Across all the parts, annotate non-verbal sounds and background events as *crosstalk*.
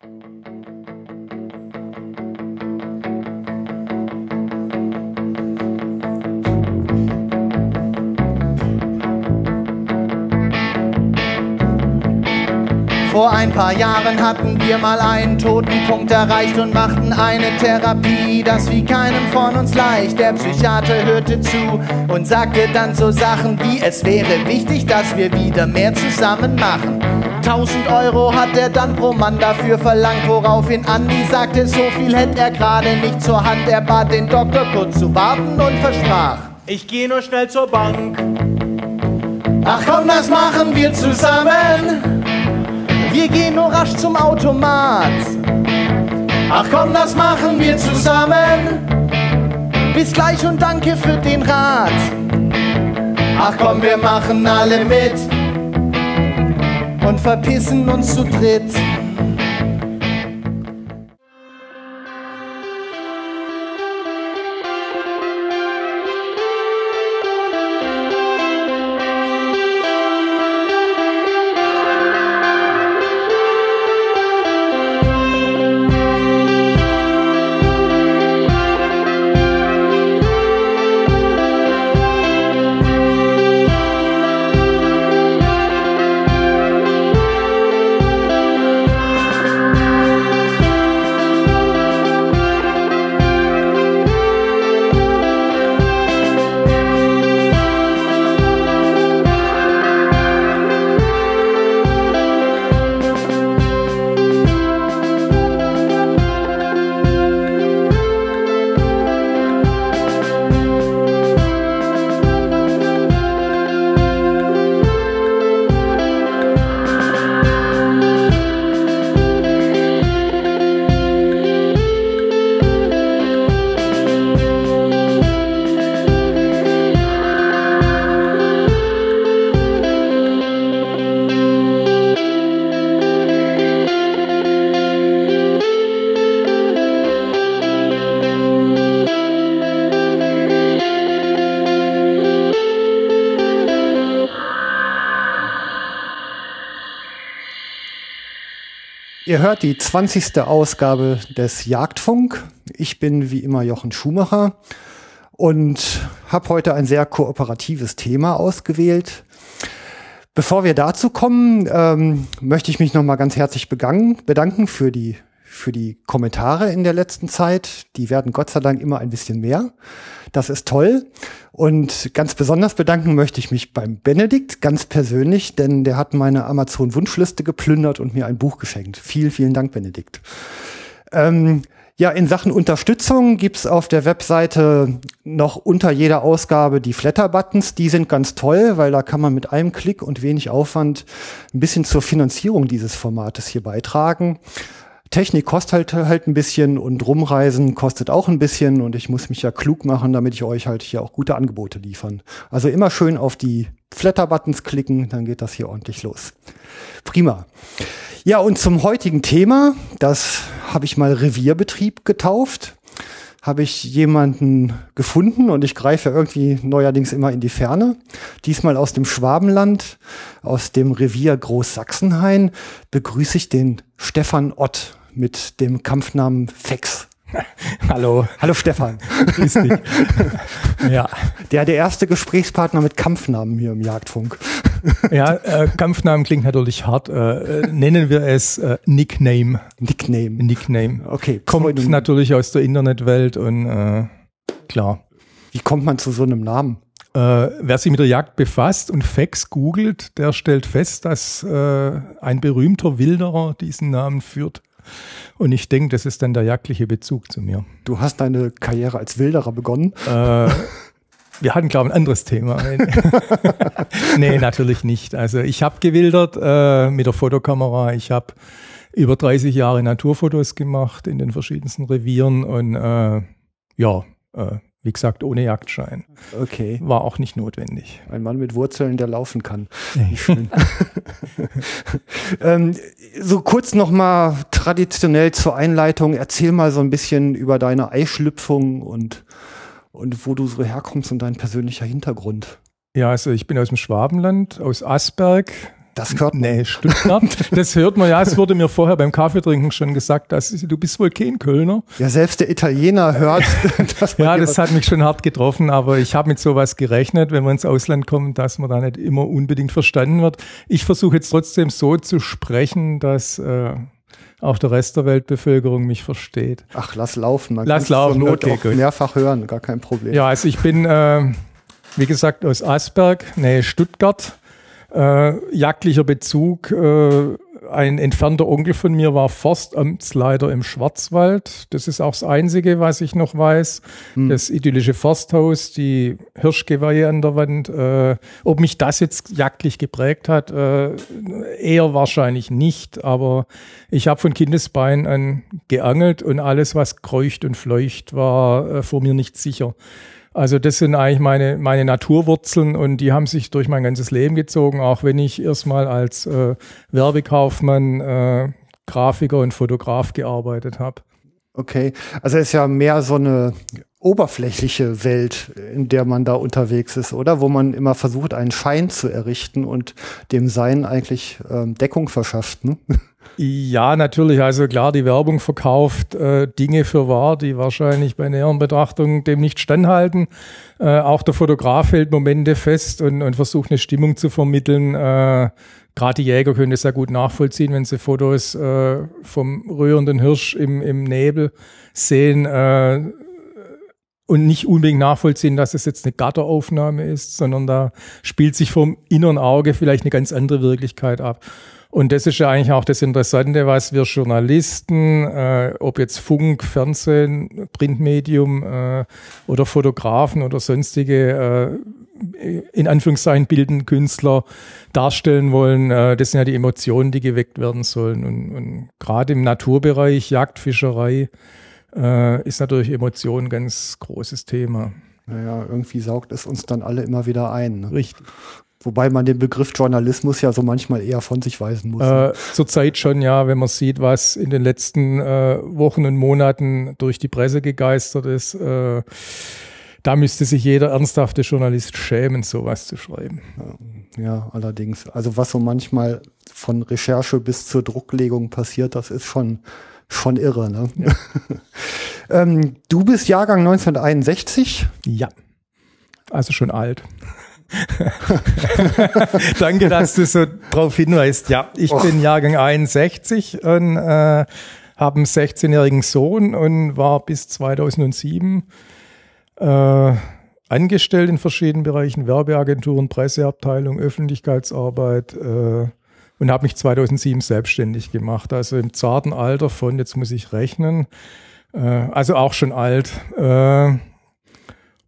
Vor ein paar Jahren hatten wir mal einen toten Punkt erreicht und machten eine Therapie, das wie keinem von uns leicht. Der Psychiater hörte zu und sagte dann so Sachen wie, es wäre wichtig, dass wir wieder mehr zusammen machen. 1000 Euro hat er dann pro Mann dafür verlangt, woraufhin Andi sagte, so viel hätte er gerade nicht zur Hand. Er bat den Doktor kurz zu warten und versprach, ich gehe nur schnell zur Bank. Ach komm, das machen wir zusammen. Wir gehen nur rasch zum Automat. Ach komm, das machen wir zusammen. Bis gleich und danke für den Rat. Ach komm, wir machen alle mit und verpissen uns zu dritt. Ihr hört die 20. Ausgabe des Jagdfunk. Ich bin wie immer Jochen Schumacher und habe heute ein sehr kooperatives Thema ausgewählt. Bevor wir dazu kommen, ähm, möchte ich mich nochmal ganz herzlich begangen, bedanken für die, für die Kommentare in der letzten Zeit. Die werden Gott sei Dank immer ein bisschen mehr. Das ist toll. Und ganz besonders bedanken möchte ich mich beim Benedikt ganz persönlich, denn der hat meine Amazon-Wunschliste geplündert und mir ein Buch geschenkt. Vielen, vielen Dank, Benedikt. Ähm, ja, in Sachen Unterstützung gibt's auf der Webseite noch unter jeder Ausgabe die Flatter-Buttons. Die sind ganz toll, weil da kann man mit einem Klick und wenig Aufwand ein bisschen zur Finanzierung dieses Formates hier beitragen. Technik kostet halt, halt ein bisschen und rumreisen kostet auch ein bisschen und ich muss mich ja klug machen, damit ich euch halt hier auch gute Angebote liefern. Also immer schön auf die Flatter-Buttons klicken, dann geht das hier ordentlich los. Prima. Ja, und zum heutigen Thema, das habe ich mal Revierbetrieb getauft. Habe ich jemanden gefunden und ich greife irgendwie neuerdings immer in die Ferne. Diesmal aus dem Schwabenland, aus dem Revier Großsachsenhain, begrüße ich den Stefan Ott mit dem Kampfnamen Fex. *laughs* Hallo. Hallo Stefan. Grüß dich. *laughs* ja. Der, der erste Gesprächspartner mit Kampfnamen hier im Jagdfunk. ja, äh, Kampfnamen klingt natürlich hart. Äh, nennen wir es äh, Nickname. Nickname. Nickname. Okay. Kommt natürlich aus der Internetwelt und äh, klar. Wie kommt man zu so einem Namen? Äh, wer sich mit der Jagd befasst und Fax googelt, der stellt fest, dass ein berühmter Wilderer diesen Namen führt. Und ich denke, das ist dann der jagdliche Bezug zu mir. Du hast deine Karriere als Wilderer begonnen? Äh, wir hatten, glaube ich, ein anderes Thema. *laughs* nee, natürlich nicht. Also ich habe gewildert äh, mit der Fotokamera. Ich habe über 30 Jahre Naturfotos gemacht in den verschiedensten Revieren und äh, ja, äh, wie gesagt, ohne Jagdschein. Okay. War auch nicht notwendig. Ein Mann mit Wurzeln, der laufen kann. *laughs* Ähm, so kurz nochmal traditionell zur Einleitung. Erzähl mal so ein bisschen über deine Eischlüpfung und, und wo du so herkommst und dein persönlicher Hintergrund. Ja, also ich bin aus dem Schwabenland, aus Asberg. Das hört man. Nee, Stuttgart. das hört man ja. Es wurde mir vorher beim Kaffeetrinken schon gesagt, dass du bist wohl kein Kölner. Ja, selbst der Italiener hört. *laughs* *laughs* dass ja, das hat mich schon hart getroffen, aber ich habe mit sowas gerechnet, wenn wir ins Ausland kommen, dass man da nicht immer unbedingt verstanden wird. Ich versuche jetzt trotzdem so zu sprechen, dass äh, auch der Rest der Weltbevölkerung mich versteht. Ach, lass laufen. Man lass laufen, Not okay, auch gut. mehrfach hören, gar kein Problem. Ja, also ich bin, äh, wie gesagt, aus Asberg, Nähe Stuttgart. Äh, jagdlicher Bezug äh, ein entfernter Onkel von mir war Forstamtsleiter im Schwarzwald. Das ist auch das Einzige, was ich noch weiß. Hm. Das idyllische Forsthaus, die Hirschgeweihe an der Wand. Äh, ob mich das jetzt jagdlich geprägt hat, äh, eher wahrscheinlich nicht. Aber ich habe von Kindesbein an geangelt und alles, was kreucht und fleucht, war äh, vor mir nicht sicher. Also das sind eigentlich meine, meine Naturwurzeln und die haben sich durch mein ganzes Leben gezogen, auch wenn ich erstmal als äh, Werbekaufmann, äh, Grafiker und Fotograf gearbeitet habe. Okay, also es ist ja mehr so eine oberflächliche Welt, in der man da unterwegs ist, oder? Wo man immer versucht, einen Schein zu errichten und dem Sein eigentlich ähm, Deckung verschafft. Ne? *laughs* Ja, natürlich. Also klar, die Werbung verkauft äh, Dinge für wahr, die wahrscheinlich bei näheren Betrachtung dem nicht standhalten. Äh, auch der Fotograf hält Momente fest und, und versucht eine Stimmung zu vermitteln. Äh, Gerade die Jäger können das sehr gut nachvollziehen, wenn sie Fotos äh, vom rührenden Hirsch im, im Nebel sehen äh, und nicht unbedingt nachvollziehen, dass es jetzt eine Gatteraufnahme ist, sondern da spielt sich vom inneren Auge vielleicht eine ganz andere Wirklichkeit ab. Und das ist ja eigentlich auch das Interessante, was wir Journalisten, äh, ob jetzt Funk, Fernsehen, Printmedium äh, oder Fotografen oder sonstige äh, in Anführungszeichen bildenden Künstler darstellen wollen, äh, das sind ja die Emotionen, die geweckt werden sollen. Und, und gerade im Naturbereich, Jagd, Fischerei, äh, ist natürlich Emotion ein ganz großes Thema. Naja, irgendwie saugt es uns dann alle immer wieder ein. Ne? Richtig. Wobei man den Begriff Journalismus ja so manchmal eher von sich weisen muss. Ne? Äh, Zurzeit schon, ja, wenn man sieht, was in den letzten äh, Wochen und Monaten durch die Presse gegeistert ist. Äh, da müsste sich jeder ernsthafte Journalist schämen, sowas zu schreiben. Ja, allerdings. Also was so manchmal von Recherche bis zur Drucklegung passiert, das ist schon, schon irre. Ne? Ja. *laughs* ähm, du bist Jahrgang 1961? Ja, also schon alt. *laughs* Danke, dass du so drauf hinweist. Ja, ich Och. bin Jahrgang 61 und äh, habe einen 16-jährigen Sohn und war bis 2007 äh, angestellt in verschiedenen Bereichen, Werbeagenturen, Presseabteilung, Öffentlichkeitsarbeit äh, und habe mich 2007 selbstständig gemacht. Also im zarten Alter von, jetzt muss ich rechnen, äh, also auch schon alt. Äh,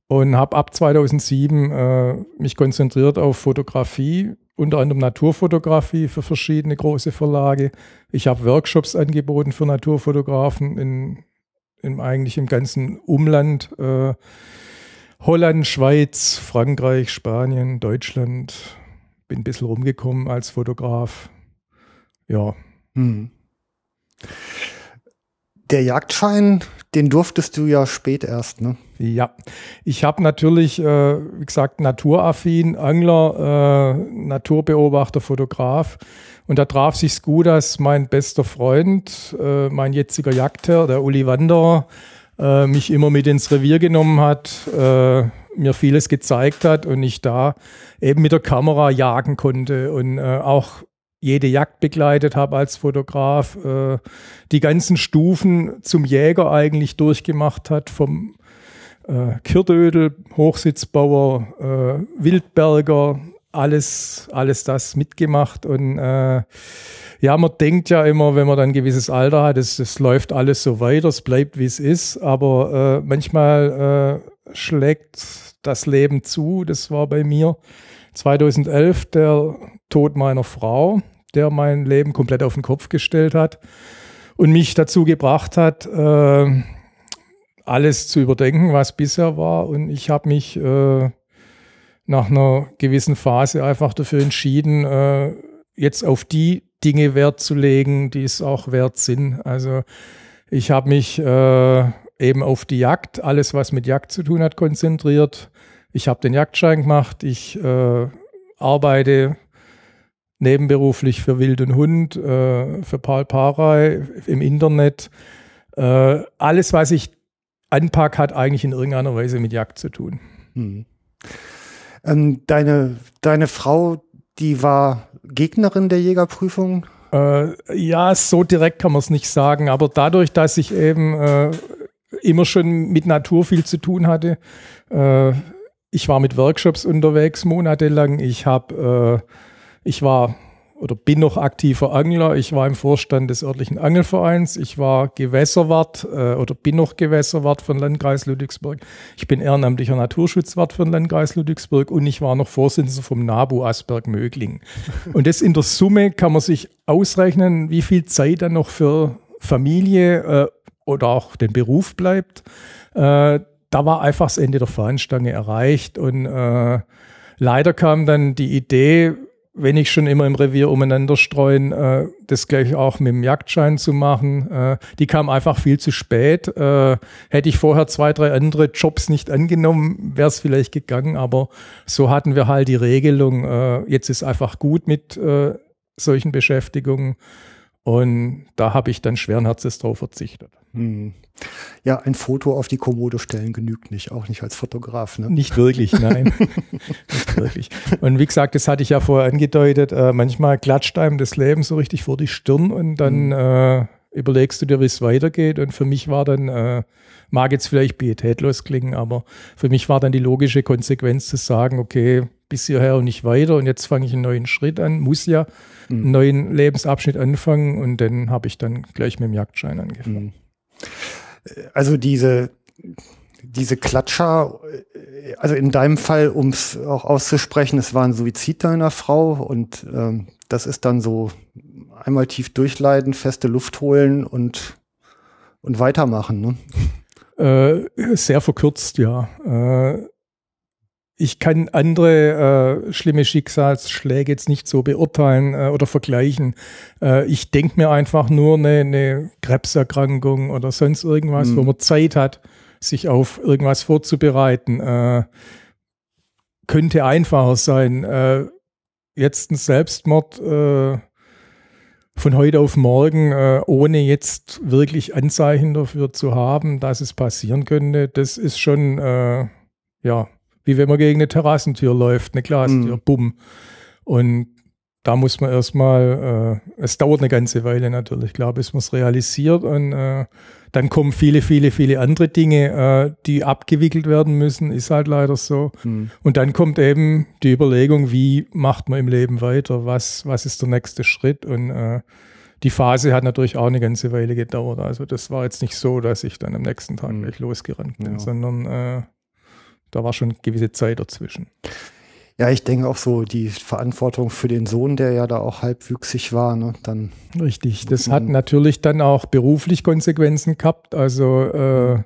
und habe ab 2007 äh, mich konzentriert auf Fotografie, unter anderem Naturfotografie für verschiedene große Verlage. Ich habe Workshops angeboten für Naturfotografen in, in eigentlich im ganzen Umland. Äh, Holland, Schweiz, Frankreich, Spanien, Deutschland. Bin ein bisschen rumgekommen als Fotograf. Ja. Hm. Der Jagdschein, den durftest du ja spät erst, ne? Ja, ich habe natürlich, äh, wie gesagt, naturaffin, Angler, äh, Naturbeobachter, Fotograf. Und da traf sich's gut, dass mein bester Freund, äh, mein jetziger Jagdherr, der Uli Wanderer, äh, mich immer mit ins Revier genommen hat, äh, mir vieles gezeigt hat und ich da eben mit der Kamera jagen konnte und äh, auch jede Jagd begleitet habe als Fotograf, äh, die ganzen Stufen zum Jäger eigentlich durchgemacht hat, vom äh, Kirdödel, Hochsitzbauer, äh, Wildberger, alles, alles das mitgemacht. Und äh, ja, man denkt ja immer, wenn man dann ein gewisses Alter hat, es, es läuft alles so weiter, es bleibt wie es ist, aber äh, manchmal äh, schlägt das Leben zu. Das war bei mir 2011 der Tod meiner Frau, der mein Leben komplett auf den Kopf gestellt hat und mich dazu gebracht hat, äh, alles zu überdenken, was bisher war. Und ich habe mich äh, nach einer gewissen Phase einfach dafür entschieden, äh, jetzt auf die Dinge Wert zu legen, die es auch wert sind. Also ich habe mich äh, eben auf die Jagd, alles was mit Jagd zu tun hat, konzentriert. Ich habe den Jagdschein gemacht. Ich äh, arbeite nebenberuflich für Wild und Hund, äh, für Paul Parey im Internet. Äh, alles, was ich anpacke, hat eigentlich in irgendeiner Weise mit Jagd zu tun. Hm. Ähm, deine, deine Frau, die war Gegnerin der Jägerprüfung? Äh, ja, so direkt kann man es nicht sagen, aber dadurch, dass ich eben äh, immer schon mit Natur viel zu tun hatte, äh, ich war mit Workshops unterwegs monatelang, ich habe, äh, ich war oder bin noch aktiver Angler. Ich war im Vorstand des örtlichen Angelvereins. Ich war Gewässerwart äh, oder bin noch Gewässerwart von Landkreis Ludwigsburg. Ich bin ehrenamtlicher Naturschutzwart von Landkreis Ludwigsburg und ich war noch Vorsitzender vom NABU Asberg Mögling. *laughs* Und das in der Summe kann man sich ausrechnen, wie viel Zeit dann noch für Familie äh, oder auch den Beruf bleibt. Äh, da war einfach das Ende der Fahnenstange erreicht und äh, leider kam dann die Idee, wenn ich schon immer im Revier umeinander streuen, äh, das gleich auch mit dem Jagdschein zu machen. Äh, die kam einfach viel zu spät. Äh, hätte ich vorher zwei, drei andere Jobs nicht angenommen, wäre es vielleicht gegangen. Aber so hatten wir halt die Regelung. Äh, jetzt ist einfach gut mit äh, solchen Beschäftigungen. Und da habe ich dann schweren Herzens drauf verzichtet. Hm. Ja, ein Foto auf die Kommode stellen genügt nicht, auch nicht als Fotograf. Ne? Nicht wirklich, nein. *laughs* nicht wirklich. Und wie gesagt, das hatte ich ja vorher angedeutet, äh, manchmal klatscht einem das Leben so richtig vor die Stirn und dann mhm. äh, überlegst du dir, wie es weitergeht. Und für mich war dann, äh, mag jetzt vielleicht pietätlos klingen, aber für mich war dann die logische Konsequenz zu sagen, okay, bis hierher und nicht weiter und jetzt fange ich einen neuen Schritt an, muss ja mhm. einen neuen Lebensabschnitt anfangen und dann habe ich dann gleich mit dem Jagdschein angefangen. Mhm also diese, diese Klatscher, also in deinem Fall, um es auch auszusprechen, es war ein Suizid deiner Frau und ähm, das ist dann so einmal tief durchleiden, feste Luft holen und, und weitermachen. Ne? Äh, sehr verkürzt, ja. Äh, ich kann andere äh, schlimme Schicksalsschläge jetzt nicht so beurteilen äh, oder vergleichen. Äh, ich denke mir einfach nur eine, eine Krebserkrankung oder sonst irgendwas, mhm. wo man Zeit hat, sich auf irgendwas vorzubereiten. Äh, könnte einfacher sein. Äh, jetzt ein Selbstmord äh, von heute auf morgen, äh, ohne jetzt wirklich Anzeichen dafür zu haben, dass es passieren könnte, das ist schon, äh, ja, wie wenn man gegen eine Terrassentür läuft, eine Glastür, mhm. bumm. Und da muss man erstmal, äh, es dauert eine ganze Weile natürlich, klar, bis man es realisiert und äh, dann kommen viele, viele, viele andere Dinge, äh, die abgewickelt werden müssen, ist halt leider so. Mhm. Und dann kommt eben die Überlegung, wie macht man im Leben weiter, was, was ist der nächste Schritt und äh, die Phase hat natürlich auch eine ganze Weile gedauert. Also das war jetzt nicht so, dass ich dann am nächsten Tag mhm. gleich losgerannt bin, ja. sondern äh, da war schon eine gewisse Zeit dazwischen. Ja, ich denke auch so die Verantwortung für den Sohn, der ja da auch halbwüchsig war, ne, dann. Richtig, das hat natürlich dann auch beruflich Konsequenzen gehabt. Also äh,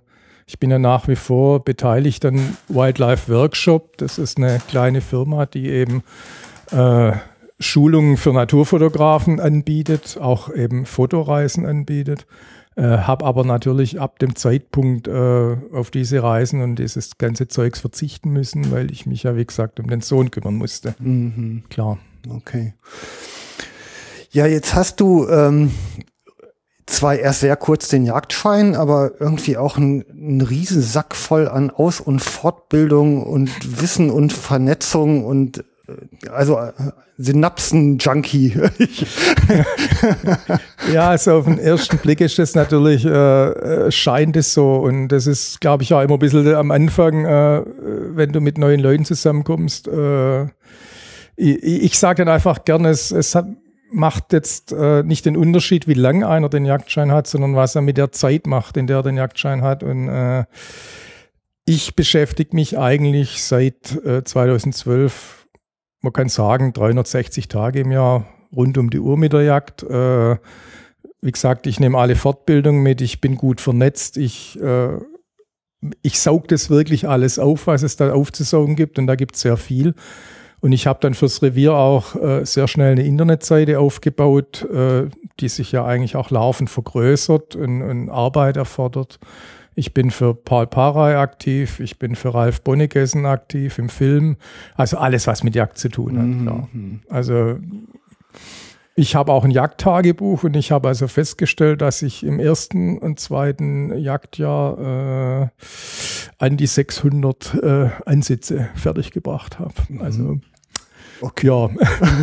ich bin ja nach wie vor beteiligt an Wildlife Workshop. Das ist eine kleine Firma, die eben äh, Schulungen für Naturfotografen anbietet, auch eben Fotoreisen anbietet. Äh, habe aber natürlich ab dem Zeitpunkt äh, auf diese Reisen und dieses ganze Zeugs verzichten müssen, weil ich mich ja, wie gesagt, um den Sohn kümmern musste. Mhm. Klar. Okay. Ja, jetzt hast du ähm, zwar erst sehr kurz den Jagdschein, aber irgendwie auch einen, einen riesen Sack voll an Aus- und Fortbildung und Wissen und Vernetzung und also äh, Synapsen-Junkie. *laughs* ja, also auf den ersten Blick ist das natürlich, äh, äh, scheint es so. Und das ist, glaube ich, auch immer ein bisschen am Anfang, äh, wenn du mit neuen Leuten zusammenkommst. Äh, ich, ich sage dann einfach gerne, es, es hat, macht jetzt äh, nicht den Unterschied, wie lang einer den Jagdschein hat, sondern was er mit der Zeit macht, in der er den Jagdschein hat. Und äh, ich beschäftige mich eigentlich seit äh, 2012 man kann sagen, 360 Tage im Jahr rund um die Uhr mit der Jagd. Äh, wie gesagt, ich nehme alle Fortbildungen mit, ich bin gut vernetzt, ich, äh, ich saug das wirklich alles auf, was es da aufzusaugen gibt und da gibt es sehr viel. Und ich habe dann fürs Revier auch äh, sehr schnell eine Internetseite aufgebaut, äh, die sich ja eigentlich auch laufend vergrößert und, und Arbeit erfordert. Ich bin für Paul Parey aktiv, ich bin für Ralf Bonnegessen aktiv im Film. Also alles, was mit Jagd zu tun hat. Mhm. Also Ich habe auch ein Jagdtagebuch und ich habe also festgestellt, dass ich im ersten und zweiten Jagdjahr äh, an die 600 äh, Ansätze fertiggebracht habe. Also Okay. Ja,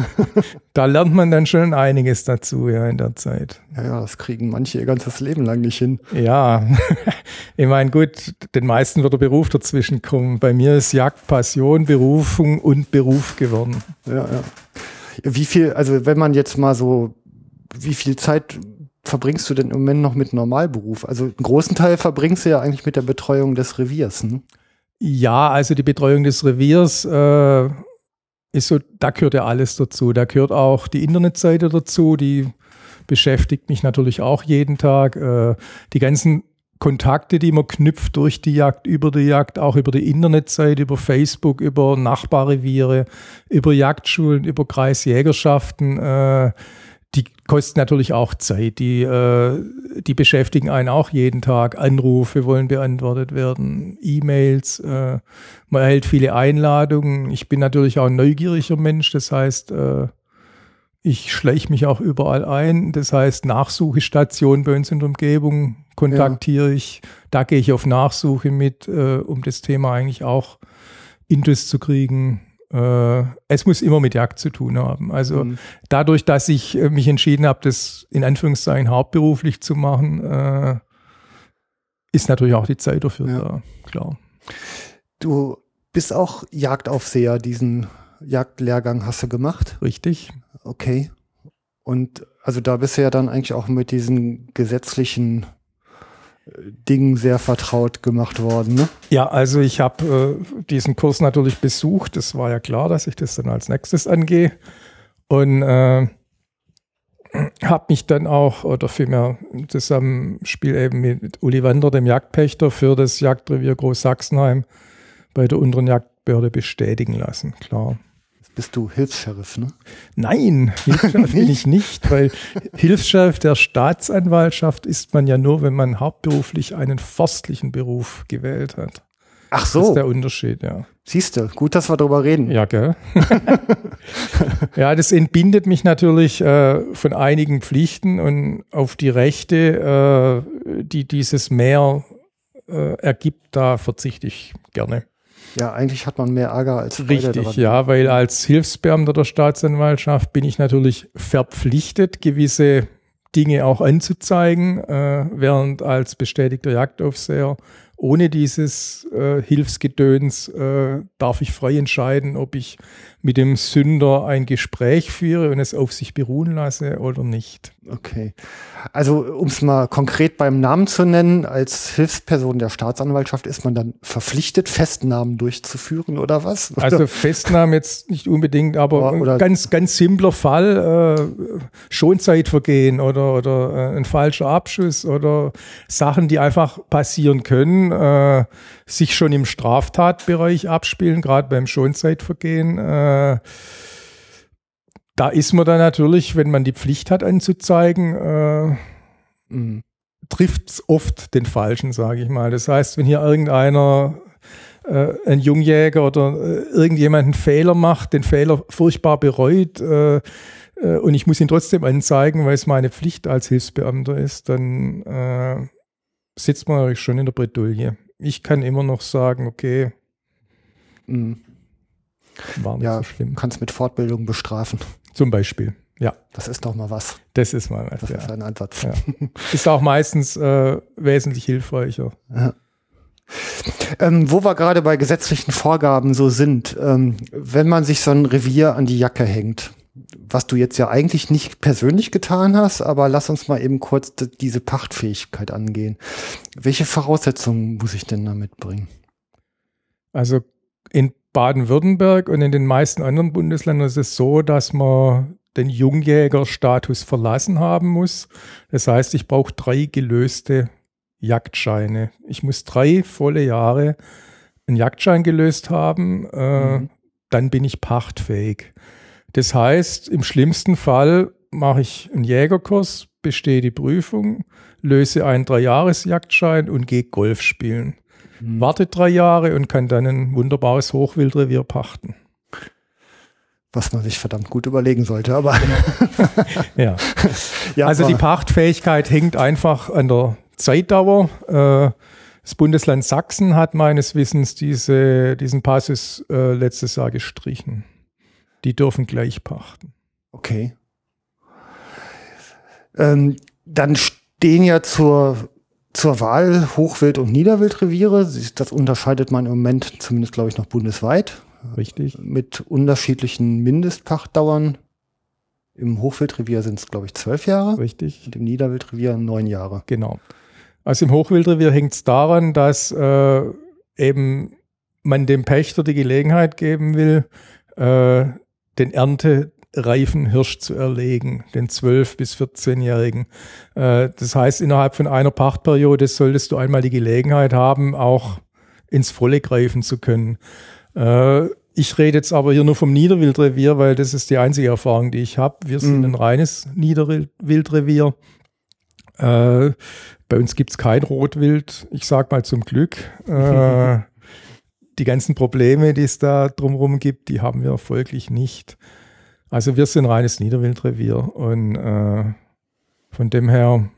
*laughs* da lernt man dann schon einiges dazu, ja, in der Zeit. Ja, ja, das kriegen manche ihr ganzes Leben lang nicht hin. Ja, *laughs* ich meine, gut, den meisten wird der Beruf dazwischen kommen. Bei mir ist Jagd Passion, Berufung und Beruf geworden. Ja, ja. Wie viel, also wenn man jetzt mal so, wie viel Zeit verbringst du denn im Moment noch mit Normalberuf? Also einen großen Teil verbringst du ja eigentlich mit der Betreuung des Reviers, ne? Ja, also die Betreuung des Reviers äh, ist so, da gehört ja alles dazu. Da gehört auch die Internetseite dazu, die beschäftigt mich natürlich auch jeden Tag. Äh, die ganzen Kontakte, die man knüpft durch die Jagd, über die Jagd, auch über die Internetseite, über Facebook, über Nachbarreviere, über Jagdschulen, über Kreisjägerschaften, äh, die kosten natürlich auch Zeit. Die, äh, die beschäftigen einen auch jeden Tag. Anrufe wollen beantwortet werden, E-Mails. Äh, man erhält viele Einladungen. Ich bin natürlich auch ein neugieriger Mensch. Das heißt, äh, ich schleiche mich auch überall ein. Das heißt, Nachsuchestation bei uns in der Umgebung kontaktiere ja. ich. Da gehe ich auf Nachsuche mit, äh, um das Thema eigentlich auch intus zu kriegen äh, es muss immer mit Jagd zu tun haben. Also mhm. dadurch, dass ich äh, mich entschieden habe, das in Anführungszeichen hauptberuflich zu machen, äh, ist natürlich auch die Zeit dafür ja. da, klar. Du bist auch Jagdaufseher, diesen Jagdlehrgang hast du gemacht? Richtig. Okay. Und also da bist du ja dann eigentlich auch mit diesen gesetzlichen Dingen sehr vertraut gemacht worden. Ne? Ja, also ich habe äh, diesen Kurs natürlich besucht. Es war ja klar, dass ich das dann als nächstes angehe. Und äh, habe mich dann auch, oder vielmehr im Zusammenspiel eben mit Uli Wander, dem Jagdpächter, für das Jagdrevier Großsachsenheim bei der unteren Jagdbehörde bestätigen lassen, klar bist du Hilfs-Sheriff, ne? Nein, Hilfs-Sheriff *laughs* bin ich nicht, weil Hilfs-Sheriff der Staatsanwaltschaft ist man ja nur, wenn man hauptberuflich einen forstlichen Beruf gewählt hat. Ach so. Das ist der Unterschied, ja. Siehst du, gut, dass wir darüber reden. Ja, gell? *laughs* ja, das entbindet mich natürlich äh, von einigen Pflichten und auf die Rechte, äh, die dieses Meer äh, ergibt, da verzichte ich gerne. Ja, eigentlich hat man mehr Ärger als Freude Richtig, daran. ja, weil als Hilfsbeamter der Staatsanwaltschaft bin ich natürlich verpflichtet, gewisse Dinge auch anzuzeigen, äh, während als bestätigter Jagdaufseher ohne dieses äh, Hilfsgedöns äh, darf ich frei entscheiden, ob ich mit dem Sünder ein Gespräch führe und es auf sich beruhen lasse oder nicht. Okay. Also um es mal konkret beim Namen zu nennen, als Hilfsperson der Staatsanwaltschaft ist man dann verpflichtet, Festnahmen durchzuführen oder was? *laughs* Also Festnahmen jetzt nicht unbedingt, aber oder, ganz, ganz simpler Fall, äh, Schonzeitvergehen oder, oder äh, ein falscher Abschuss oder Sachen, die einfach passieren können, äh, sich schon im Straftatbereich abspielen, gerade beim Schonzeitvergehen. Äh, da ist man dann natürlich, wenn man die Pflicht hat anzuzeigen, äh, mhm. trifft es oft den Falschen, sage ich mal. Das heißt, wenn hier irgendeiner äh, ein Jungjäger oder äh, irgendjemand einen Fehler macht, den Fehler furchtbar bereut äh, äh, und ich muss ihn trotzdem anzeigen, weil es meine Pflicht als Hilfsbeamter ist, dann äh, sitzt man natürlich schon in der Bredouille. Ich kann immer noch sagen, okay, mhm. War nicht ja, so schlimm. Kannst mit Fortbildung bestrafen. Zum Beispiel, ja. Das ist doch mal was. Das ist mal was. Das ja. ist ein Ansatz. Ja. *laughs* Ist auch meistens äh, wesentlich hilfreicher. Ja. Ähm, wo wir gerade bei gesetzlichen Vorgaben so sind, ähm, wenn man sich so ein Revier an die Jacke hängt, was du jetzt ja eigentlich nicht persönlich getan hast, aber lass uns mal eben kurz diese Pachtfähigkeit angehen. Welche Voraussetzungen muss ich denn da mitbringen? Also in Baden-Württemberg und in den meisten anderen Bundesländern ist es so, dass man den Jungjägerstatus verlassen haben muss. Das heißt, ich brauche drei gelöste Jagdscheine. Ich muss drei volle Jahre einen Jagdschein gelöst haben, äh, mhm. dann bin ich pachtfähig. Das heißt, im schlimmsten Fall mache ich einen Jägerkurs, bestehe die Prüfung, löse einen Dreijahresjagdschein und gehe Golf spielen wartet drei Jahre und kann dann ein wunderbares Hochwildrevier pachten. Was man sich verdammt gut überlegen sollte, aber. *laughs* ja. *laughs* ja. Also die Pachtfähigkeit hängt einfach an der Zeitdauer. Äh, das Bundesland Sachsen hat meines Wissens diese, diesen Passus äh, letztes Jahr gestrichen. Die dürfen gleich pachten. Okay. Ähm, dann stehen ja zur, zur Wahl Hochwild- und Niederwildreviere. Das unterscheidet man im Moment zumindest, glaube ich, noch bundesweit. Richtig. Mit unterschiedlichen Mindestpachtdauern. Im Hochwildrevier sind es, glaube ich, zwölf Jahre. Richtig. Und im Niederwildrevier neun Jahre. Genau. Also im Hochwildrevier hängt es daran, dass äh, eben man dem Pächter die Gelegenheit geben will, äh, den erntereifen Hirsch zu erlegen, den 12- bis 14-Jährigen. Äh, das heißt, innerhalb von einer Pachtperiode solltest du einmal die Gelegenheit haben, auch ins Volle greifen zu können. Äh, ich rede jetzt aber hier nur vom Niederwildrevier, weil das ist die einzige Erfahrung, die ich habe. Wir sind mhm. ein reines Niederwildrevier. Äh, bei uns gibt es kein Rotwild, ich sag mal zum Glück. *laughs* Äh, die ganzen Probleme, die es da drumherum gibt, die haben wir folglich nicht. Also wir sind reines Niederwildrevier und äh, von dem her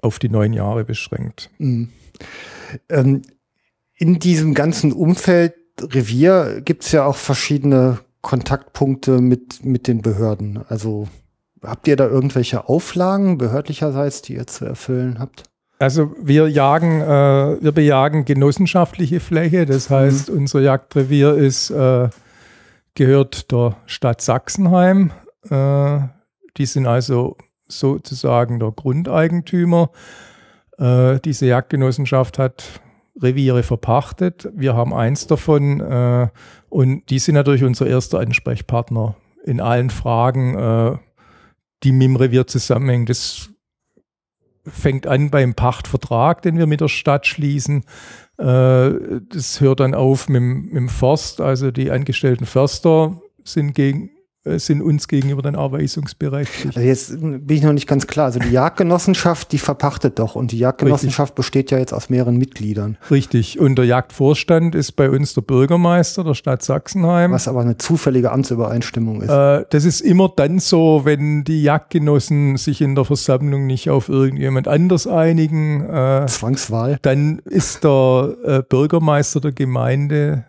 auf die neun Jahre beschränkt. Mhm. Ähm, in diesem ganzen Umfeld Revier gibt es ja auch verschiedene Kontaktpunkte mit, mit den Behörden. Also habt ihr da irgendwelche Auflagen behördlicherseits, die ihr zu erfüllen habt? Also wir jagen, äh, wir bejagen genossenschaftliche Fläche. Das heißt, mhm. unser Jagdrevier ist äh, gehört der Stadt Sachsenheim. Äh, die sind also sozusagen der Grundeigentümer. Äh, diese Jagdgenossenschaft hat Reviere verpachtet. Wir haben eins davon äh, und die sind natürlich unser erster Ansprechpartner in allen Fragen, äh, die mit dem Revier zusammenhängen. Das fängt an beim Pachtvertrag, den wir mit der Stadt schließen. Äh, das hört dann auf mit, mit dem Forst, also die angestellten Förster sind gegen, sind uns gegenüber dann erweisungsberechtigt. Also jetzt bin ich noch nicht ganz klar. Also die Jagdgenossenschaft, die verpachtet doch und die Jagdgenossenschaft Richtig. besteht ja jetzt aus mehreren Mitgliedern. Richtig. Und der Jagdvorstand ist bei uns der Bürgermeister der Stadt Sachsenheim. Was aber eine zufällige Amtsübereinstimmung ist. Äh, das ist immer dann so, wenn die Jagdgenossen sich in der Versammlung nicht auf irgendjemand anders einigen. Äh, Zwangswahl. Dann ist der äh, Bürgermeister der Gemeinde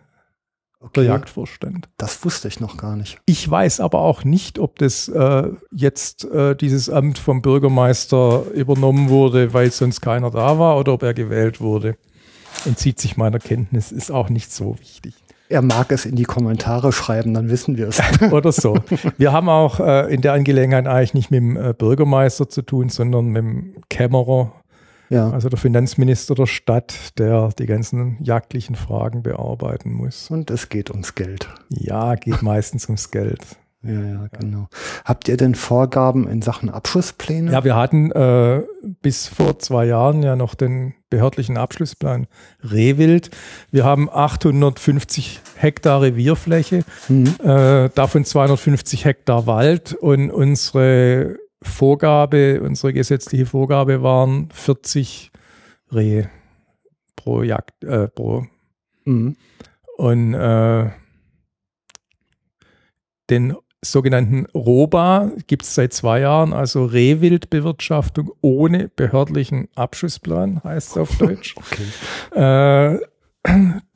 Okay. Der Jagdvorstand. Das wusste ich noch gar nicht. Ich weiß aber auch nicht, ob das äh, jetzt äh, dieses Amt vom Bürgermeister übernommen wurde, weil sonst keiner da war oder ob er gewählt wurde. Entzieht sich meiner Kenntnis, ist auch nicht so wichtig. Er mag es in die Kommentare schreiben, dann wissen wir es. *laughs* Oder so. Wir haben auch äh, in der Angelegenheit eigentlich nicht mit dem äh, Bürgermeister zu tun, sondern mit dem Kämmerer ja. Also der Finanzminister der Stadt, der die ganzen jagdlichen Fragen bearbeiten muss. Und es geht ums Geld. Ja, geht meistens ums Geld. Ja, ja, genau. Habt ihr denn Vorgaben in Sachen Abschlusspläne? Ja, wir hatten äh, bis vor zwei Jahren ja noch den behördlichen Abschlussplan Rehwild. Wir haben 850 Hektar Revierfläche, mhm. äh, davon 250 Hektar Wald und unsere Vorgabe, unsere gesetzliche Vorgabe waren 40 Rehe pro Jagd, äh, pro. Mhm. Und äh, den sogenannten ROBA gibt es seit zwei Jahren, also Rehwildbewirtschaftung ohne behördlichen Abschussplan, heißt es auf *laughs* Deutsch. okay. äh,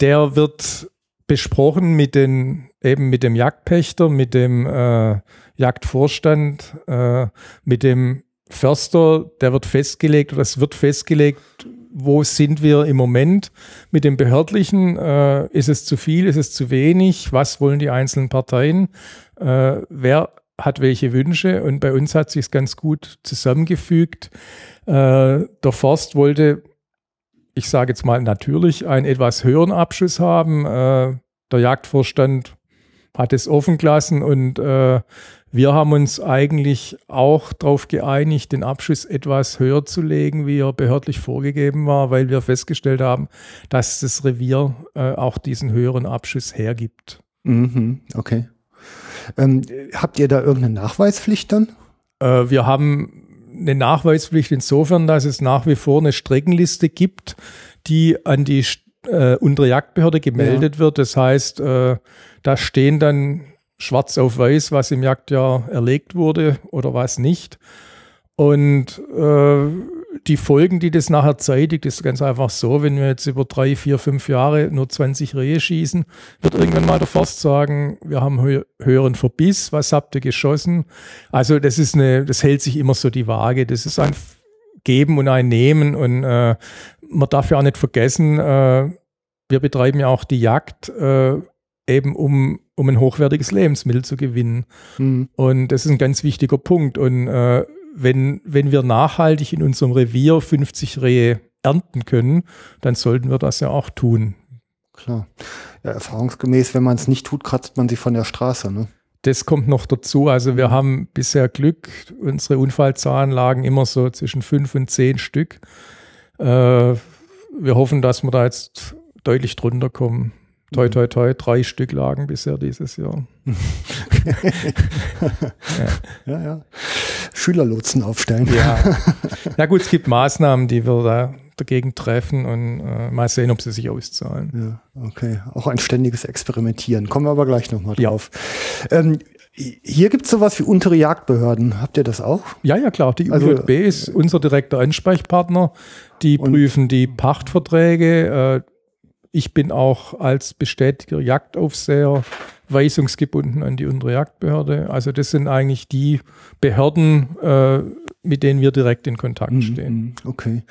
der wird besprochen mit den eben mit dem Jagdpächter, mit dem äh, Jagdvorstand, äh, mit dem Förster, der wird festgelegt oder es wird festgelegt, wo sind wir im Moment mit dem Behördlichen? Äh, ist es zu viel? Ist es zu wenig? Was wollen die einzelnen Parteien? Äh, wer hat welche Wünsche? Und bei uns hat sich es ganz gut zusammengefügt. Äh, der Forst wollte, ich sage jetzt mal natürlich, einen etwas höheren Abschuss haben. Äh, der Jagdvorstand hat es offen gelassen und äh, wir haben uns eigentlich auch darauf geeinigt, den Abschuss etwas höher zu legen, wie er behördlich vorgegeben war, weil wir festgestellt haben, dass das Revier äh, auch diesen höheren Abschuss hergibt. Mhm, okay. Ähm, habt ihr da irgendeine Nachweispflicht dann? Äh, wir haben eine Nachweispflicht insofern, dass es nach wie vor eine Streckenliste gibt, die an die äh, untere Jagdbehörde gemeldet ja. wird. Das heißt, äh, da stehen dann schwarz auf weiß, was im Jagdjahr erlegt wurde oder was nicht. Und äh, die Folgen, die das nachher zeitigt, ist ganz einfach so, wenn wir jetzt über drei, vier, fünf Jahre nur 20 Rehe schießen, wird irgendwann mal der Forst sagen, wir haben hö höheren Verbiss, was habt ihr geschossen? Also das ist eine, das hält sich immer so die Waage. Das ist ein Geben und ein Nehmen und äh, man darf ja auch nicht vergessen, äh, wir betreiben ja auch die Jagd äh, eben um, um ein hochwertiges Lebensmittel zu gewinnen. Mhm. Und das ist ein ganz wichtiger Punkt. Und äh, wenn, wenn wir nachhaltig in unserem Revier 50 Rehe ernten können, dann sollten wir das ja auch tun. Klar. Ja, erfahrungsgemäß, wenn man es nicht tut, kratzt man sie von der Straße. Ne? Das kommt noch dazu. Also wir haben bisher Glück, unsere Unfallzahlen lagen immer so zwischen fünf und zehn Stück. Äh, wir hoffen, dass wir da jetzt deutlich drunter kommen. Toi, toi, toi, drei Stück lagen bisher dieses Jahr. *laughs* ja. ja, ja. Schülerlotsen aufstellen. Ja. *laughs* Na gut, es gibt Maßnahmen, die wir da dagegen treffen und äh, mal sehen, ob sie sich auszahlen. Ja, okay. Auch ein ständiges Experimentieren. Kommen wir aber gleich nochmal drauf. Ja. Ähm, hier gibt es sowas wie untere Jagdbehörden. Habt ihr das auch? Ja, ja, klar. Die also, UJB ist unser direkter Ansprechpartner. Die prüfen die Pachtverträge, äh, ich bin auch als bestätigter Jagdaufseher weisungsgebunden an die untere Jagdbehörde. Also das sind eigentlich die Behörden, äh, mit denen wir direkt in Kontakt mhm, stehen. Okay.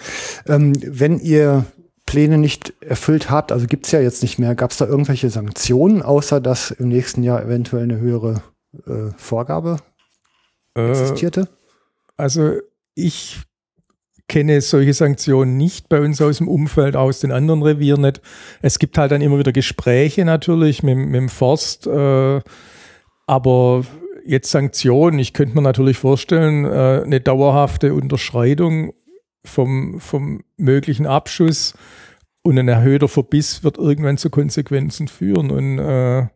Ähm, wenn ihr Pläne nicht erfüllt habt, also gibt es ja jetzt nicht mehr, gab es da irgendwelche Sanktionen, außer dass im nächsten Jahr eventuell eine höhere äh, Vorgabe äh, existierte? Also ich kenne solche Sanktionen nicht bei uns aus dem Umfeld, aus den anderen Revieren nicht. Es gibt halt dann immer wieder Gespräche natürlich mit, mit dem Forst, äh, aber jetzt Sanktionen, ich könnte mir natürlich vorstellen, äh, eine dauerhafte Unterschreitung vom, vom möglichen Abschuss und ein erhöhter Verbiss wird irgendwann zu Konsequenzen führen und äh,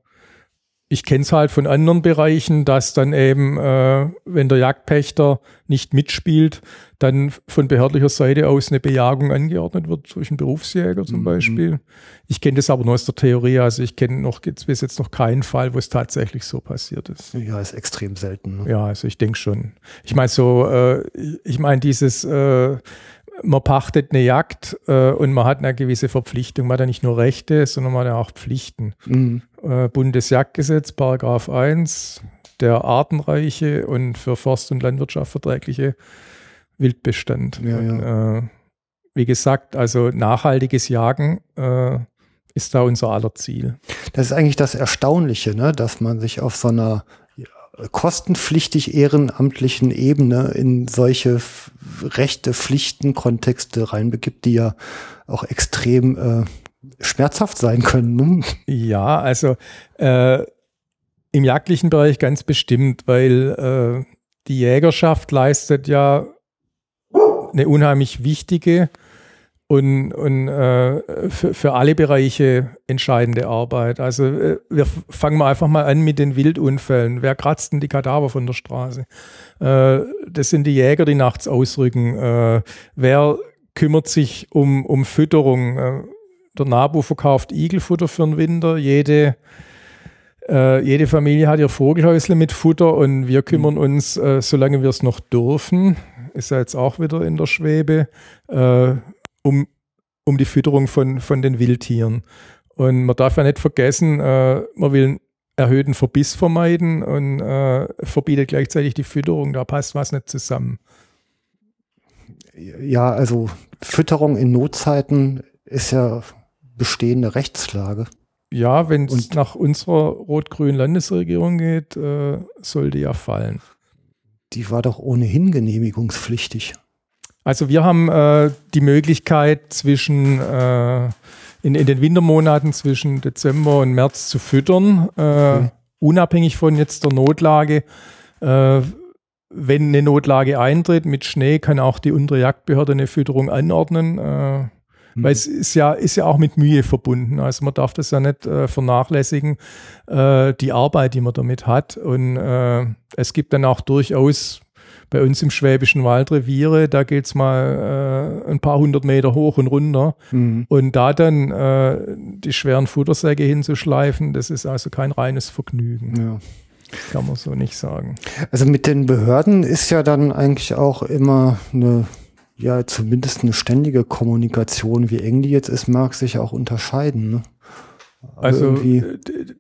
ich kenne es halt von anderen Bereichen, dass dann eben, äh, wenn der Jagdpächter nicht mitspielt, dann von behördlicher Seite aus eine Bejagung angeordnet wird durch einen Berufsjäger zum mhm. Beispiel. Ich kenne das aber nur aus der Theorie, also ich kenne noch bis jetzt noch keinen Fall, wo es tatsächlich so passiert ist. Ja, ist extrem selten. Ne? Ja, also ich denke schon. Ich meine so, äh, ich meine dieses äh, man pachtet eine Jagd äh, und man hat eine gewisse Verpflichtung. Man hat ja nicht nur Rechte, sondern man hat ja auch Pflichten. Mhm. Äh, Bundesjagdgesetz, Paragraph 1, der artenreiche und für Forst und Landwirtschaft verträgliche Wildbestand. Ja, und, ja. Äh, wie gesagt, also nachhaltiges Jagen äh, ist da unser aller Ziel. Das ist eigentlich das Erstaunliche, ne? dass man sich auf so einer kostenpflichtig ehrenamtlichen Ebene in solche Rechte, Pflichten, Kontexte reinbegibt, die ja auch extrem äh, schmerzhaft sein können. Ne? Ja, also äh, im jagdlichen Bereich ganz bestimmt, weil äh, die Jägerschaft leistet ja eine unheimlich wichtige und, und äh, für, für alle Bereiche entscheidende Arbeit. Also äh, wir fangen mal einfach mal an mit den Wildunfällen. Wer kratzt denn die Kadaver von der Straße? Äh, das sind die Jäger, die nachts ausrücken. Äh, wer kümmert sich um, um Fütterung? Äh, der NABU verkauft Igelfutter für den Winter. Jede äh, jede Familie hat ihr Vogelhäusle mit Futter und wir kümmern uns, äh, solange wir es noch dürfen, ist ja jetzt auch wieder in der Schwebe, äh, um, um die Fütterung von, von den Wildtieren. Und man darf ja nicht vergessen, äh, man will einen erhöhten Verbiss vermeiden und äh, verbietet gleichzeitig die Fütterung. Da passt was nicht zusammen. Ja, also Fütterung in Notzeiten ist ja bestehende Rechtslage. Ja, wenn es nach unserer rot-grünen Landesregierung geht, äh, sollte ja fallen. Die war doch ohnehin genehmigungspflichtig. Also wir haben äh, die Möglichkeit zwischen äh, in, in den Wintermonaten zwischen Dezember und März zu füttern, äh, okay. unabhängig von jetzt der Notlage. Äh, wenn eine Notlage eintritt mit Schnee, kann auch die untere Jagdbehörde eine Fütterung anordnen. Mhm. Weil es ist ja, ist ja auch mit Mühe verbunden. Also man darf das ja nicht äh, vernachlässigen, äh, die Arbeit, die man damit hat. Und äh, es gibt dann auch durchaus bei uns im Schwäbischen Wald Reviere, da geht es mal äh, ein paar hundert Meter hoch und runter. Mhm. Und da dann äh, die schweren Futtersäcke hinzuschleifen, das ist also kein reines Vergnügen. Ja. Kann man so nicht sagen. Also mit den Behörden ist ja dann eigentlich auch immer eine, ja, zumindest eine ständige Kommunikation. Wie eng die jetzt ist, mag sich auch unterscheiden. Ne? Also irgendwie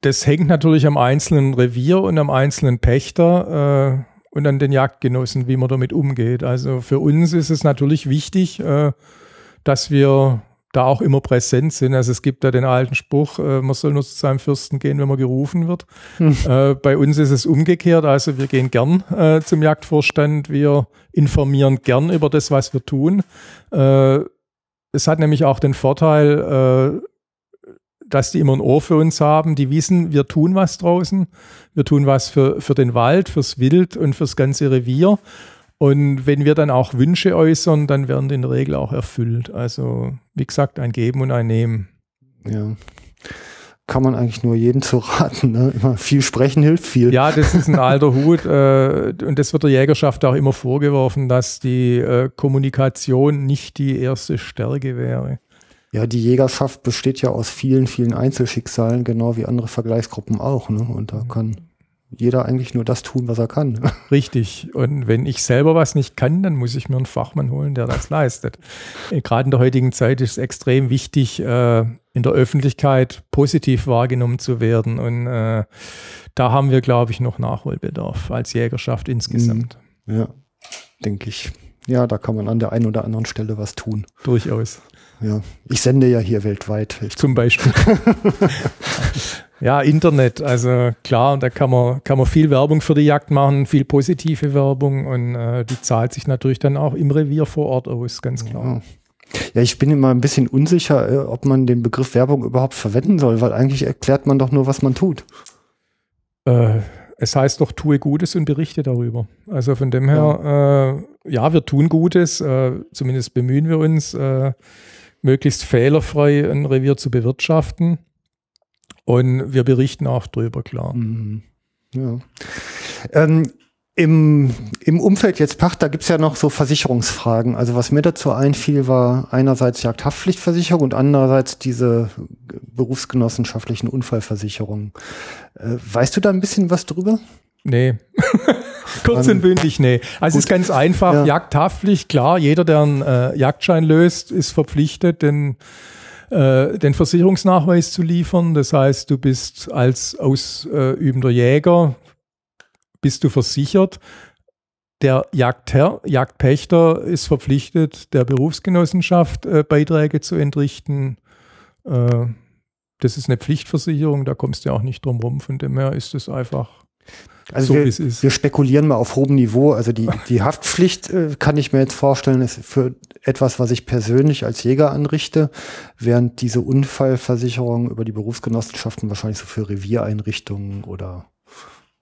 das hängt natürlich am einzelnen Revier und am einzelnen Pächter äh, und an den Jagdgenossen, wie man damit umgeht. Also für uns ist es natürlich wichtig, äh, dass wir da auch immer präsent sind. Also es gibt da den alten Spruch, äh, man soll nur zu seinem Fürsten gehen, wenn man gerufen wird. Hm. Äh, bei uns ist es umgekehrt. Also wir gehen gern äh, zum Jagdvorstand, wir informieren gern über das, was wir tun. Äh, es hat nämlich auch den Vorteil, äh, dass die immer ein Ohr für uns haben. Die wissen, wir tun was draußen. Wir tun was für, für den Wald, fürs Wild und fürs ganze Revier. Und wenn wir dann auch Wünsche äußern, dann werden die in der Regel auch erfüllt. Also, wie gesagt, ein Geben und ein Nehmen. Ja. Kann man eigentlich nur jeden zu raten. Ne? Immer viel sprechen hilft viel. Ja, das ist ein alter Hut. Äh, und das wird der Jägerschaft auch immer vorgeworfen, dass die äh, Kommunikation nicht die erste Stärke wäre. Ja, die Jägerschaft besteht ja aus vielen, vielen Einzelschicksalen, genau wie andere Vergleichsgruppen auch. Ne? Und da kann jeder eigentlich nur das tun, was er kann. *laughs* Richtig. Und wenn ich selber was nicht kann, dann muss ich mir einen Fachmann holen, der das leistet. Äh, gerade in der heutigen Zeit ist es extrem wichtig, äh, in der Öffentlichkeit positiv wahrgenommen zu werden. Und äh, da haben wir, glaube ich, noch Nachholbedarf als Jägerschaft insgesamt. Mhm. Ja, denke ich. Ja, da kann man an der einen oder anderen Stelle was tun. Durchaus. Ja, ich sende ja hier weltweit. Zum Beispiel. *laughs* ja, Internet, also klar, da kann man, kann man viel Werbung für die Jagd machen, viel positive Werbung und äh, die zahlt sich natürlich dann auch im Revier vor Ort aus, ganz klar. Ja. ja ich bin immer ein bisschen unsicher, äh, ob man den Begriff Werbung überhaupt verwenden soll, weil eigentlich erklärt man doch nur, was man tut. Äh, es heißt doch, tue Gutes und berichte darüber. Also von dem her, ja, äh, ja wir tun Gutes, äh, zumindest bemühen wir uns, äh, möglichst fehlerfrei ein Revier zu bewirtschaften. Und wir berichten auch drüber, klar. Mhm. Ja. Ähm, im, Im Umfeld jetzt Pacht, da gibt's ja noch so Versicherungsfragen. Also was mir dazu einfiel, war einerseits Jagdhaftpflichtversicherung und andererseits diese berufsgenossenschaftlichen Unfallversicherungen. Äh, weißt du da ein bisschen was drüber? Nee. *laughs* Kurz und bündig, nee. Also es ist ganz einfach, ja. Jagdhaftpflicht, klar, jeder, der einen äh, Jagdschein löst, ist verpflichtet, den, äh, den Versicherungsnachweis zu liefern. Das heißt, du bist als ausübender Jäger, bist du versichert. Der Jagdherr, Jagdpächter ist verpflichtet, der Berufsgenossenschaft äh, Beiträge zu entrichten. Äh, das ist eine Pflichtversicherung, da kommst du ja auch nicht drum rum. Von dem her ist es einfach also so, wir, wir, spekulieren mal auf hohem Niveau. Also die, die Haftpflicht äh, kann ich mir jetzt vorstellen, ist für etwas, was ich persönlich als Jäger anrichte, während diese Unfallversicherung über die Berufsgenossenschaften wahrscheinlich so für Reviereinrichtungen oder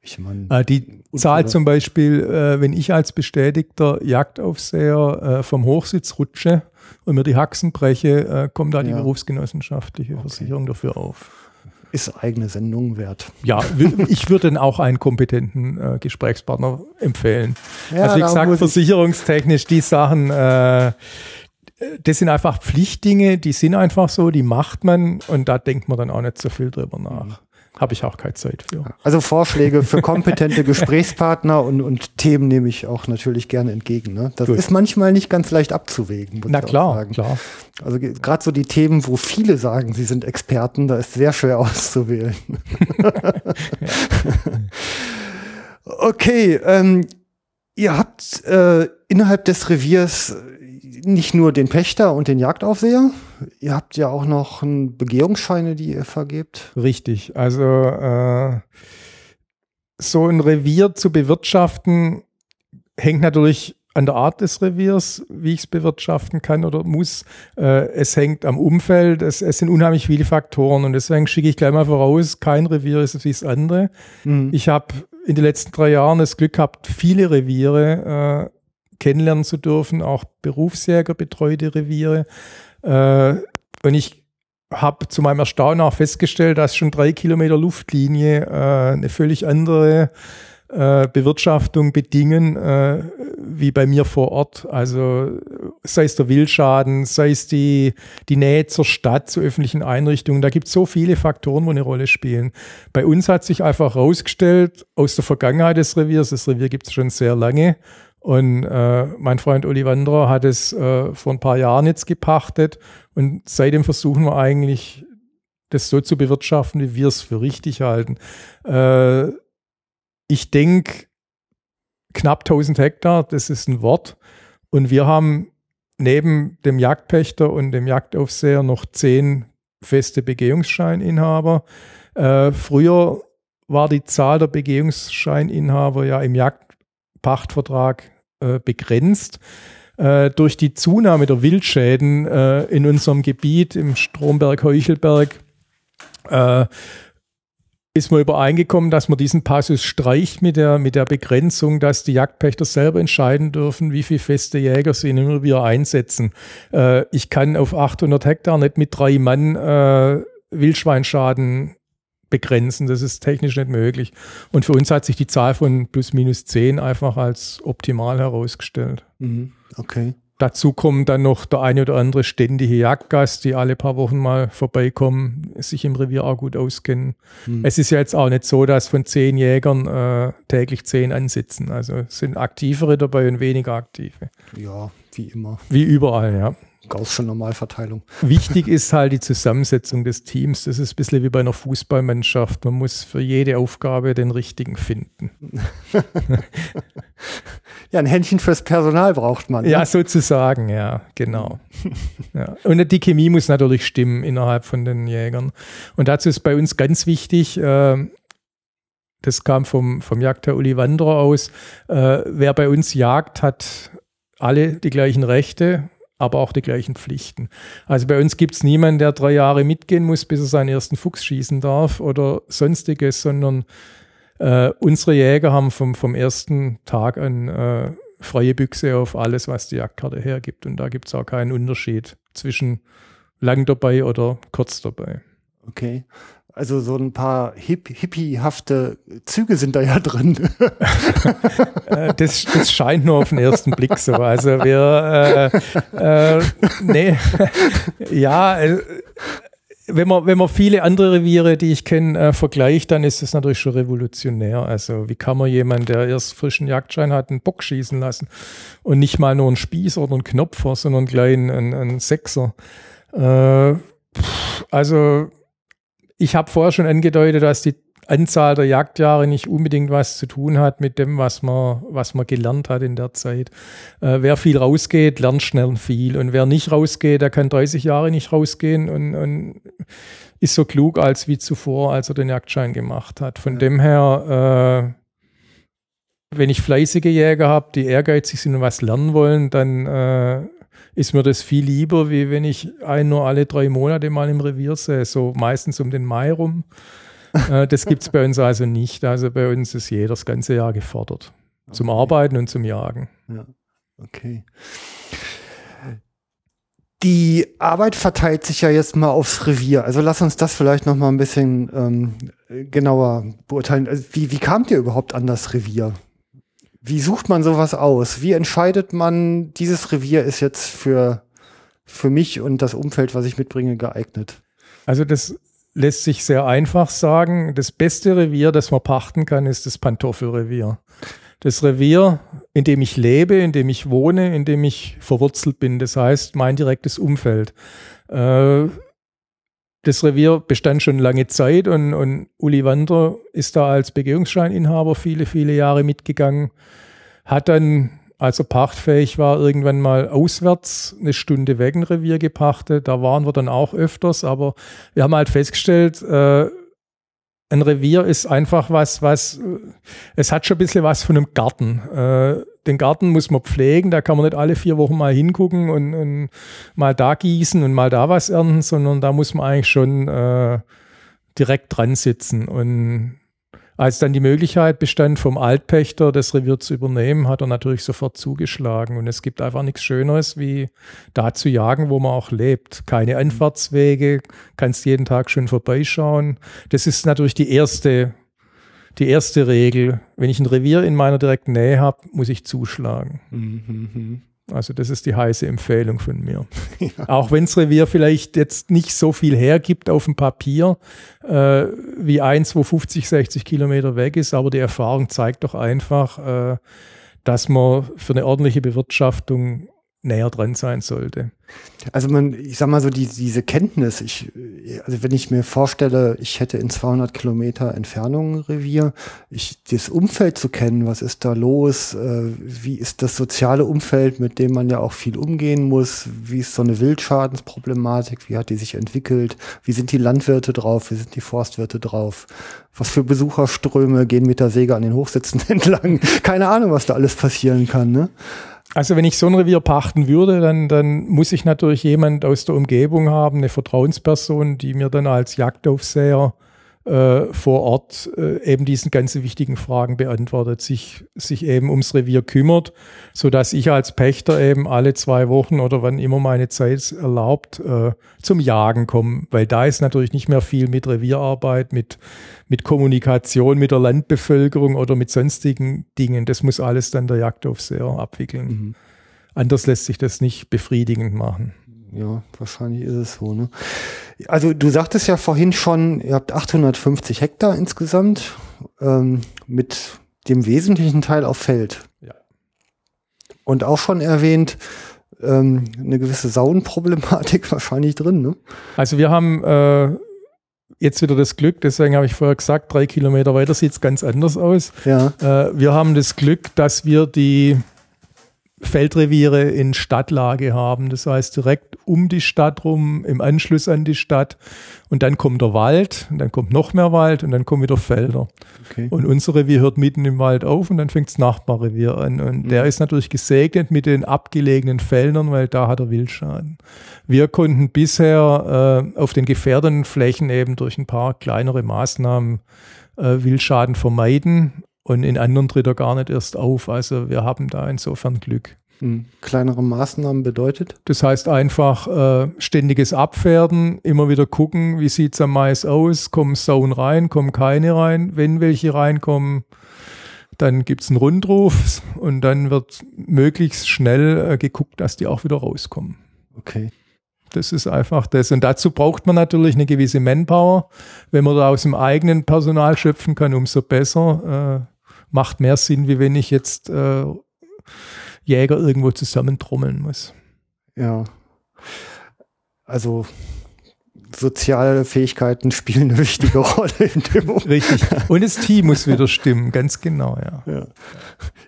ich meine. Äh, die zahlt zum Beispiel, äh, wenn ich als bestätigter Jagdaufseher äh, vom Hochsitz rutsche und mir die Haxen breche, äh, kommt da die ja. berufsgenossenschaftliche okay. Versicherung dafür auf ist eigene Sendung wert. Ja, ich würde dann auch einen kompetenten äh, Gesprächspartner empfehlen. Ja, also wie gesagt, versicherungstechnisch die Sachen, äh, das sind einfach Pflichtdinge, die sind einfach so, die macht man und da denkt man dann auch nicht so viel drüber nach. Habe ich auch keine Zeit für. Also Vorschläge für *laughs* kompetente Gesprächspartner und, und Themen nehme ich auch natürlich gerne entgegen. Ne? Das Gut. ist manchmal nicht ganz leicht abzuwägen. Na klar, klar. Also gerade so die Themen, wo viele sagen, sie sind Experten, da ist sehr schwer *laughs* auszuwählen. *laughs* okay, ähm, ihr habt äh, innerhalb des Reviers nicht nur den Pächter und den Jagdaufseher, ihr habt ja auch noch Begehungsscheine, die ihr vergebt. Richtig, also äh, so ein Revier zu bewirtschaften hängt natürlich an der Art des Reviers, wie ich es bewirtschaften kann oder muss. Äh, es hängt am Umfeld, es, es, sind unheimlich viele Faktoren und deswegen schicke ich gleich mal voraus, kein Revier ist wie das andere. Mhm. Ich habe in den letzten drei Jahren das Glück gehabt, viele Reviere äh, kennenlernen zu dürfen, auch Berufsjäger betreute Reviere. Äh, und ich habe zu meinem Erstaunen auch festgestellt, dass schon drei Kilometer Luftlinie äh, eine völlig andere äh, Bewirtschaftung bedingen, äh, wie bei mir vor Ort. Also sei es der Wildschaden, sei es die, die Nähe zur Stadt, zu öffentlichen Einrichtungen. Da gibt es so viele Faktoren, wo eine Rolle spielen. Bei uns hat sich einfach herausgestellt, aus der Vergangenheit des Reviers, das Revier gibt es schon sehr lange, und äh, mein Freund Uli Wanderer hat es äh, vor ein paar Jahren jetzt gepachtet und seitdem versuchen wir eigentlich, das so zu bewirtschaften, wie wir es für richtig halten. Äh, ich denke, knapp 1000 Hektar, das ist ein Wort. Und wir haben neben dem Jagdpächter und dem Jagdaufseher noch zehn feste Begehungsscheininhaber. Äh, früher war die Zahl der Begehungsscheininhaber ja im Jagdpachtvertrag äh, begrenzt. Äh, durch die Zunahme der Wildschäden äh, in unserem Gebiet im Stromberg-Heuchelberg äh, ist man übereingekommen, dass man diesen Passus streicht mit der, mit der Begrenzung, dass die Jagdpächter selber entscheiden dürfen, wie viele feste Jäger sie in einem Revier einsetzen. Äh, ich kann auf 800 Hektar nicht mit drei Mann äh, Wildschweinschaden begrenzen. Das ist technisch nicht möglich. Und für uns hat sich die Zahl von plus minus 10 einfach als optimal herausgestellt. Mhm. Okay. Dazu kommen dann noch der eine oder andere ständige Jagdgast, die alle paar Wochen mal vorbeikommen, sich im Revier auch gut auskennen. Mhm. Es ist ja jetzt auch nicht so, dass von zehn Jägern äh, täglich zehn ansitzen. Also es sind aktivere dabei und weniger aktive. Ja, wie immer. Wie überall, ja. Gaußsche Normalverteilung. Wichtig ist halt die Zusammensetzung des Teams. Das ist ein bisschen wie bei einer Fußballmannschaft. Man muss für jede Aufgabe den richtigen finden. *laughs* ja, ein Händchen fürs Personal braucht man. Ne? Ja, sozusagen, ja, genau. *laughs* ja. Und die Chemie muss natürlich stimmen innerhalb von den Jägern. Und dazu ist bei uns ganz wichtig, äh, das kam vom, vom Jagdherr Uli Wanderer aus, äh, wer bei uns jagt, hat alle die gleichen Rechte aber auch die gleichen Pflichten. Also bei uns gibt es niemanden, der drei Jahre mitgehen muss, bis er seinen ersten Fuchs schießen darf oder sonstiges, sondern äh, unsere Jäger haben vom, vom ersten Tag an äh, freie Büchse auf alles, was die Jagdkarte hergibt. Und da gibt es auch keinen Unterschied zwischen lang dabei oder kurz dabei. Okay. Also so ein paar hip hippiehafte Züge sind da ja drin. *laughs* Äh, das, das scheint nur auf den ersten Blick so. Also wir, äh, äh, nee, *laughs* ja, äh, wenn man, wenn man viele andere Reviere, die ich kenne, äh, vergleicht, dann ist das natürlich schon revolutionär. Also wie kann man jemanden, der erst frischen Jagdschein hat, einen Bock schießen lassen und nicht mal nur einen Spieß oder einen Knopfer, sondern gleich einen, einen Sechser. Äh, also ich habe vorher schon angedeutet, dass die Anzahl der Jagdjahre nicht unbedingt was zu tun hat mit dem, was man, was man gelernt hat in der Zeit. Äh, wer viel rausgeht, lernt schnell viel. Und wer nicht rausgeht, der kann 30 Jahre nicht rausgehen und, und ist so klug als wie zuvor, als er den Jagdschein gemacht hat. Von ja. dem her, äh, wenn ich fleißige Jäger habe, die ehrgeizig sind und was lernen wollen, dann äh, ist mir das viel lieber, wie wenn ich ein nur alle drei Monate mal im Revier sehe, so meistens um den Mai rum. äh, das gibt es bei uns also nicht. Also bei uns ist jeder das ganze Jahr gefordert. Okay. Zum Arbeiten und zum Jagen. Ja, okay. Die Arbeit verteilt sich ja jetzt mal aufs Revier. Also lass uns das vielleicht noch mal ein bisschen ähm, genauer beurteilen. Also wie, wie kamt ihr überhaupt an das Revier? Wie sucht man sowas aus? Wie entscheidet man, dieses Revier ist jetzt für, für mich und das Umfeld, was ich mitbringe, geeignet? Also das lässt sich sehr einfach sagen. Das beste Revier, das man pachten kann, ist das Pantoffelrevier. Das Revier, in dem ich lebe, in dem ich wohne, in dem ich verwurzelt bin. Das heißt, mein direktes Umfeld. Äh, das Revier bestand schon lange Zeit und, und Uli Wander ist da als Begehungsscheininhaber viele, viele Jahre mitgegangen. Hat dann, als er pachtfähig war, irgendwann mal auswärts eine Stunde weg ein Revier gepachtet. Da waren wir dann auch öfters, aber wir haben halt festgestellt, äh, ein Revier ist einfach was, was, es hat schon ein bisschen was von einem Garten. Äh, den Garten muss man pflegen, da kann man nicht alle vier Wochen mal hingucken und, und mal da gießen und mal da was ernten, sondern da muss man eigentlich schon äh, direkt dran sitzen. Und als dann die Möglichkeit bestand, vom Altpächter das Revier zu übernehmen, hat er natürlich sofort zugeschlagen. Und es gibt einfach nichts Schöneres, wie da zu jagen, wo man auch lebt. Keine Anfahrtswege, kannst jeden Tag schön vorbeischauen. Das ist natürlich die erste die erste Regel. Wenn ich ein Revier in meiner direkten Nähe habe, muss ich zuschlagen. Mhm. Also das ist die heiße Empfehlung von mir. *laughs* Ja. Auch wenn das Revier vielleicht jetzt nicht so viel hergibt auf dem Papier, äh, wie eins, wo 50, 60 Kilometer weg ist, aber die Erfahrung zeigt doch einfach, äh, dass man für eine ordentliche Bewirtschaftung näher dran sein sollte. Also man, ich sag mal so, die, diese Kenntnis, ich, also wenn ich mir vorstelle, ich hätte in 200 Kilometer Entfernung ein Revier, ich, das Umfeld zu kennen, was ist da los, äh, wie ist das soziale Umfeld, mit dem man ja auch viel umgehen muss, wie ist so eine Wildschadensproblematik, wie hat die sich entwickelt, wie sind die Landwirte drauf, wie sind die Forstwirte drauf, was für Besucherströme gehen mit der Säge an den Hochsitzen *laughs* entlang, keine Ahnung, was da alles passieren kann, ne? Also wenn ich so ein Revier pachten würde, dann, dann muss ich natürlich jemand aus der Umgebung haben, eine Vertrauensperson, die mir dann als Jagdaufseher äh, vor Ort äh, eben diesen ganzen wichtigen Fragen beantwortet, sich, sich eben ums Revier kümmert, so dass ich als Pächter eben alle zwei Wochen oder wann immer meine Zeit erlaubt, äh, zum Jagen komme, weil da ist natürlich nicht mehr viel mit Revierarbeit, mit, mit Kommunikation mit der Landbevölkerung oder mit sonstigen Dingen. Das muss alles dann der Jagdaufseher abwickeln. Mhm. Anders lässt sich das nicht befriedigend machen. Ja, wahrscheinlich ist es so. Ne? Also du sagtest ja vorhin schon, ihr habt 850 Hektar insgesamt ähm, mit dem wesentlichen Teil auf Feld. Ja. Und auch schon erwähnt, ähm, eine gewisse Saunenproblematik *laughs* wahrscheinlich drin. Ne? Also wir haben äh, jetzt wieder das Glück, deswegen habe ich vorher gesagt, drei Kilometer weiter sieht es ganz anders aus. Ja. Äh, wir haben das Glück, dass wir die Feldreviere in Stadtlage haben. Das heißt direkt um die Stadt rum, im Anschluss an die Stadt. Und dann kommt der Wald, und dann kommt noch mehr Wald und dann kommen wieder Felder. Okay. Und unser Revier hört mitten im Wald auf und dann fängt das Nachbarrevier an. Und mhm. der ist natürlich gesegnet mit den abgelegenen Feldern, weil da hat er Wildschaden. Wir konnten bisher äh, auf den gefährdeten Flächen eben durch ein paar kleinere Maßnahmen äh, Wildschaden vermeiden und in anderen tritt er gar nicht erst auf. Also wir haben da insofern Glück. Hm. Kleinere Maßnahmen bedeutet? Das heißt einfach äh, ständiges Abpferden, immer wieder gucken, wie sieht es am Mais aus, kommen Sauen rein, kommen keine rein, wenn welche reinkommen, dann gibt es einen Rundruf und dann wird möglichst schnell äh, geguckt, dass die auch wieder rauskommen. Okay. Das ist einfach das. Und dazu braucht man natürlich eine gewisse Manpower. Wenn man da aus dem eigenen Personal schöpfen kann, umso besser. Macht mehr Sinn, wie wenn ich jetzt äh, Jäger irgendwo zusammentrommeln muss. Ja. Also soziale Fähigkeiten spielen eine wichtige *laughs* Rolle in dem Moment. Richtig. Und das Team muss wieder stimmen, ganz genau, ja. Ja,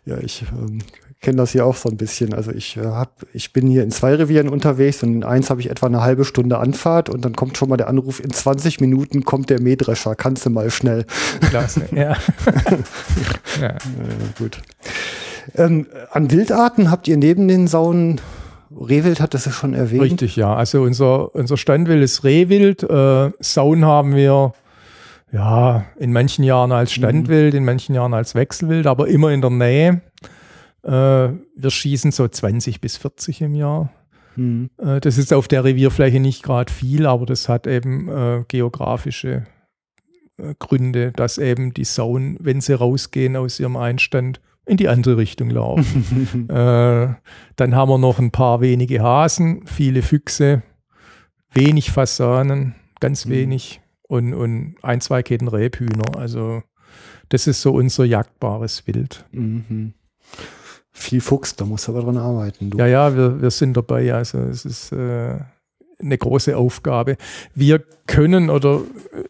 ja ich ähm, kenne das hier auch so ein bisschen. Also ich äh, hab, ich bin hier in zwei Revieren unterwegs und in eins habe ich etwa eine halbe Stunde Anfahrt und dann kommt schon mal der Anruf, in 20 Minuten kommt der Mähdrescher, kannst du mal schnell. Klasse, *laughs* ja. ja. ja. Gut. Ähm, an Wildarten habt ihr neben den Saunen Rehwild hat das ja schon erwähnt. Richtig, ja. Also unser, unser Standwild ist Rehwild. Äh, Sauen haben wir ja in manchen Jahren als mhm. Standwild, in manchen Jahren als Wechselwild, aber immer in der Nähe. Äh, wir schießen so 20 bis 40 im Jahr. Mhm. Äh, das ist auf der Revierfläche nicht gerade viel, aber das hat eben äh, geografische äh, Gründe, dass eben die Sauen, wenn sie rausgehen aus ihrem Einstand, in die andere Richtung laufen. *laughs* äh, dann haben wir noch ein paar wenige Hasen, viele Füchse, wenig Fasanen, ganz mhm. wenig und, und ein, zwei Ketten Rebhühner. Also das ist so unser jagdbares Wild. Mhm. Viel Fuchs, da muss aber dran arbeiten. Du. Ja, ja, wir, wir sind dabei. Also es ist äh, eine große Aufgabe. Wir können oder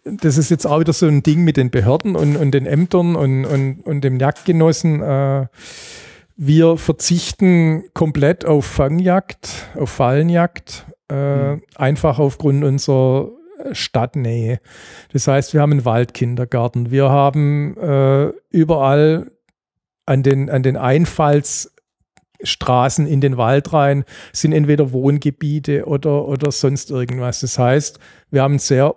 das ist jetzt auch wieder so ein Ding mit den Behörden und, und den Ämtern und, und, und dem Jagdgenossen. Äh, wir verzichten komplett auf Fangjagd, auf Fallenjagd, äh, mhm. einfach aufgrund unserer Stadtnähe. Das heißt, wir haben einen Waldkindergarten. Wir haben äh, überall an den, an den Einfalls Straßen in den Wald rein sind entweder Wohngebiete oder, oder sonst irgendwas. Das heißt, wir haben einen sehr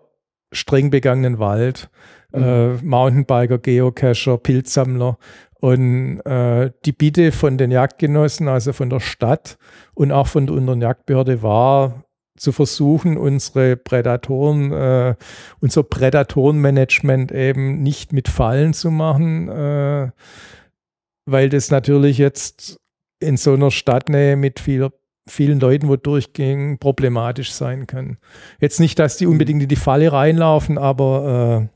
streng begangenen Wald. Mhm. Äh, Mountainbiker, Geocacher, Pilzsammler. Und äh, die Bitte von den Jagdgenossen, also von der Stadt und auch von der unteren Jagdbehörde war, zu versuchen, unsere Prädatoren, äh, unser Prädatorenmanagement eben nicht mit Fallen zu machen, äh, weil das natürlich jetzt in so einer Stadtnähe mit viel, vielen Leuten, wo durchging, problematisch sein kann. Jetzt nicht, dass die unbedingt in die Falle reinlaufen, aber äh,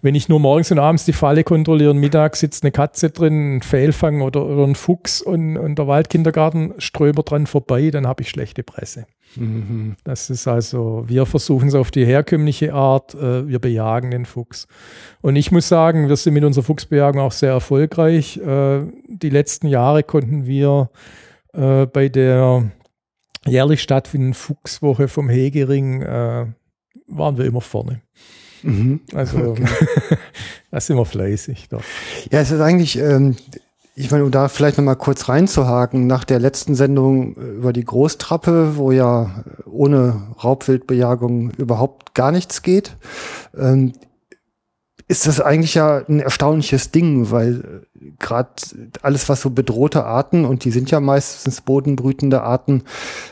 wenn ich nur morgens und abends die Falle kontrolliere und mittags sitzt eine Katze drin, ein Fehlfang oder, oder ein Fuchs und, und der Waldkindergarten strömt dran vorbei, dann habe ich schlechte Presse. Mhm. Das ist also, wir versuchen es auf die herkömmliche Art, äh, wir bejagen den Fuchs. Und ich muss sagen, wir sind mit unserer Fuchsbejagung auch sehr erfolgreich. Äh, die letzten Jahre konnten wir äh, bei der jährlich stattfindenden Fuchswoche vom Hegering, äh, waren wir immer vorne. Mhm. Also *laughs* okay. da sind wir fleißig. Doch. Ja, es ist eigentlich, ähm, ich meine, um da vielleicht nochmal kurz reinzuhaken, nach der letzten Sendung äh, über die Großtrappe, wo ja ohne Raubwildbejagung überhaupt gar nichts geht, ähm, ist das eigentlich ja ein erstaunliches Ding, weil äh, gerade alles, was so bedrohte Arten, und die sind ja meistens bodenbrütende Arten,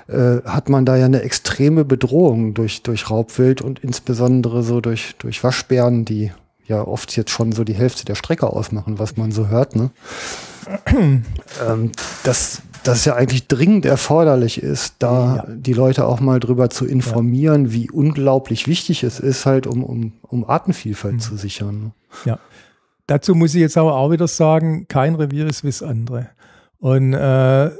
äh, hat man da ja eine extreme Bedrohung durch, durch Raubwild und insbesondere so durch, durch Waschbären, die ja oft jetzt schon so die Hälfte der Strecke ausmachen, was man so hört. Ne? *clears throat* ähm, das, dass es ja eigentlich dringend erforderlich ist, da ja. die Leute auch mal drüber zu informieren, ja. wie unglaublich wichtig es ist, halt, um, um, um Artenvielfalt mhm. zu sichern. Ja. Dazu muss ich jetzt aber auch wieder sagen, kein Revier ist wie das andere. Und äh,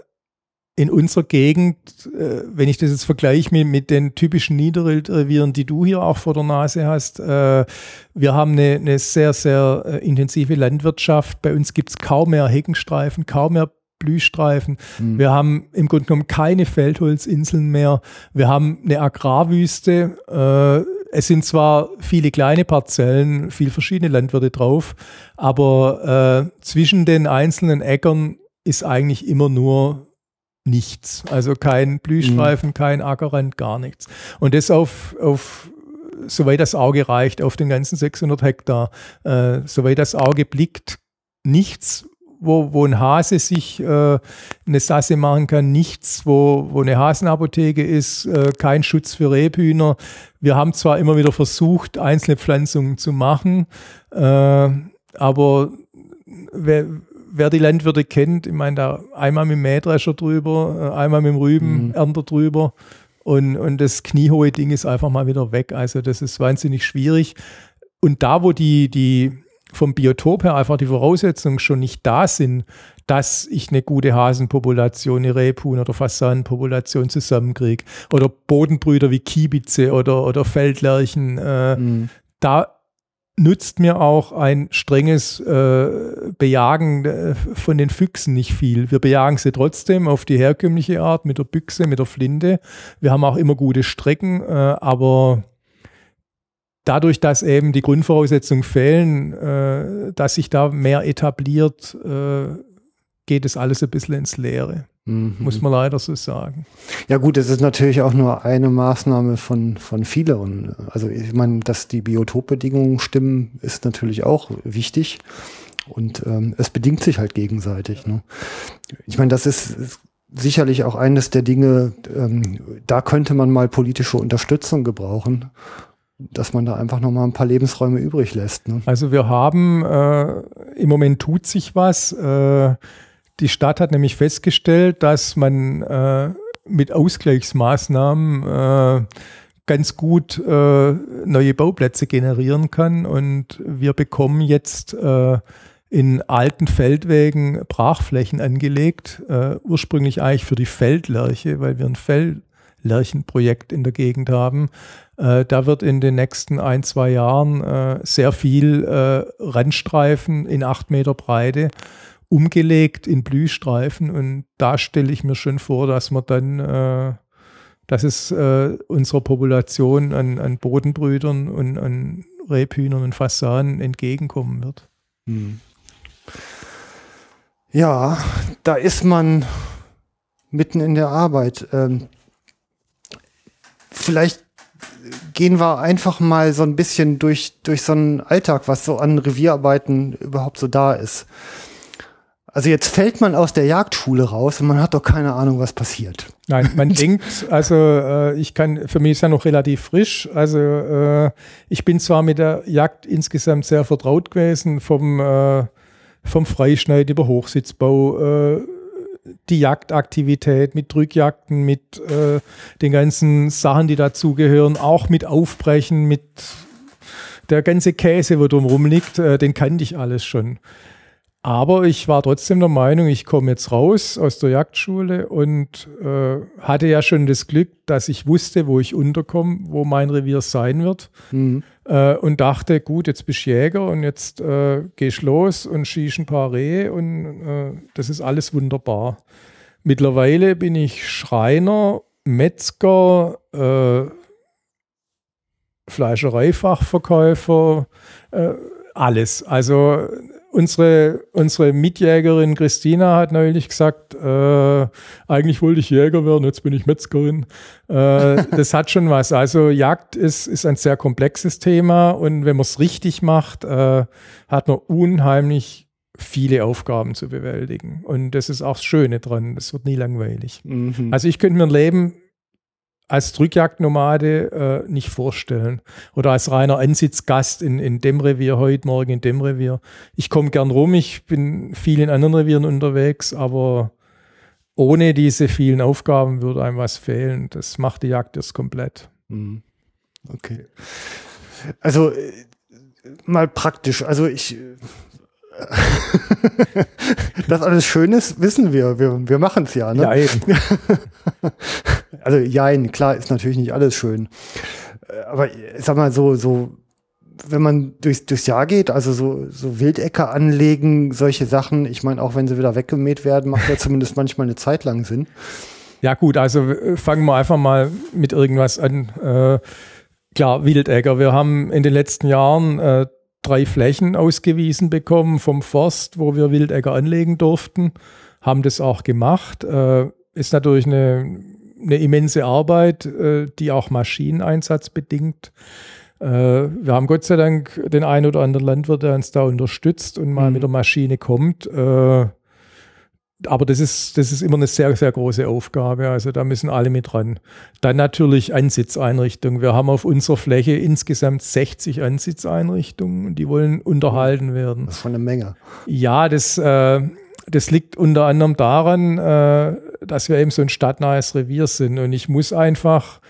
in unserer Gegend, äh, wenn ich das jetzt vergleiche mit, mit den typischen Niederwildrevieren, die du hier auch vor der Nase hast, äh, wir haben eine, eine sehr, sehr äh, intensive Landwirtschaft. Bei uns gibt es kaum mehr Heckenstreifen, kaum mehr Blühstreifen. Mhm. Wir haben im Grunde genommen keine Feldholzinseln mehr. Wir haben eine Agrarwüste. Äh, es sind zwar viele kleine Parzellen, viel verschiedene Landwirte drauf, aber äh, zwischen den einzelnen Äckern ist eigentlich immer nur nichts. Also kein Blühstreifen, mhm. kein Ackerrand, gar nichts. Und das auf, auf soweit das Auge reicht, auf den ganzen 600 Hektar, äh, soweit das Auge blickt, nichts, wo, wo ein Hase sich äh, eine Sasse machen kann, nichts, wo, wo eine Hasenapotheke ist, äh, kein Schutz für Rebhühner. Wir haben zwar immer wieder versucht, einzelne Pflanzungen zu machen, äh, aber wer, wer die Landwirte kennt, ich meine, da einmal mit dem Mähdrescher drüber, äh, einmal mit dem Rübenernter mhm. drüber und, und das kniehohe Ding ist einfach mal wieder weg. Also das ist wahnsinnig schwierig. Und da, wo die, die vom Biotop her einfach die Voraussetzungen schon nicht da sind, dass ich eine gute Hasenpopulation, eine Rebhuhn- oder Fasanenpopulation zusammenkriege. Oder Bodenbrüder wie Kiebitze oder, oder Feldlerchen. Äh, mhm. Da nützt mir auch ein strenges äh, Bejagen äh, von den Füchsen nicht viel. Wir bejagen sie trotzdem auf die herkömmliche Art mit der Büchse, mit der Flinte. Wir haben auch immer gute Strecken, äh, aber dadurch, dass eben die Grundvoraussetzungen fehlen, äh, dass sich da mehr etabliert, äh, geht es alles ein bisschen ins Leere. Mhm. Muss man leider so sagen. Ja gut, es ist natürlich auch nur eine Maßnahme von, von vielen. Also ich meine, dass die Biotopbedingungen stimmen, ist natürlich auch wichtig. Und ähm, es bedingt sich halt gegenseitig. Ne? Ich meine, das ist, ist sicherlich auch eines der Dinge, ähm, da könnte man mal politische Unterstützung gebrauchen dass man da einfach noch mal ein paar Lebensräume übrig lässt. Ne? Also wir haben äh, im Moment tut sich was. Äh, die Stadt hat nämlich festgestellt, dass man äh, mit Ausgleichsmaßnahmen äh, ganz gut äh, neue Bauplätze generieren kann und wir bekommen jetzt äh, in alten Feldwegen Brachflächen angelegt, ursprünglich eigentlich für die Feldlerche, weil wir ein Feldlerchenprojekt in der Gegend haben. Äh, da wird in den nächsten ein, zwei Jahren äh, sehr viel äh, Randstreifen in acht Meter Breite umgelegt in Blühstreifen und da stelle ich mir schon vor, dass man dann, äh, dass es äh, unserer Population an, an Bodenbrüdern und an Rebhühnern und Fasanen entgegenkommen wird. Hm. Ja, da ist man mitten in der Arbeit. Ähm, vielleicht gehen wir einfach mal so ein bisschen durch, durch so einen Alltag, was so an Revierarbeiten überhaupt so da ist. Also jetzt fällt man aus der Jagdschule raus und man hat doch keine Ahnung, was passiert. Nein, man *laughs* denkt, also äh, ich kann, für mich ist ja noch relativ frisch. Also äh, ich bin zwar mit der Jagd insgesamt sehr vertraut gewesen, vom, äh, vom Freischneid über Hochsitzbau, äh, die Jagdaktivität mit Drückjagden, mit äh, den ganzen Sachen, die dazugehören, auch mit Aufbrechen, mit der ganze Käse, wo drumherum liegt, äh, den kannte ich alles schon. Aber ich war trotzdem der Meinung, ich komme jetzt raus aus der Jagdschule und äh, hatte ja schon das Glück, dass ich wusste, wo ich unterkomme, wo mein Revier sein wird. Mhm. Äh, und dachte, gut, jetzt bist du Jäger und jetzt äh, gehst los und schießt ein paar Rehe und äh, das ist alles wunderbar. Mittlerweile bin ich Schreiner, Metzger, äh, Fleischereifachverkäufer, äh, alles. Also unsere, unsere Mitjägerin Christina hat neulich gesagt, äh, eigentlich wollte ich Jäger werden, jetzt bin ich Metzgerin. Äh, das hat schon was. Also Jagd ist, ist ein sehr komplexes Thema und wenn man es richtig macht, äh, hat man unheimlich viele Aufgaben zu bewältigen. Und das ist auch das Schöne dran. Das wird nie langweilig. Mhm. Also ich könnte mir ein Leben als Drückjagdnomade äh, nicht vorstellen. Oder als reiner Ansitzgast in, in dem Revier heute, morgen in dem Revier. Ich komme gern rum, ich bin viel in anderen Revieren unterwegs, aber ohne diese vielen Aufgaben würde einem was fehlen. Das macht die Jagd erst komplett. Mhm. Okay. Also äh, mal praktisch. Also ich *laughs* das alles schön ist, wissen wir. Wir, wir machen es ja. Ne? Ja, eben. *laughs* also jein, klar ist natürlich nicht alles schön. Äh, aber sag mal so, so, wenn man durchs, durchs Jahr geht, also so, so Wildecke anlegen, solche Sachen, ich meine, auch wenn sie wieder weggemäht werden, macht ja *laughs* zumindest manchmal eine Zeit lang Sinn. Ja, gut, also fangen wir einfach mal mit irgendwas an. Äh, klar, Wildäcker. Wir haben in den letzten Jahren äh, drei Flächen ausgewiesen bekommen vom Forst, wo wir Wildäcker anlegen durften, haben das auch gemacht. Äh, ist natürlich eine, eine immense Arbeit, äh, die auch Maschineneinsatz bedingt. Äh, wir haben Gott sei Dank den einen oder anderen Landwirt, der uns da unterstützt und mal mhm. mit der Maschine kommt. Äh, aber das ist, das ist immer eine sehr, sehr große Aufgabe. Also da müssen alle mit dran. Dann natürlich Ansitzeinrichtungen. Wir haben auf unserer Fläche insgesamt 60 Ansitzeinrichtungen und die wollen unterhalten werden. Das ist schon eine Menge. Ja, das, äh, das liegt unter anderem daran, äh, dass wir eben so ein stadtnahes Revier sind. Und ich muss einfach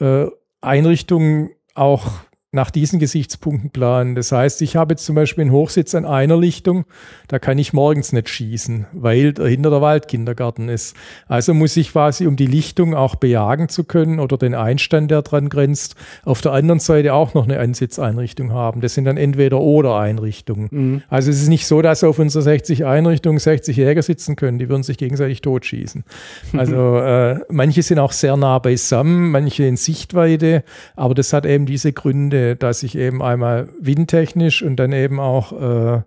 äh, Einrichtungen auch nach diesen Gesichtspunkten planen. Das heißt, ich habe jetzt zum Beispiel einen Hochsitz an einer Lichtung, da kann ich morgens nicht schießen, weil dahinter der Waldkindergarten ist. Also muss ich quasi, um die Lichtung auch bejagen zu können oder den Einstand, der dran grenzt, auf der anderen Seite auch noch eine Ansitzeinrichtung haben. Das sind dann entweder oder Einrichtungen. Mhm. Also es ist nicht so, dass auf unserer 60 Einrichtungen 60 Jäger sitzen können, die würden sich gegenseitig totschießen. *laughs* Also äh, manche sind auch sehr nah beisammen, manche in Sichtweite, aber das hat eben diese Gründe, dass ich eben einmal windtechnisch und dann eben auch, äh,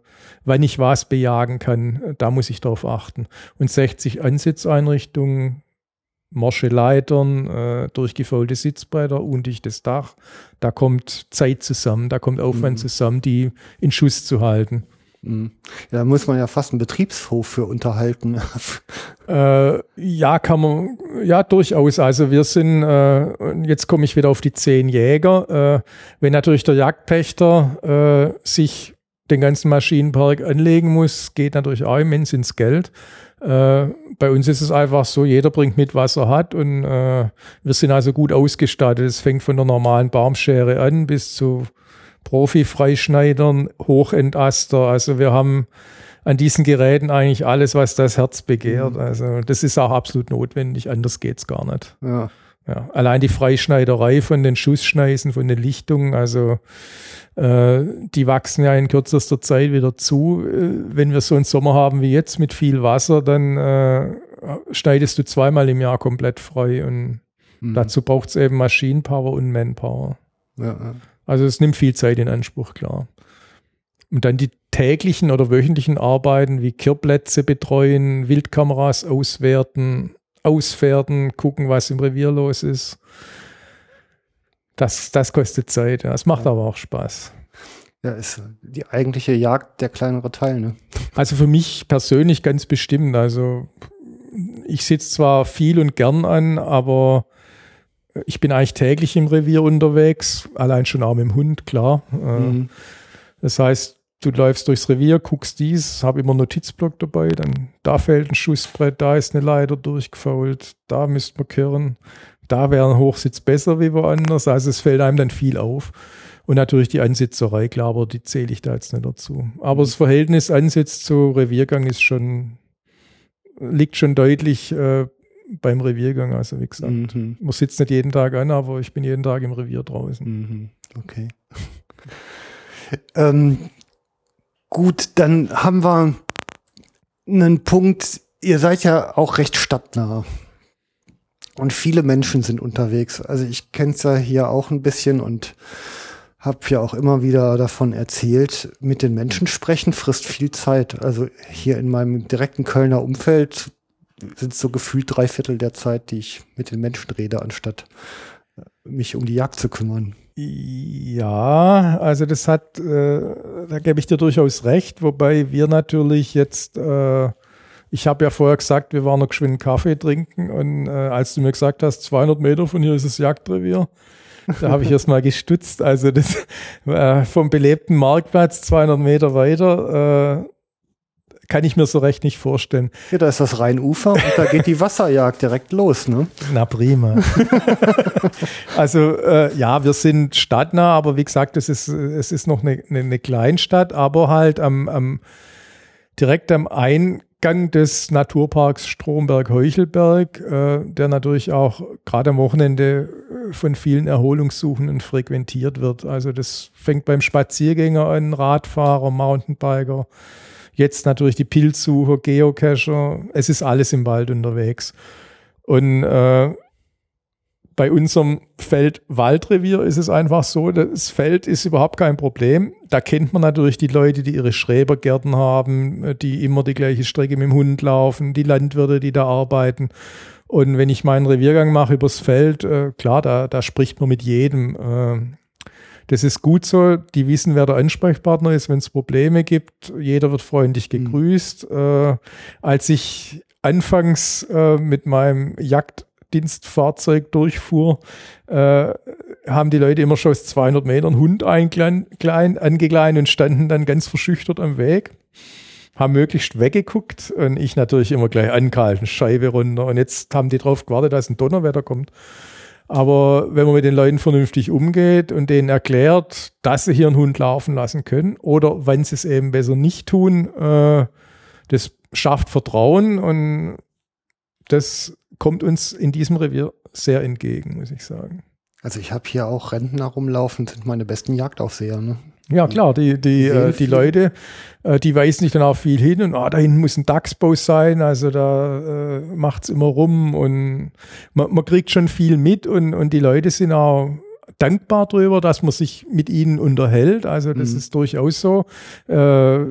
wenn ich was bejagen kann, da muss ich darauf achten. Und 60 Ansitzeinrichtungen, morsche Leitern, äh, durchgefaulte Sitzbretter, undichtes Dach, da kommt Zeit zusammen, da kommt Aufwand mhm. zusammen, die in Schuss zu halten. Mhm. Ja, da muss man ja fast einen Betriebshof für unterhalten. *laughs* äh, ja, kann man, ja, durchaus. Also wir sind, äh, jetzt komme ich wieder auf die zehn Jäger. Äh, wenn natürlich der Jagdpächter äh, sich den ganzen Maschinenpark anlegen muss, geht natürlich auch immens ins Geld. Äh, bei uns ist es einfach so, jeder bringt mit, was er hat und äh, wir sind also gut ausgestattet. Es fängt von der normalen Baumschere an bis zu Profi-Freischneidern, Hochentaster. Also wir haben an diesen Geräten eigentlich alles, was das Herz begehrt. Mhm. Also das ist auch absolut notwendig, anders geht's gar nicht. Ja. Ja, allein die Freischneiderei von den Schussschneisen, von den Lichtungen, also äh, die wachsen ja in kürzester Zeit wieder zu. Äh, wenn wir so einen Sommer haben wie jetzt mit viel Wasser, dann äh, schneidest du zweimal im Jahr komplett frei und mhm. dazu braucht es eben Maschinenpower und Manpower. Ja, ja. Also es nimmt viel Zeit in Anspruch, klar. Und dann die täglichen oder wöchentlichen Arbeiten wie Kirrplätze betreuen, Wildkameras auswerten, ausfährten, gucken, was im Revier los ist. Das, das kostet Zeit. Das macht ja. aber auch Spaß. Ja, ist die eigentliche Jagd der kleinere Teil, ne? Also für mich persönlich ganz bestimmt. Also ich sitze zwar viel und gern an, aber ich bin eigentlich täglich im Revier unterwegs, allein schon auch mit dem Hund, klar. Äh, mhm. Das heißt, du läufst durchs Revier, guckst dies, habe immer einen Notizblock dabei, dann da fällt ein Schussbrett, da ist eine Leiter durchgefault, da müsste man kehren, da wäre ein Hochsitz besser wie woanders. Also es fällt einem dann viel auf. Und natürlich die Ansitzerei, klar, aber die zähle ich da jetzt nicht dazu. Aber das Verhältnis Ansitz zu Reviergang ist schon, liegt schon deutlich äh, beim Reviergang. Also wie gesagt, mhm. man sitzt nicht jeden Tag an, aber ich bin jeden Tag im Revier draußen. Mhm. Okay. *laughs* ähm, gut, dann haben wir einen Punkt. Ihr seid ja auch recht stadtnah. Und viele Menschen sind unterwegs. Also ich kenne es ja hier auch ein bisschen und habe ja auch immer wieder davon erzählt, mit den Menschen sprechen frisst viel Zeit. Also hier in meinem direkten Kölner Umfeld sind so gefühlt drei Viertel der Zeit, die ich mit den Menschen rede, anstatt äh, mich um die Jagd zu kümmern. Ja, also das hat, äh, da gebe ich dir durchaus recht, wobei wir natürlich jetzt, äh, ich habe ja vorher gesagt, wir waren noch geschwind Kaffee trinken und äh, als du mir gesagt hast, 200 Meter von hier ist das Jagdrevier, da habe ich erst mal gestutzt. Also das äh, vom belebten Marktplatz 200 Meter weiter äh, kann ich mir so recht nicht vorstellen. Ja, da ist das Rheinufer und da geht die *laughs* Wasserjagd direkt los, ne? Na prima. *laughs* also äh, ja, wir sind stadtnah, aber wie gesagt, es ist, es ist noch eine, eine, eine Kleinstadt, aber halt am, am direkt am Eingang Gang des Naturparks Stromberg-Heuchelberg, äh, der natürlich auch gerade am Wochenende äh, von vielen Erholungssuchenden frequentiert wird. Also das fängt beim Spaziergänger an, Radfahrer, Mountainbiker, jetzt natürlich die Pilzsucher, Geocacher. Es ist alles im Wald unterwegs. Und äh, bei unserem Feld-Waldrevier ist es einfach so, das Feld ist überhaupt kein Problem. Da kennt man natürlich die Leute, die ihre Schrebergärten haben, die immer die gleiche Strecke mit dem Hund laufen, die Landwirte, die da arbeiten. Und wenn ich meinen Reviergang mache übers Feld, äh, klar, da, da spricht man mit jedem. Äh, das ist gut so. Die wissen, wer der Ansprechpartner ist, wenn es Probleme gibt. Jeder wird freundlich mhm. gegrüßt. Mhm. Äh, als ich anfangs äh, mit meinem Jagd Dienstfahrzeug durchfuhr, äh, haben die Leute immer schon aus 200 Metern Hund klein, angeklein und standen dann ganz verschüchtert am Weg. Haben möglichst weggeguckt und ich natürlich immer gleich angehalten, Scheibe runter. Und jetzt haben die drauf gewartet, dass ein Donnerwetter kommt. Aber wenn man mit den Leuten vernünftig umgeht und denen erklärt, dass sie hier einen Hund laufen lassen können oder wenn sie es eben besser nicht tun, äh, das schafft Vertrauen und das kommt uns in diesem Revier sehr entgegen, muss ich sagen. Also ich habe hier auch Rentner rumlaufen, sind meine besten Jagdaufseher. Ne? Ja klar, die, die, äh, die Leute, äh, die weisen sich dann auch viel hin und oh, da hinten muss ein Dachsbau sein, also da äh, macht's immer rum und man, man kriegt schon viel mit und, und die Leute sind auch dankbar darüber, dass man sich mit ihnen unterhält. Also das mhm. ist durchaus so. Äh,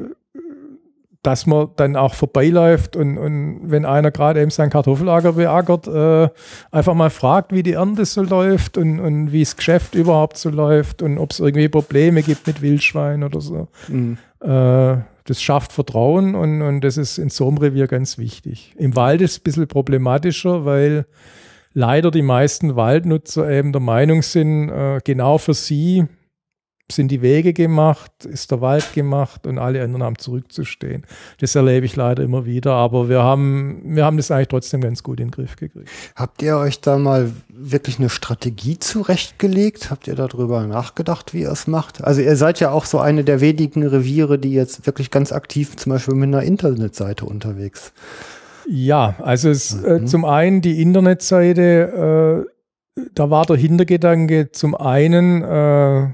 dass man dann auch vorbeiläuft und, und wenn einer gerade eben sein Kartoffelager beackert, äh, einfach mal fragt, wie die Ernte so läuft und, und wie das Geschäft überhaupt so läuft und ob es irgendwie Probleme gibt mit Wildschwein oder so. Mhm. Äh, das schafft Vertrauen und, und das ist in so einem Revier ganz wichtig. Im Wald ist es ein bisschen problematischer, weil leider die meisten Waldnutzer eben der Meinung sind, äh, genau für sie sind die Wege gemacht, ist der Wald gemacht und alle anderen haben zurückzustehen. Das erlebe ich leider immer wieder, aber wir haben, wir haben das eigentlich trotzdem ganz gut in den Griff gekriegt. Habt ihr euch da mal wirklich eine Strategie zurechtgelegt? Habt ihr darüber nachgedacht, wie ihr es macht? Also ihr seid ja auch so eine der wenigen Reviere, die jetzt wirklich ganz aktiv zum Beispiel mit einer Internetseite unterwegs. Ja, also es, äh, mhm. äh, zum einen die Internetseite, äh, da war der Hintergedanke zum einen, äh,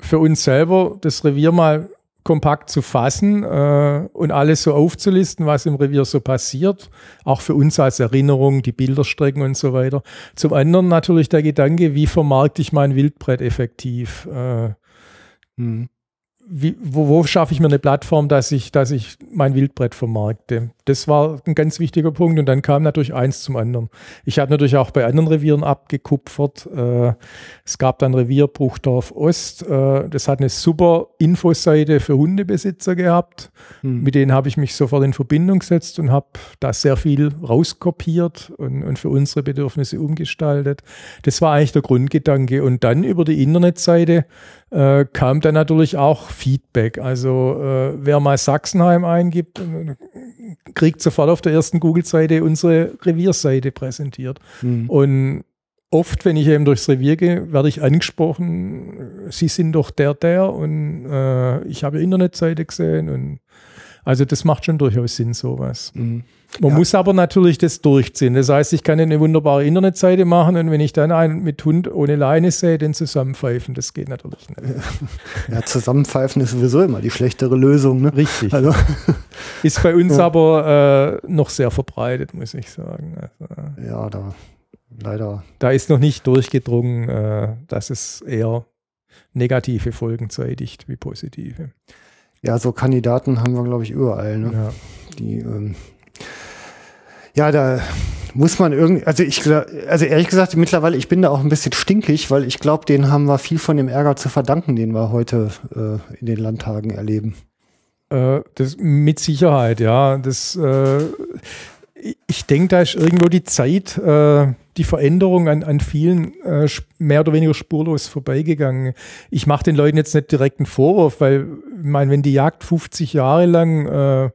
für uns selber das Revier mal kompakt zu fassen äh, und alles so aufzulisten, was im Revier so passiert. Auch für uns als Erinnerung, die Bilderstrecken und so weiter. Zum anderen natürlich der Gedanke, wie vermarkte ich mein Wildbrett effektiv? Äh, hm. Wie, wo, wo schaffe ich mir eine Plattform, dass ich, dass ich mein Wildbrett vermarkte? Das war ein ganz wichtiger Punkt und dann kam natürlich eins zum anderen. Ich habe natürlich auch bei anderen Revieren abgekupfert. Äh, es gab dann Revier Bruchdorf Ost. Äh, das hat eine super Infoseite für Hundebesitzer gehabt. Hm. Mit denen habe ich mich sofort in Verbindung gesetzt und habe da sehr viel rauskopiert und, und für unsere Bedürfnisse umgestaltet. Das war eigentlich der Grundgedanke. Und dann über die Internetseite äh, kam dann natürlich auch Feedback. Also äh, wer mal Sachsenheim eingibt, kriegt sofort auf der ersten Google-Seite unsere Revierseite präsentiert. Mhm. Und oft, wenn ich eben durchs Revier gehe, werde ich angesprochen, Sie sind doch der, der und äh, ich habe Internetseite gesehen und also das macht schon durchaus Sinn, sowas. Mhm. Man ja. muss aber natürlich das durchziehen. Das heißt, ich kann eine wunderbare Internetseite machen und wenn ich dann einen mit Hund ohne Leine sehe, den zusammenpfeifen, das geht natürlich nicht. Ja, *laughs* zusammenpfeifen ist sowieso immer die schlechtere Lösung. Ne? Richtig. Also. *laughs* Ist bei uns ja. aber äh, noch sehr verbreitet, muss ich sagen. Also, ja, da leider. Da ist noch nicht durchgedrungen, äh, dass es eher negative Folgen zeitigt wie positive. Ja, so Kandidaten haben wir, glaube ich, überall. Ne? Ja. Die, ähm, ja, da muss man irgendwie, also ich, also ehrlich gesagt, mittlerweile, ich bin da auch ein bisschen stinkig, weil ich glaube, denen haben wir viel von dem Ärger zu verdanken, den wir heute äh, in den Landtagen erleben. Äh, das mit Sicherheit, ja. Das, äh, ich denke, da ist irgendwo die Zeit, äh, die Veränderung an, an vielen äh, mehr oder weniger spurlos vorbeigegangen. Ich mache den Leuten jetzt nicht direkt einen Vorwurf, weil, ich meine, wenn die Jagd 50 Jahre lang äh,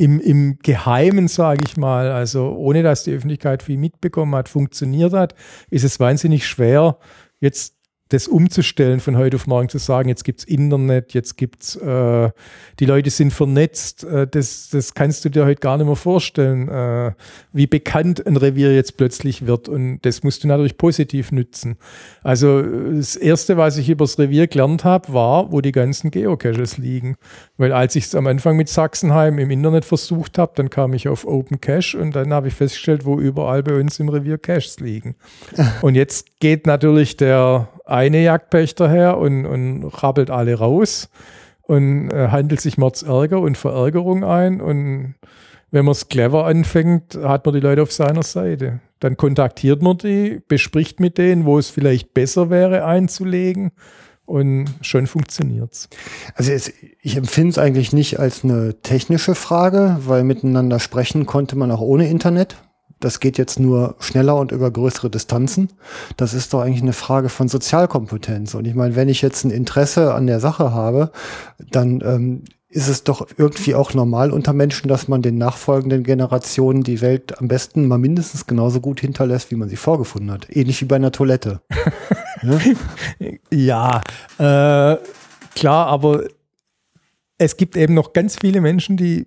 im, im Geheimen, sage ich mal, also ohne dass die Öffentlichkeit viel mitbekommen hat, funktioniert hat, ist es wahnsinnig schwer, jetzt das umzustellen, von heute auf morgen zu sagen, jetzt gibt's Internet, jetzt gibt's äh, die Leute sind vernetzt, äh, das, das kannst du dir heute gar nicht mehr vorstellen, äh, wie bekannt ein Revier jetzt plötzlich wird. Und das musst du natürlich positiv nützen. Also das Erste, was ich über das Revier gelernt habe, war, wo die ganzen Geocaches liegen. Weil als ich es am Anfang mit Sachsenheim im Internet versucht habe, dann kam ich auf Open Cache und dann habe ich festgestellt, wo überall bei uns im Revier Caches liegen. *laughs* und jetzt geht natürlich der eine Jagdpächter her und, und rabbelt alle raus und äh, handelt sich Mordsärger und Verärgerung ein. Und wenn man es clever anfängt, hat man die Leute auf seiner Seite. Dann kontaktiert man die, bespricht mit denen, wo es vielleicht besser wäre einzulegen. Und schon funktioniert es. Also es, ich empfinde es eigentlich nicht als eine technische Frage, weil miteinander sprechen konnte man auch ohne Internet das geht jetzt nur schneller und über größere Distanzen. Das ist doch eigentlich eine Frage von Sozialkompetenz. Und ich meine, wenn ich jetzt ein Interesse an der Sache habe, dann ähm, ist es doch irgendwie auch normal unter Menschen, dass man den nachfolgenden Generationen die Welt am besten mal mindestens genauso gut hinterlässt, wie man sie vorgefunden hat. Ähnlich wie bei einer Toilette. ja, *laughs* ja äh, klar, aber es gibt eben noch ganz viele Menschen, die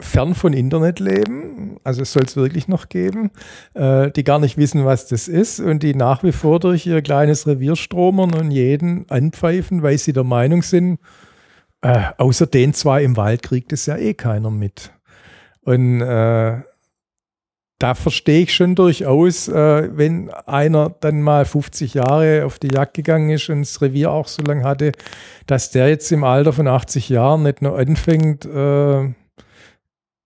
fern von Internet leben, also es soll es wirklich noch geben, äh, die gar nicht wissen, was das ist und die nach wie vor durch ihr kleines Revier stromern und jeden anpfeifen, weil sie der Meinung sind, äh, außer den zwei im Wald kriegt es ja eh keiner mit. Und äh, da verstehe ich schon durchaus, äh, wenn einer dann mal 50 Jahre auf die Jagd gegangen ist und das Revier auch so lange hatte, dass der jetzt im Alter von 80 Jahren nicht nur anfängt, äh,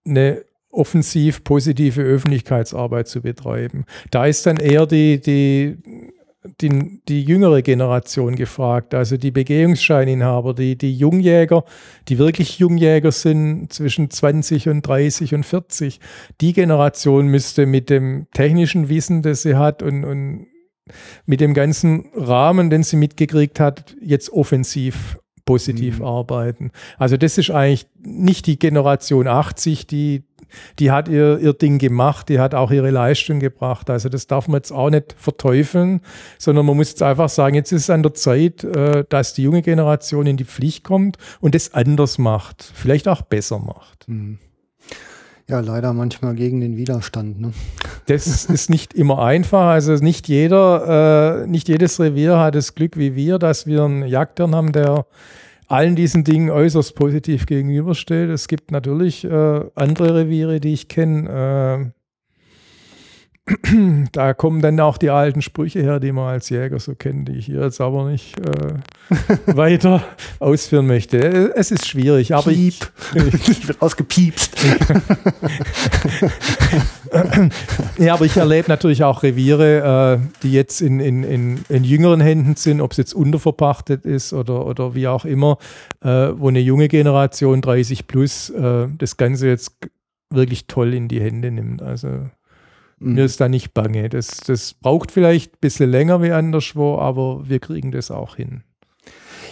eine offensiv positive Öffentlichkeitsarbeit zu betreiben. Da ist dann eher die, die, die, die jüngere Generation gefragt, also die Begehungsscheininhaber, die, die Jungjäger, die wirklich Jungjäger sind zwischen 20 und 30 und 40. Die Generation müsste mit dem technischen Wissen, das sie hat und, und mit dem ganzen Rahmen, den sie mitgekriegt hat, jetzt offensiv positiv mhm. arbeiten. Also das ist eigentlich nicht die Generation 80, die, die hat ihr, ihr Ding gemacht, die hat auch ihre Leistung gebracht. Also das darf man jetzt auch nicht verteufeln, sondern man muss jetzt einfach sagen, jetzt ist es an der Zeit, äh, dass die junge Generation in die Pflicht kommt und es anders macht, vielleicht auch besser macht. Mhm. Ja, leider manchmal gegen den Widerstand. Ne? Das ist nicht immer einfach. Also nicht jeder, äh, nicht jedes Revier hat das Glück wie wir, dass wir einen Jagdherrn haben, der allen diesen Dingen äußerst positiv gegenübersteht. Es gibt natürlich äh, andere Reviere, die ich kenne, äh, *clears throat* da kommen dann auch die alten Sprüche her, die man als Jäger so kennt, die ich hier jetzt aber nicht äh, *laughs* weiter ausführen möchte. Es ist schwierig, aber Piep. *laughs* ich, ich wird ausgepiepst. *laughs* ja, aber ich erlebe natürlich auch Reviere, äh, die jetzt in, in, in, in jüngeren Händen sind, ob es jetzt unterverpachtet ist oder, oder wie auch immer, äh, wo eine junge Generation 30 plus äh, das Ganze jetzt wirklich toll in die Hände nimmt. Also mhm. mir ist da nicht bange. Das, das braucht vielleicht ein bisschen länger wie anderswo, aber wir kriegen das auch hin.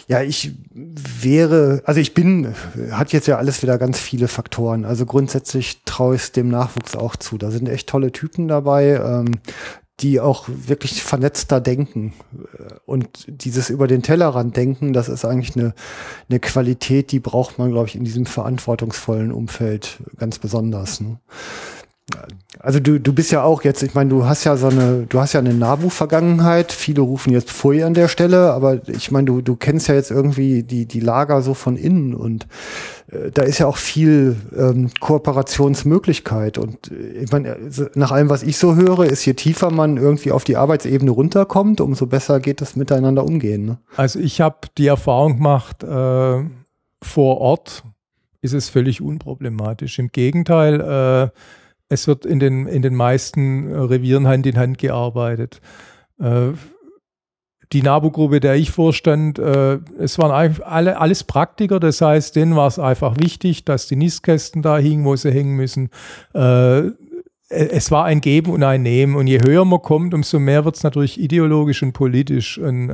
Ja, ich wäre, also ich bin, hat jetzt ja alles wieder ganz viele Faktoren. Also grundsätzlich traue ich es dem Nachwuchs auch zu. Da sind echt tolle Typen dabei, ähm, die auch wirklich vernetzter denken. Und dieses über den Tellerrand denken, das ist eigentlich eine, eine Qualität, die braucht man, glaube ich, in diesem verantwortungsvollen Umfeld ganz besonders. Ne? Also du, du bist ja auch jetzt, ich meine, du hast ja so eine, du hast ja eine Nabu-Vergangenheit. Viele rufen jetzt Pfui an der Stelle, aber ich meine, du, du kennst ja jetzt irgendwie die, die Lager so von innen und äh, da ist ja auch viel ähm, Kooperationsmöglichkeit. Und äh, ich meine, nach allem, was ich so höre, ist je tiefer man irgendwie auf die Arbeitsebene runterkommt, umso besser geht das miteinander umgehen. Ne? Also ich habe die Erfahrung gemacht, äh, vor Ort ist es völlig unproblematisch. Im Gegenteil, äh, es wird in den, in den meisten äh, Revieren Hand in Hand gearbeitet. Äh, die NABU-Gruppe, der ich vorstand, äh, es waren alle, alles Praktiker, das heißt, denen war es einfach wichtig, dass die Nistkästen da hingen, wo sie hängen müssen. es war ein Geben und ein Nehmen und je höher man kommt, umso mehr wird es natürlich ideologisch und politisch und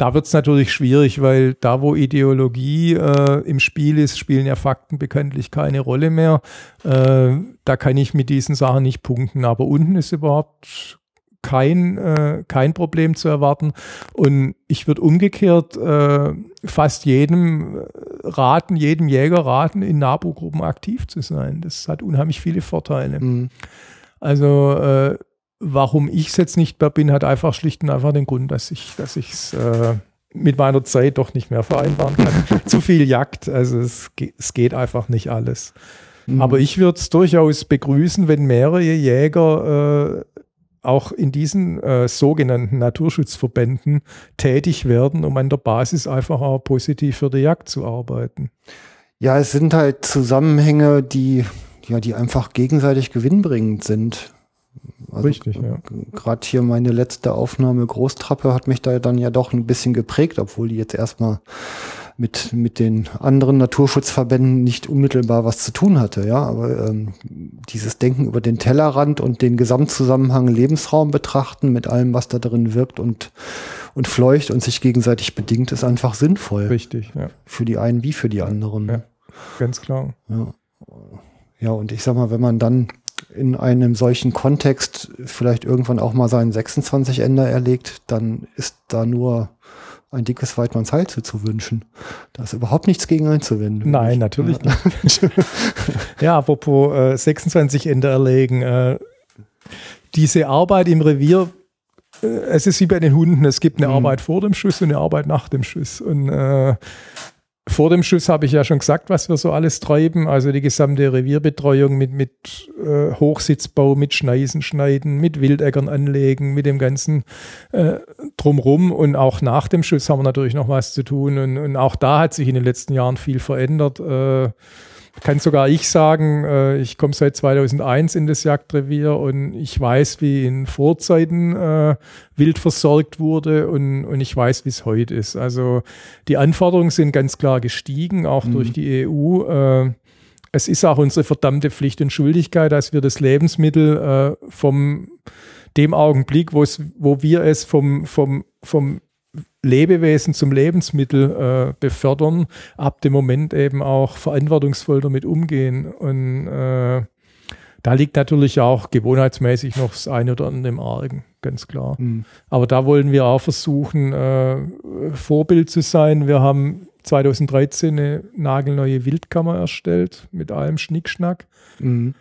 da wird es natürlich schwierig, weil da, wo Ideologie äh, im Spiel ist, spielen ja Fakten bekanntlich keine Rolle mehr. Äh, da kann ich mit diesen Sachen nicht punkten. Aber unten ist überhaupt kein, äh, kein Problem zu erwarten. Und ich würde umgekehrt äh, fast jedem raten, jedem Jäger raten, in NABU-Gruppen aktiv zu sein. Das hat unheimlich viele Vorteile. Mhm. Also äh, warum ich es jetzt nicht mehr bin, hat einfach schlicht und einfach den Grund, dass ich dass es äh, mit meiner Zeit doch nicht mehr vereinbaren kann. *laughs* Zu viel Jagd, also es, es geht einfach nicht alles. Mhm. Aber ich würde es durchaus begrüßen, wenn mehrere Jäger äh, auch in diesen äh, sogenannten Naturschutzverbänden tätig werden, um an der Basis einfach auch positiv für die Jagd zu arbeiten. Ja, es sind halt Zusammenhänge, die ja, die einfach gegenseitig gewinnbringend sind. Also Richtig, ja. Gerade hier meine letzte Aufnahme Großtrappe hat mich da dann ja doch ein bisschen geprägt, obwohl die jetzt erstmal mit, mit den anderen Naturschutzverbänden nicht unmittelbar was zu tun hatte, ja. Aber ähm, dieses Denken über den Tellerrand und den Gesamtzusammenhang Lebensraum betrachten mit allem, was da drin wirkt und, und fleucht und sich gegenseitig bedingt, ist einfach sinnvoll. Richtig, ja. Für die einen wie für die anderen. Ja, ganz klar. Ja. Ja, und ich sag mal, wenn man dann in einem solchen Kontext vielleicht irgendwann auch mal seinen 26 Ender erlegt, dann ist da nur ein dickes Weidmanns Heil zu, zu wünschen. Da ist überhaupt nichts gegen einzuwenden. Nein, natürlich ja. nicht. *laughs* ja, apropos äh, 26 Ender erlegen. Äh, diese Arbeit im Revier, äh, es ist wie bei den Hunden, es gibt eine mhm. Arbeit vor dem Schuss und eine Arbeit nach dem Schuss. Und äh, vor dem Schuss habe ich ja schon gesagt, was wir so alles treiben. Also die gesamte Revierbetreuung mit, mit äh, Hochsitzbau, mit Schneisen schneiden, mit Wildäckern anlegen, mit dem ganzen äh, drumrum. Und auch nach dem Schuss haben wir natürlich noch was zu tun. Und, und auch da hat sich in den letzten Jahren viel verändert. Äh, kann sogar ich sagen, äh, ich komme seit 2001 in das Jagdrevier und ich weiß, wie in Vorzeiten äh, wild versorgt wurde und, und ich weiß, wie es heute ist. Also die Anforderungen sind ganz klar gestiegen, auch mhm. durch die EU. Äh, es ist auch unsere verdammte Pflicht und Schuldigkeit, dass wir das Lebensmittel äh, vom dem Augenblick, wo wir es vom, vom, vom Lebewesen zum Lebensmittel äh, befördern, ab dem Moment eben auch verantwortungsvoll damit umgehen. Und äh, da liegt natürlich auch gewohnheitsmäßig noch das eine oder andere im Argen, ganz klar. Mhm. Aber da wollen wir auch versuchen, äh, Vorbild zu sein. Wir haben 2013 eine nagelneue Wildkammer erstellt mit allem Schnickschnack. Mhm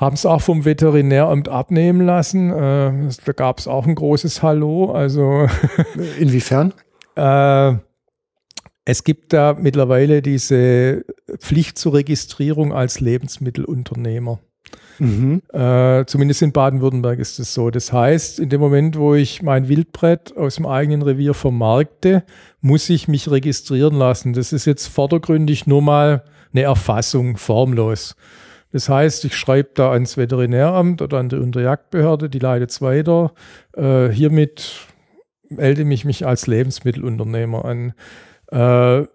haben es auch vom Veterinäramt abnehmen lassen. Äh, da gab es auch ein großes Hallo. Also *laughs* inwiefern? äh, es gibt da mittlerweile diese Pflicht zur Registrierung als Lebensmittelunternehmer. Mhm. Äh, zumindest in Baden-Württemberg ist es so. Das heißt, in dem Moment, wo ich mein Wildbrett aus dem eigenen Revier vermarkte, muss ich mich registrieren lassen. Das ist jetzt vordergründig nur mal eine Erfassung, formlos. Das heißt, ich schreibe da ans Veterinäramt oder an die Unterjagdbehörde, die leitet es weiter. Äh, hiermit melde mich mich als Lebensmittelunternehmer an. Äh,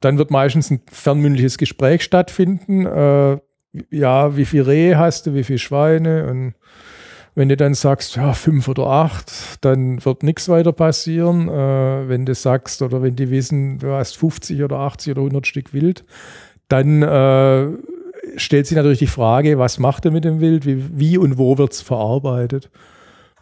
dann wird meistens ein fernmündliches Gespräch stattfinden. Äh, ja, wie viel Rehe hast du, wie viel Schweine? Und wenn du dann sagst, ja, fünf oder acht, dann wird nichts weiter passieren. Äh, wenn du sagst oder wenn die wissen, du hast 50 oder 80 oder 100 Stück Wild, dann äh, stellt sich natürlich die Frage, was macht er mit dem Wild, wie, wie und wo wird es verarbeitet.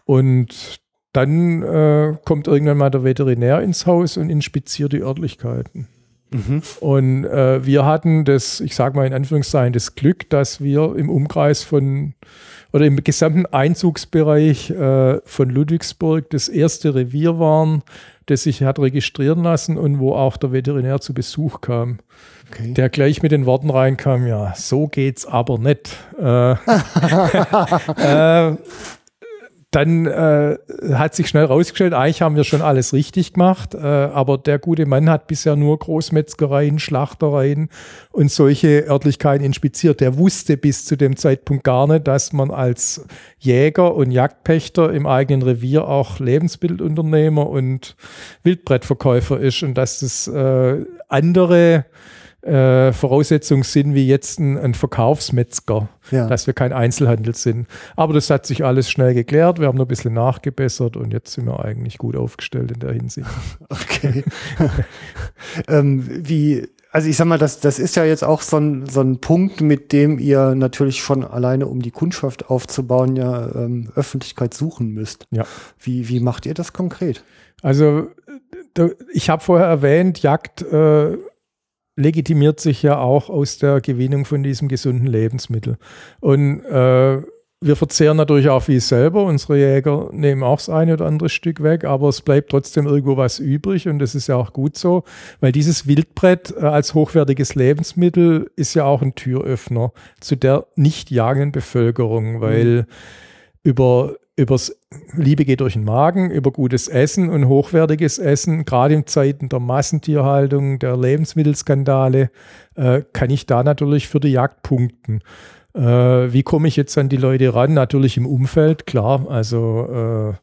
Und dann äh, kommt irgendwann mal der Veterinär ins Haus und inspiziert die Örtlichkeiten. Mhm. Und äh, wir hatten das, ich sage mal in Anführungszeichen, das Glück, dass wir im Umkreis von oder im gesamten Einzugsbereich äh, von Ludwigsburg das erste Revier waren, das sich hat registrieren lassen und wo auch der Veterinär zu Besuch kam. Okay. Der gleich mit den Worten reinkam, ja, so geht's aber nicht. Äh, *laughs* *laughs* äh, dann äh, hat sich schnell rausgestellt, eigentlich haben wir schon alles richtig gemacht, äh, aber der gute Mann hat bisher nur Großmetzgereien, Schlachtereien und solche Örtlichkeiten inspiziert. Der wusste bis zu dem Zeitpunkt gar nicht, dass man als Jäger und Jagdpächter im eigenen Revier auch Lebensmittelunternehmer und Wildbrettverkäufer ist und dass es äh, andere äh, Voraussetzungen sind wie jetzt ein, ein Verkaufsmetzger, ja. dass wir kein Einzelhandel sind. Aber das hat sich alles schnell geklärt. Wir haben noch ein bisschen nachgebessert und jetzt sind wir eigentlich gut aufgestellt in der Hinsicht. *laughs* Okay. *laughs* ähm, wie, also ich sag mal, das, das ist ja jetzt auch so ein, so ein Punkt, mit dem ihr natürlich schon alleine, um die Kundschaft aufzubauen, ja ähm, Öffentlichkeit suchen müsst. Ja. Wie, wie macht ihr das konkret? Also ich habe vorher erwähnt, Jagd äh, legitimiert sich ja auch aus der Gewinnung von diesem gesunden Lebensmittel. Und äh, wir verzehren natürlich auch viel selber. Unsere Jäger nehmen auch das eine oder andere Stück weg, aber es bleibt trotzdem irgendwo was übrig und das ist ja auch gut so, weil dieses Wildbrett äh, als hochwertiges Lebensmittel ist ja auch ein Türöffner zu der nicht jagenden Bevölkerung, weil mhm. über übers Liebe geht durch den Magen, über gutes Essen und hochwertiges Essen, gerade in Zeiten der Massentierhaltung, der Lebensmittelskandale, äh, kann ich da natürlich für die Jagd punkten. Äh, wie komme ich jetzt an die Leute ran? Natürlich im Umfeld, klar. Also äh,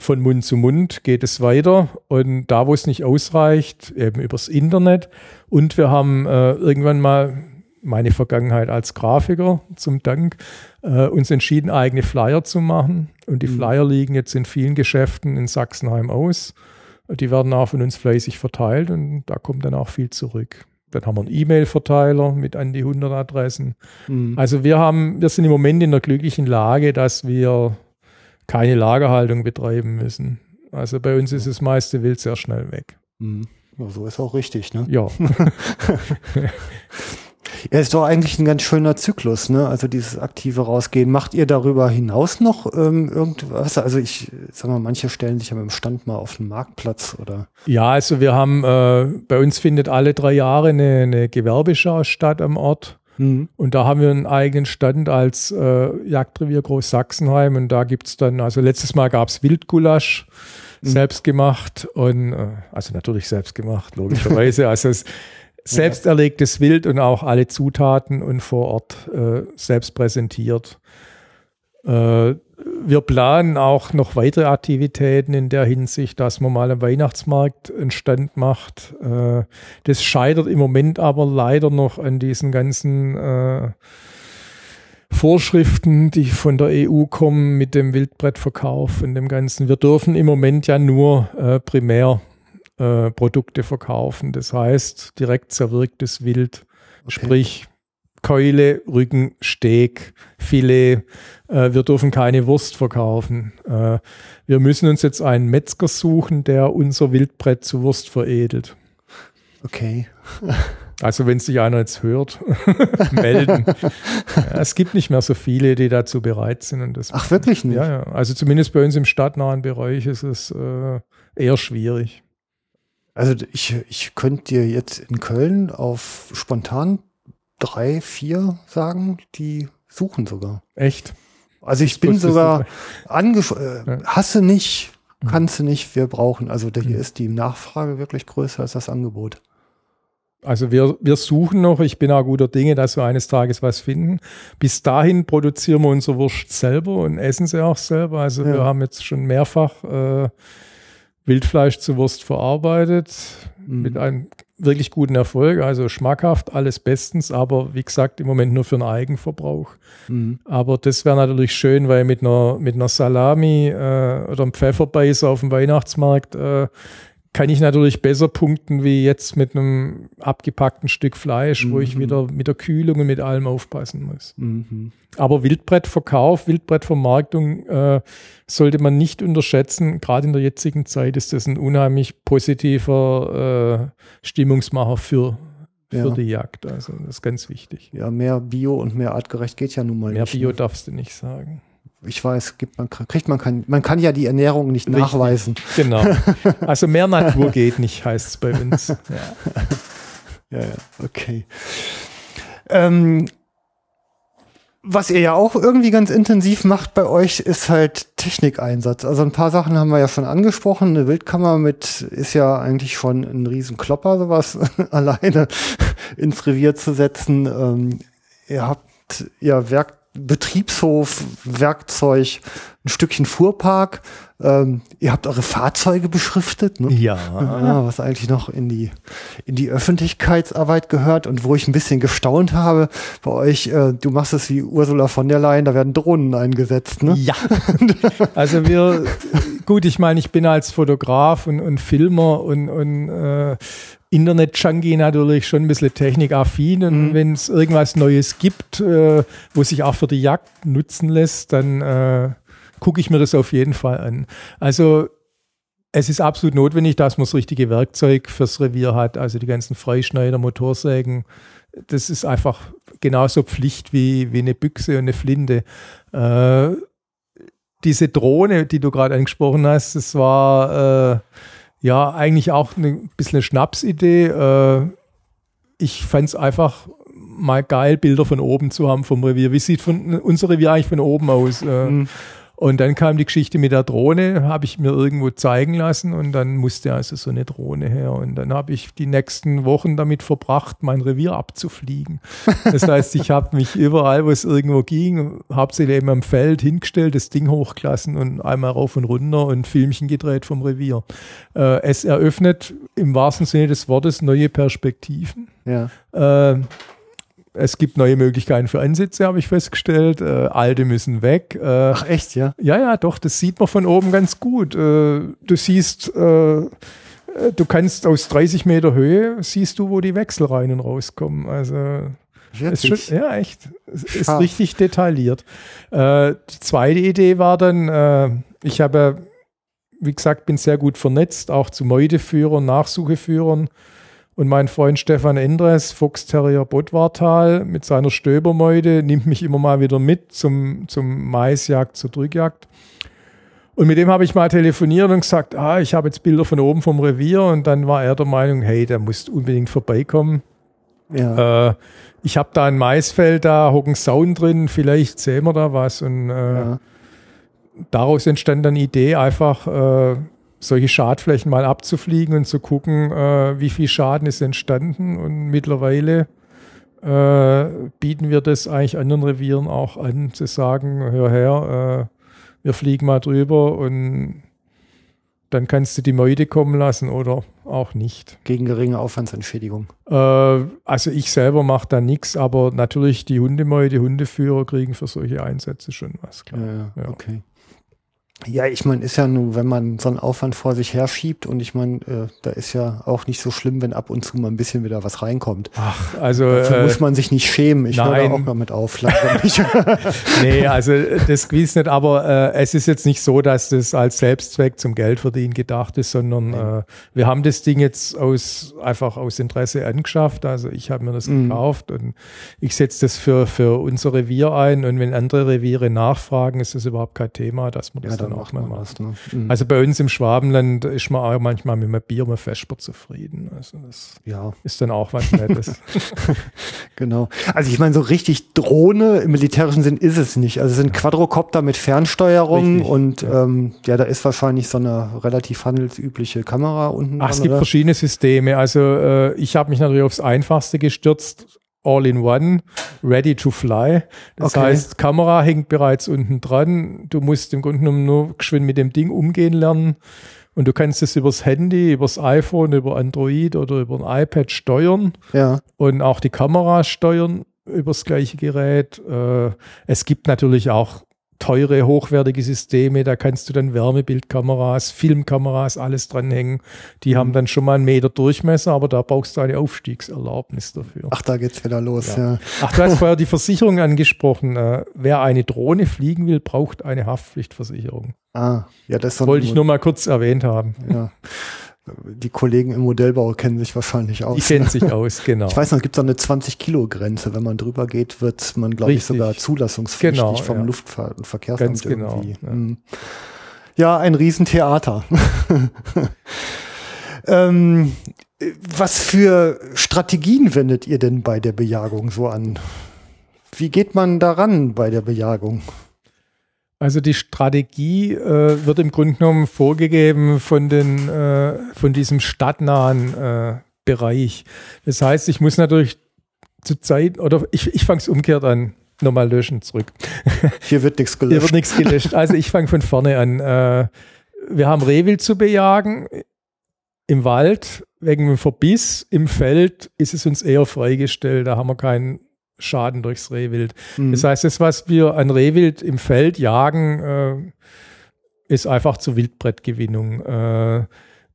von Mund zu Mund geht es weiter und da, wo es nicht ausreicht, eben übers Internet. Und wir haben äh, irgendwann mal meine Vergangenheit als Grafiker zum Dank, äh, uns entschieden, eigene Flyer zu machen. Und die mhm. Flyer liegen jetzt in vielen Geschäften in Sachsenheim aus. Die werden auch von uns fleißig verteilt und da kommt dann auch viel zurück. Dann haben wir einen E-Mail-Verteiler mit an die 100 Adressen. Mhm. Also wir haben, wir sind im Moment in der glücklichen Lage, dass wir keine Lagerhaltung betreiben müssen. Also bei uns ist das meiste Wild sehr schnell weg. Mhm. Ja, so ist auch richtig, ne? Ja. *laughs* *laughs* Ja, ist doch eigentlich ein ganz schöner Zyklus, ne? Also dieses aktive Rausgehen. Macht ihr darüber hinaus noch ähm, irgendwas? Also ich sag mal, manche stellen sich ja mit dem Stand mal auf den Marktplatz oder. Ja, also wir haben, äh, bei uns findet alle drei Jahre eine, eine Gewerbeschau statt am Ort. Mhm. Und da haben wir einen eigenen Stand als äh, Jagdrevier Großsachsenheim. Und da gibt es dann, also letztes Mal gab es Wildgulasch mhm. selbst gemacht und äh, also natürlich selbst gemacht, logischerweise. *laughs* also es selbst erlegtes Wild und auch alle Zutaten und vor Ort äh, selbst präsentiert. Äh, wir planen auch noch weitere Aktivitäten in der Hinsicht, dass man mal am Weihnachtsmarkt einen Stand macht. Äh, das scheitert im Moment aber leider noch an diesen ganzen äh, Vorschriften, die von der EU kommen mit dem Wildbrettverkauf und dem Ganzen. Wir dürfen im Moment ja nur äh, primär äh, Produkte verkaufen. Das heißt, direkt zerwirktes Wild, okay. sprich Keule, Rücken, Steg, Filet. Äh, wir dürfen keine Wurst verkaufen. Äh, wir müssen uns jetzt einen Metzger suchen, der unser Wildbrett zu Wurst veredelt. Okay. *laughs* Also wenn sich einer jetzt hört, *laughs* melden. Ja, es gibt nicht mehr so viele, die dazu bereit sind. Und das Ach, wirklich nicht? Ja, ja. Also zumindest bei uns im stadtnahen Bereich ist es äh, eher schwierig. Also ich, ich könnte dir jetzt in Köln auf spontan drei, vier sagen, die suchen sogar. Echt? Also ich Das bin sogar angesprochen, äh, Ja. hasse nicht, kannst du nicht, wir brauchen. Also da hier Mhm. ist die Nachfrage wirklich größer als das Angebot. Also wir, wir suchen noch, ich bin auch guter Dinge, dass wir eines Tages was finden. Bis dahin produzieren wir unsere Wurst selber und essen sie auch selber. Also wir Ja. haben jetzt schon mehrfach äh, Wildfleisch zu Wurst verarbeitet Mhm. mit einem wirklich guten Erfolg. Also schmackhaft, alles bestens, aber wie gesagt, im Moment nur für den Eigenverbrauch. Mhm. Aber das wäre natürlich schön, weil mit einer, mit einer Salami äh, oder einem Pfefferbeißer auf dem Weihnachtsmarkt äh, kann ich natürlich besser punkten wie jetzt mit einem abgepackten Stück Fleisch, wo ich Mhm. wieder mit der Kühlung und mit allem aufpassen muss. Mhm. Aber Wildbrettverkauf, Wildbrettvermarktung äh, sollte man nicht unterschätzen. Gerade in der jetzigen Zeit ist das ein unheimlich positiver äh, Stimmungsmacher für, für Ja. die Jagd. Also das ist ganz wichtig. Ja, mehr Bio und mehr artgerecht geht ja nun mal Mehr nicht. Bio ne? darfst du nicht sagen. Ich weiß, gibt man, kriegt man kann, man kann ja die Ernährung nicht Richtig. nachweisen. Genau. *laughs* Also mehr Natur geht nicht, heißt es bei uns. Ja. Ja, ja, okay. Ähm, was ihr ja auch irgendwie ganz intensiv macht bei euch, ist halt Technikeinsatz. Also ein paar Sachen haben wir ja schon angesprochen. Eine Wildkammer mit ist ja eigentlich schon ein Riesenklopper, sowas *laughs* alleine ins Revier zu setzen. Ähm, ihr habt ja Werk Betriebshof, Werkzeug, ein Stückchen Fuhrpark. Ähm, ihr habt eure Fahrzeuge beschriftet, ne? ja. Ja, was eigentlich noch in die, in die Öffentlichkeitsarbeit gehört und wo ich ein bisschen gestaunt habe bei euch, äh, du machst es wie Ursula von der Leyen, da werden Drohnen eingesetzt, ne? Ja. Also wir, gut, ich meine, ich bin als Fotograf und, und Filmer und, und äh, Internet-Junkie natürlich schon ein bisschen technikaffin und Mhm. wenn es irgendwas Neues gibt, äh, wo sich auch für die Jagd nutzen lässt, dann äh, gucke ich mir das auf jeden Fall an. Also es ist absolut notwendig, dass man das richtige Werkzeug fürs Revier hat, also die ganzen Freischneider, Motorsägen. Das ist einfach genauso Pflicht wie, wie eine Büchse und eine Flinte. Äh, diese Drohne, die du gerade angesprochen hast, das war äh, ja eigentlich auch ein bisschen eine Schnapsidee. Äh, ich fand es einfach mal geil, Bilder von oben zu haben vom Revier. Wie sieht von, unser Revier eigentlich von oben aus? Äh, Mhm. Und dann kam die Geschichte mit der Drohne, habe ich mir irgendwo zeigen lassen und dann musste also so eine Drohne her. Und dann habe ich die nächsten Wochen damit verbracht, mein Revier abzufliegen. Das heißt, ich habe mich überall, wo es irgendwo ging, hauptsächlich eben am Feld hingestellt, das Ding hochgelassen und einmal rauf und runter und Filmchen gedreht vom Revier. Äh, es eröffnet im wahrsten Sinne des Wortes neue Perspektiven. Ja. Äh, es gibt neue Möglichkeiten für Ansätze, habe ich festgestellt. Äh, alte müssen weg. Äh, Ach echt, ja? ja, ja, doch, das sieht man von oben ganz gut. Äh, du siehst, äh, äh, du kannst aus 30 Meter Höhe, siehst du, wo die Wechsel rein und rauskommen. Also ist schon, Wirklich? ja, echt. Es ist Scharf. richtig detailliert. Äh, die zweite Idee war dann, ich habe, wie gesagt, bin sehr gut vernetzt, auch zu Meuteführern, Nachsucheführern. Und mein Freund Stefan Endres, Fox-Terrier Bottwartal, mit seiner Stöbermeute, nimmt mich immer mal wieder mit zum, zum Maisjagd, zur Drückjagd. Und mit dem habe ich mal telefoniert und gesagt, ah, ich habe jetzt Bilder von oben vom Revier. Und dann war er der Meinung, hey, der muss unbedingt vorbeikommen. Ja. Äh, ich habe da ein Maisfeld, da hocken Sauen drin, vielleicht sehen wir da was. Und äh, ja. daraus entstand dann die Idee, einfach äh, solche Schadflächen mal abzufliegen und zu gucken, äh, wie viel Schaden ist entstanden. Und mittlerweile äh, bieten wir das eigentlich anderen Revieren auch an, zu sagen, hör her, äh, wir fliegen mal drüber und dann kannst du die Meute kommen lassen oder auch nicht. Gegen geringe Aufwandsentschädigung. Äh, also ich selber mache da nichts, aber natürlich die Hundemeute, Hundeführer kriegen für solche Einsätze schon was, klar. Ja, ja, Ja. okay. Ja, ich meine, ist ja nur, wenn man so einen Aufwand vor sich herschiebt und ich meine, äh, da ist ja auch nicht so schlimm, wenn ab und zu mal ein bisschen wieder was reinkommt. Ach, also Dafür äh, muss man sich nicht schämen. Ich höre nein. auch damit auf. langsam nicht. *laughs* nee, also das gewiss nicht, aber äh, es ist jetzt nicht so, dass das als Selbstzweck zum Geldverdienen gedacht ist, sondern äh, wir haben das Ding jetzt aus einfach aus Interesse angeschafft. Also ich habe mir das Mhm. gekauft und ich setze das für, für unser Revier ein und wenn andere Reviere nachfragen, ist das überhaupt kein Thema, dass man das Ja, dann, dann, auch mal machen. das, ne? Mhm. Also bei uns im Schwabenland ist man auch manchmal mit einem Bier mal Vesper zufrieden. Also das ja, ist dann auch was Nettes. *laughs* genau. Also ich meine, so richtig Drohne im militärischen Sinn ist es nicht. Also es sind Quadrocopter mit Fernsteuerung Richtig, und ja. ähm, ja, da ist wahrscheinlich so eine relativ handelsübliche Kamera unten. Ach, dran, es gibt oder? verschiedene Systeme. Also äh, ich habe mich natürlich aufs Einfachste gestürzt. All in one, ready to fly. Das Okay. heißt, Kamera hängt bereits unten dran. Du musst im Grunde genommen nur geschwind mit dem Ding umgehen lernen. Und du kannst es übers Handy, übers iPhone, über Android oder über ein iPad steuern Ja, und auch die Kamera steuern übers gleiche Gerät. Äh, es gibt natürlich auch teure, hochwertige Systeme, da kannst du dann Wärmebildkameras, Filmkameras, alles dranhängen. Die haben dann schon mal einen Meter Durchmesser, aber da brauchst du eine Aufstiegserlaubnis dafür. ach, da geht's wieder los. Ja. Ach, du hast *laughs* vorher die Versicherung angesprochen. Äh, wer eine Drohne fliegen will, braucht eine Haftpflichtversicherung. Ah, ja, das Wollte ich nur mal kurz erwähnt haben. Ja. *laughs* Die Kollegen im Modellbau kennen sich wahrscheinlich aus. Die kennen sich aus, genau. Ich weiß noch, es gibt so eine 20-Kilo-Grenze. Wenn man drüber geht, wird man, glaube ich, sogar zulassungspflichtig Genau, vom ja. Luftfahrt- und Verkehrsamt Ganz genau, irgendwie. ja. Mhm. Ja, ein Riesentheater. *laughs* ähm, was für Strategien wendet ihr denn bei der Bejagung so an? Wie geht man daran bei der Bejagung? Also die Strategie äh, wird im Grunde genommen vorgegeben von, den, äh, von diesem stadtnahen äh, Bereich. Das heißt, ich muss natürlich zur Zeit, oder ich, ich fange es umgekehrt an, nochmal löschen zurück. *laughs* Hier wird nichts Hier gelöscht. wird nichts gelöscht. Also ich fange von vorne an. Äh, wir haben Rehwild zu bejagen im Wald wegen dem Verbiss. Im Feld ist es uns eher freigestellt. Da haben wir keinen Schaden durchs Rehwild. Mhm. Das heißt, das, was wir an Rehwild im Feld jagen, äh, ist einfach zur Wildbrettgewinnung. Äh,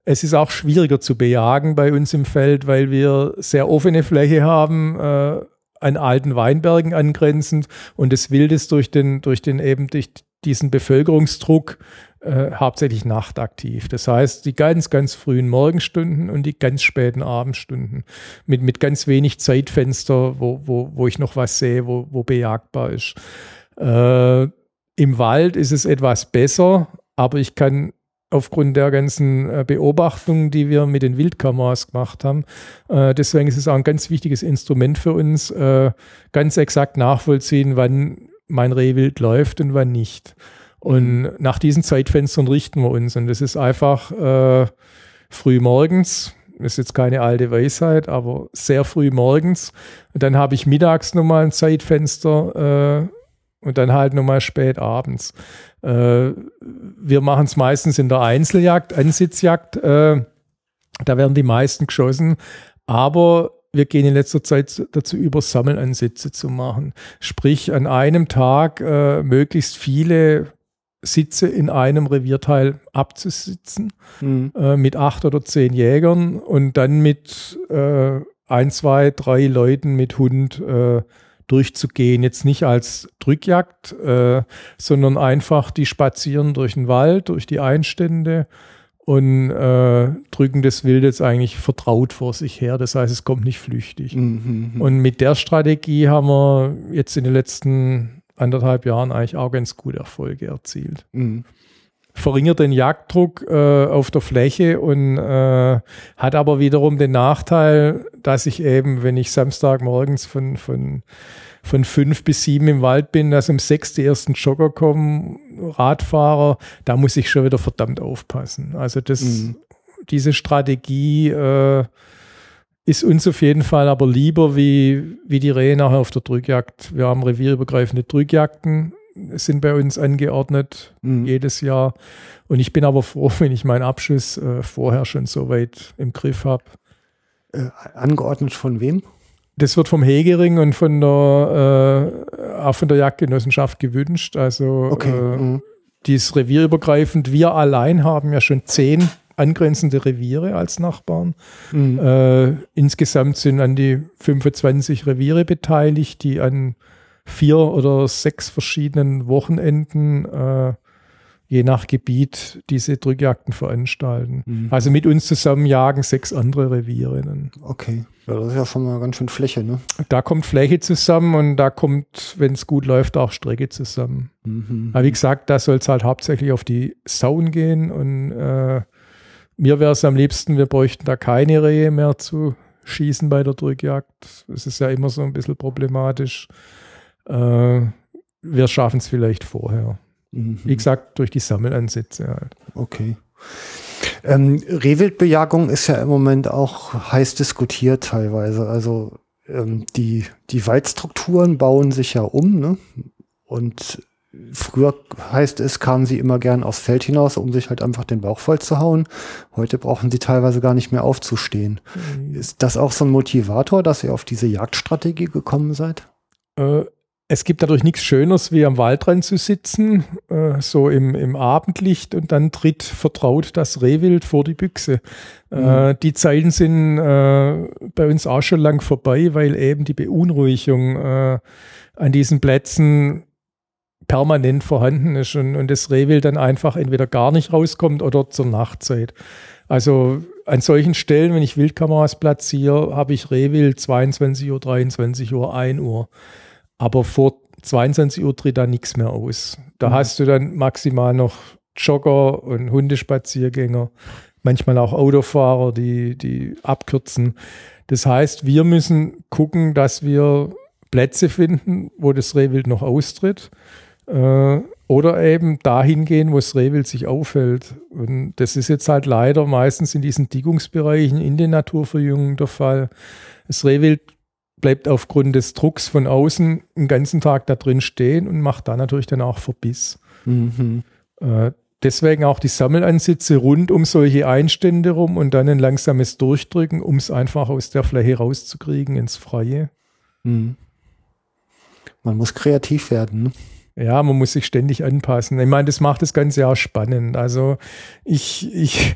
es ist auch schwieriger zu bejagen bei uns im Feld, weil wir sehr offene Fläche haben, äh, an alten Weinbergen angrenzend und das Wild ist durch den, durch den eben durch diesen Bevölkerungsdruck äh, hauptsächlich nachtaktiv. Das heißt, die ganz, ganz frühen Morgenstunden und die ganz späten Abendstunden mit, mit ganz wenig Zeitfenster, wo, wo, wo ich noch was sehe, wo, wo bejagbar ist. Äh, Im Wald ist es etwas besser, aber ich kann aufgrund der ganzen äh, Beobachtungen, die wir mit den Wildkameras gemacht haben, äh, deswegen ist es auch ein ganz wichtiges Instrument für uns, äh, ganz exakt nachvollziehen, wann mein Rehwild läuft und wann nicht. Und nach diesen Zeitfenstern richten wir uns. Und das ist einfach äh, früh morgens, ist jetzt keine alte Weisheit, aber sehr früh morgens. Und dann habe ich mittags nochmal ein Zeitfenster äh, und dann halt nochmal spät abends. Äh, wir machen es meistens in der Einzeljagd, Ansitzjagd. Äh, da werden die meisten geschossen. Aber wir gehen in letzter Zeit dazu über, Sammelansätze zu machen. Sprich, an einem Tag äh, möglichst viele Sitze in einem Revierteil abzusitzen Mhm. äh, mit acht oder zehn Jägern und dann mit äh, ein, zwei, drei Leuten mit Hund äh, durchzugehen. Jetzt nicht als Drückjagd, äh, sondern einfach die spazieren durch den Wald, durch die Einstände und äh, drücken das Wild jetzt eigentlich vertraut vor sich her. Das heißt, es kommt nicht flüchtig. Mhm. Und mit der Strategie haben wir jetzt in den letzten anderthalb Jahren eigentlich auch ganz gute Erfolge erzielt Mhm. verringert den Jagddruck äh, auf der Fläche und äh, hat aber wiederum den Nachteil, dass ich eben, wenn ich Samstagmorgens von, von, von fünf bis sieben im Wald bin, dass um sechs die ersten Jogger kommen, Radfahrer, da muss ich schon wieder verdammt aufpassen. Also das, Mhm. diese Strategie äh, ist uns auf jeden Fall aber lieber wie, wie die Rehe nachher auf der Drückjagd. Wir haben revierübergreifende Drückjagden, sind bei uns angeordnet Mhm. jedes Jahr. Und ich bin aber froh, *laughs* wenn ich meinen Abschuss äh, vorher schon so weit im Griff habe. Äh, angeordnet von wem? Das wird vom Hegering und von der, äh, auch von der Jagdgenossenschaft gewünscht. Also Okay. äh, mhm. die ist revierübergreifend. Wir allein haben ja schon zehn angrenzende Reviere als Nachbarn. Mhm. Äh, insgesamt sind an die 25 Reviere beteiligt, die an vier oder sechs verschiedenen Wochenenden äh, je nach Gebiet diese Drückjagden veranstalten. Mhm. Also mit uns zusammen jagen sechs andere Reviere. Dann. Okay. Ja, das ist ja schon mal ganz schön Fläche, ne? Da kommt Fläche zusammen und da kommt, wenn es gut läuft, auch Strecke zusammen. Mhm. Aber wie gesagt, da soll es halt hauptsächlich auf die Sauen gehen und äh, mir wäre es am liebsten, wir bräuchten da keine Rehe mehr zu schießen bei der Drückjagd. Das ist ja immer so ein bisschen problematisch. Äh, wir schaffen es vielleicht vorher. Mhm. Wie gesagt, durch die Sammelansätze halt. Okay. Ähm, Rehwildbejagung ist ja im Moment auch heiß diskutiert teilweise. Also ähm, die, die Waldstrukturen bauen sich ja um, ne? Und früher heißt es, kamen sie immer gern aufs Feld hinaus, um sich halt einfach den Bauch voll zu hauen. Heute brauchen sie teilweise gar nicht mehr aufzustehen. Mhm. Ist das auch so ein Motivator, dass ihr auf diese Jagdstrategie gekommen seid? Äh, es gibt dadurch nichts Schöneres, wie am Waldrand zu sitzen, äh, so im, im Abendlicht und dann tritt vertraut das Rehwild vor die Büchse. Äh, mhm. Äh, die Zeiten sind äh, bei uns auch schon lang vorbei, weil eben die Beunruhigung äh, an diesen Plätzen permanent vorhanden ist und, und das Rehwild dann einfach entweder gar nicht rauskommt oder zur Nachtzeit. Also an solchen Stellen, wenn ich Wildkameras platziere, habe ich Rehwild 22 Uhr, 23 Uhr, 1 Uhr. Aber vor 22 Uhr tritt da nichts mehr aus. Da mhm. hast du dann maximal noch Jogger und Hundespaziergänger, manchmal auch Autofahrer, die, die abkürzen. Das heißt, wir müssen gucken, dass wir Plätze finden, wo das Rehwild noch austritt. Äh, oder eben dahin gehen, wo das Rehwild sich aufhält. Und das ist jetzt halt leider meistens in diesen Dickungsbereichen in den Naturverjüngungen der Fall. Das Rehwild bleibt aufgrund des Drucks von außen den ganzen Tag da drin stehen und macht da natürlich dann auch Verbiss. Mhm. Äh, deswegen auch die Sammelansitze rund um solche Einstände rum und dann ein langsames Durchdrücken, um es einfach aus der Fläche rauszukriegen ins Freie. Mhm. Man muss kreativ werden. Ne? Ja, man muss sich ständig anpassen. Ich meine, das macht das Ganze ja spannend. Also ich, ich,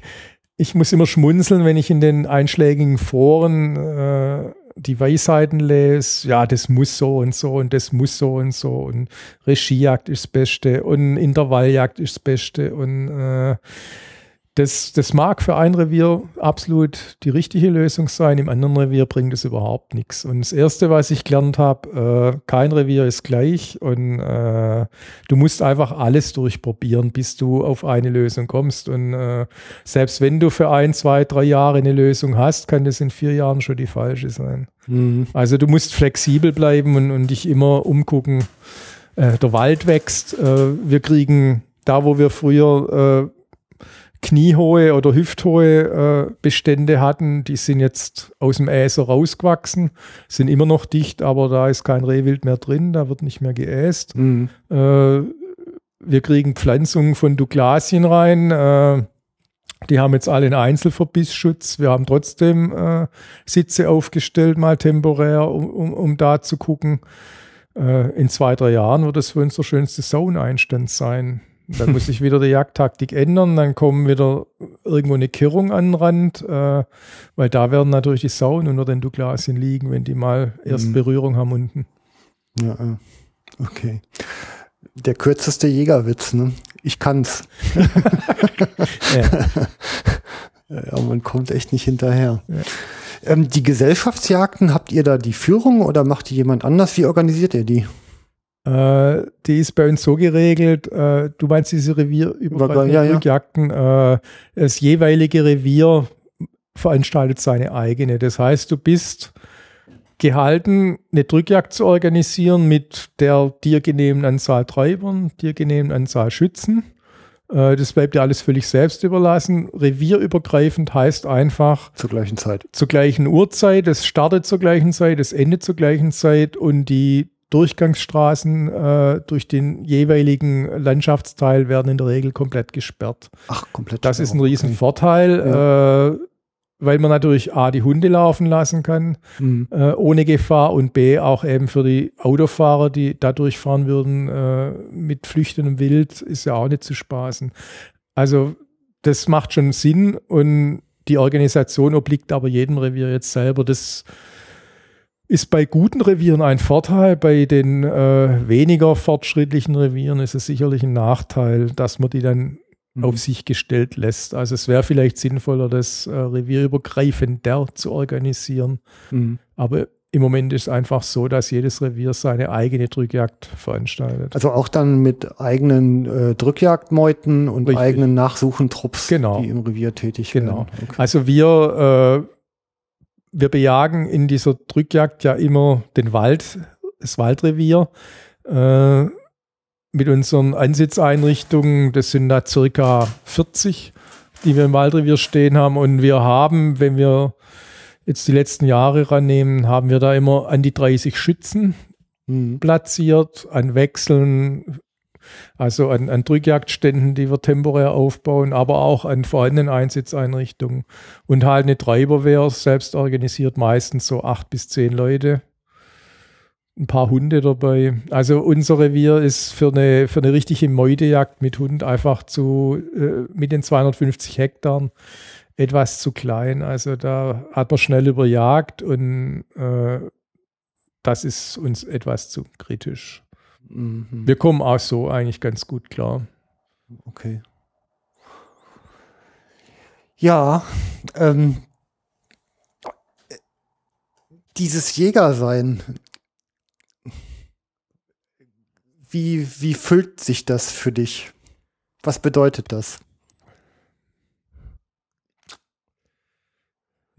ich muss immer schmunzeln, wenn ich in den einschlägigen Foren äh, die Weisheiten lese, ja, das muss so und so und das muss so und so und Regiejagd ist das Beste und Intervalljagd ist das Beste und äh, das, das mag für ein Revier absolut die richtige Lösung sein, im anderen Revier bringt es überhaupt nichts. Und das Erste, was ich gelernt habe, äh, kein Revier ist gleich und äh, du musst einfach alles durchprobieren, bis du auf eine Lösung kommst. Und äh, selbst wenn du für ein, zwei, drei Jahre eine Lösung hast, kann das in vier Jahren schon die falsche sein. Mhm. Also du musst flexibel bleiben und, und dich immer umgucken. Äh, der Wald wächst, äh, wir kriegen da, wo wir früher äh, kniehohe oder hüfthohe äh, Bestände hatten, die sind jetzt aus dem Äser rausgewachsen, sind immer noch dicht, aber da ist kein Rehwild mehr drin, da wird nicht mehr geäst. Mhm. Äh, wir kriegen Pflanzungen von Douglasien rein. Äh, die haben jetzt alle einen Einzelverbissschutz. Wir haben trotzdem äh, Sitze aufgestellt, mal temporär, um, um, um da zu gucken. Äh, in zwei, drei Jahren wird das für uns der schönste Zone-Einstand sein. Dann muss sich wieder die Jagdtaktik ändern, dann kommen wieder irgendwo eine Kirrung an den Rand, äh, weil da werden natürlich die Sauen unter den Douglasien liegen, wenn die mal erst mhm. Berührung haben unten. Ja, okay. Der kürzeste Jägerwitz, ne? Ich kann's. *laughs* ja. ja, man kommt echt nicht hinterher. Ja. Ähm, die Gesellschaftsjagden, habt ihr da die Führung oder macht die jemand anders? Wie organisiert ihr die? Äh, die ist bei uns so geregelt, äh, du meinst diese Revierübergreifenden ja, Rückjagden, ja. äh, das jeweilige Revier veranstaltet seine eigene. Das heißt, du bist gehalten, eine Drückjagd zu organisieren mit der dir genehmen Anzahl Treibern, dir genehmen Anzahl Schützen. Äh, das bleibt dir alles völlig selbst überlassen. Revierübergreifend heißt einfach zur gleichen Zeit. Zur gleichen Uhrzeit. Es startet zur gleichen Zeit, es endet zur gleichen Zeit und die Durchgangsstraßen äh, durch den jeweiligen Landschaftsteil werden in der Regel komplett gesperrt. Ach, komplett. Das ist ein Riesenvorteil, okay. ja. äh, weil man natürlich A, die Hunde laufen lassen kann, mhm. äh, ohne Gefahr und B, auch eben für die Autofahrer, die da durchfahren würden, äh, mit flüchtendem Wild, ist ja auch nicht zu spaßen. Also, das macht schon Sinn und die Organisation obliegt aber jedem Revier jetzt selber. Das ist bei guten Revieren ein Vorteil, bei den äh, weniger fortschrittlichen Revieren ist es sicherlich ein Nachteil, dass man die dann mhm. auf sich gestellt lässt. Also es wäre vielleicht sinnvoller, das äh, revierübergreifender zu organisieren. Mhm. Aber im Moment ist es einfach so, dass jedes Revier seine eigene Drückjagd veranstaltet. Also auch dann mit eigenen äh, Drückjagdmeuten und Richtig. eigenen Nachsuchentrupps, genau. die im Revier tätig genau. werden. Okay. Also wir, äh, wir bejagen in dieser Drückjagd ja immer den Wald, das Waldrevier. Äh, mit unseren Ansitzeinrichtungen, das sind da circa 40, die wir im Waldrevier stehen haben. Und wir haben, wenn wir jetzt die letzten Jahre rannehmen, haben wir da immer an die 30 Schützen mhm. platziert, an Wechseln, also an, an Drückjagdständen, die wir temporär aufbauen, aber auch an vorhandenen Einsatzeinrichtungen. Und halt eine Treiberwehr, selbst organisiert, meistens so acht bis zehn Leute. Ein paar Hunde dabei. Also unser Revier ist für eine, für eine richtige Meutejagd mit Hund einfach zu, äh, mit den 250 Hektar etwas zu klein. Also da hat man schnell überjagt und äh, das ist uns etwas zu kritisch. Mhm. Wir kommen auch so eigentlich ganz gut klar. Okay. Ja, ähm, dieses Jägersein, wie, wie füllt sich das für dich? Was bedeutet das?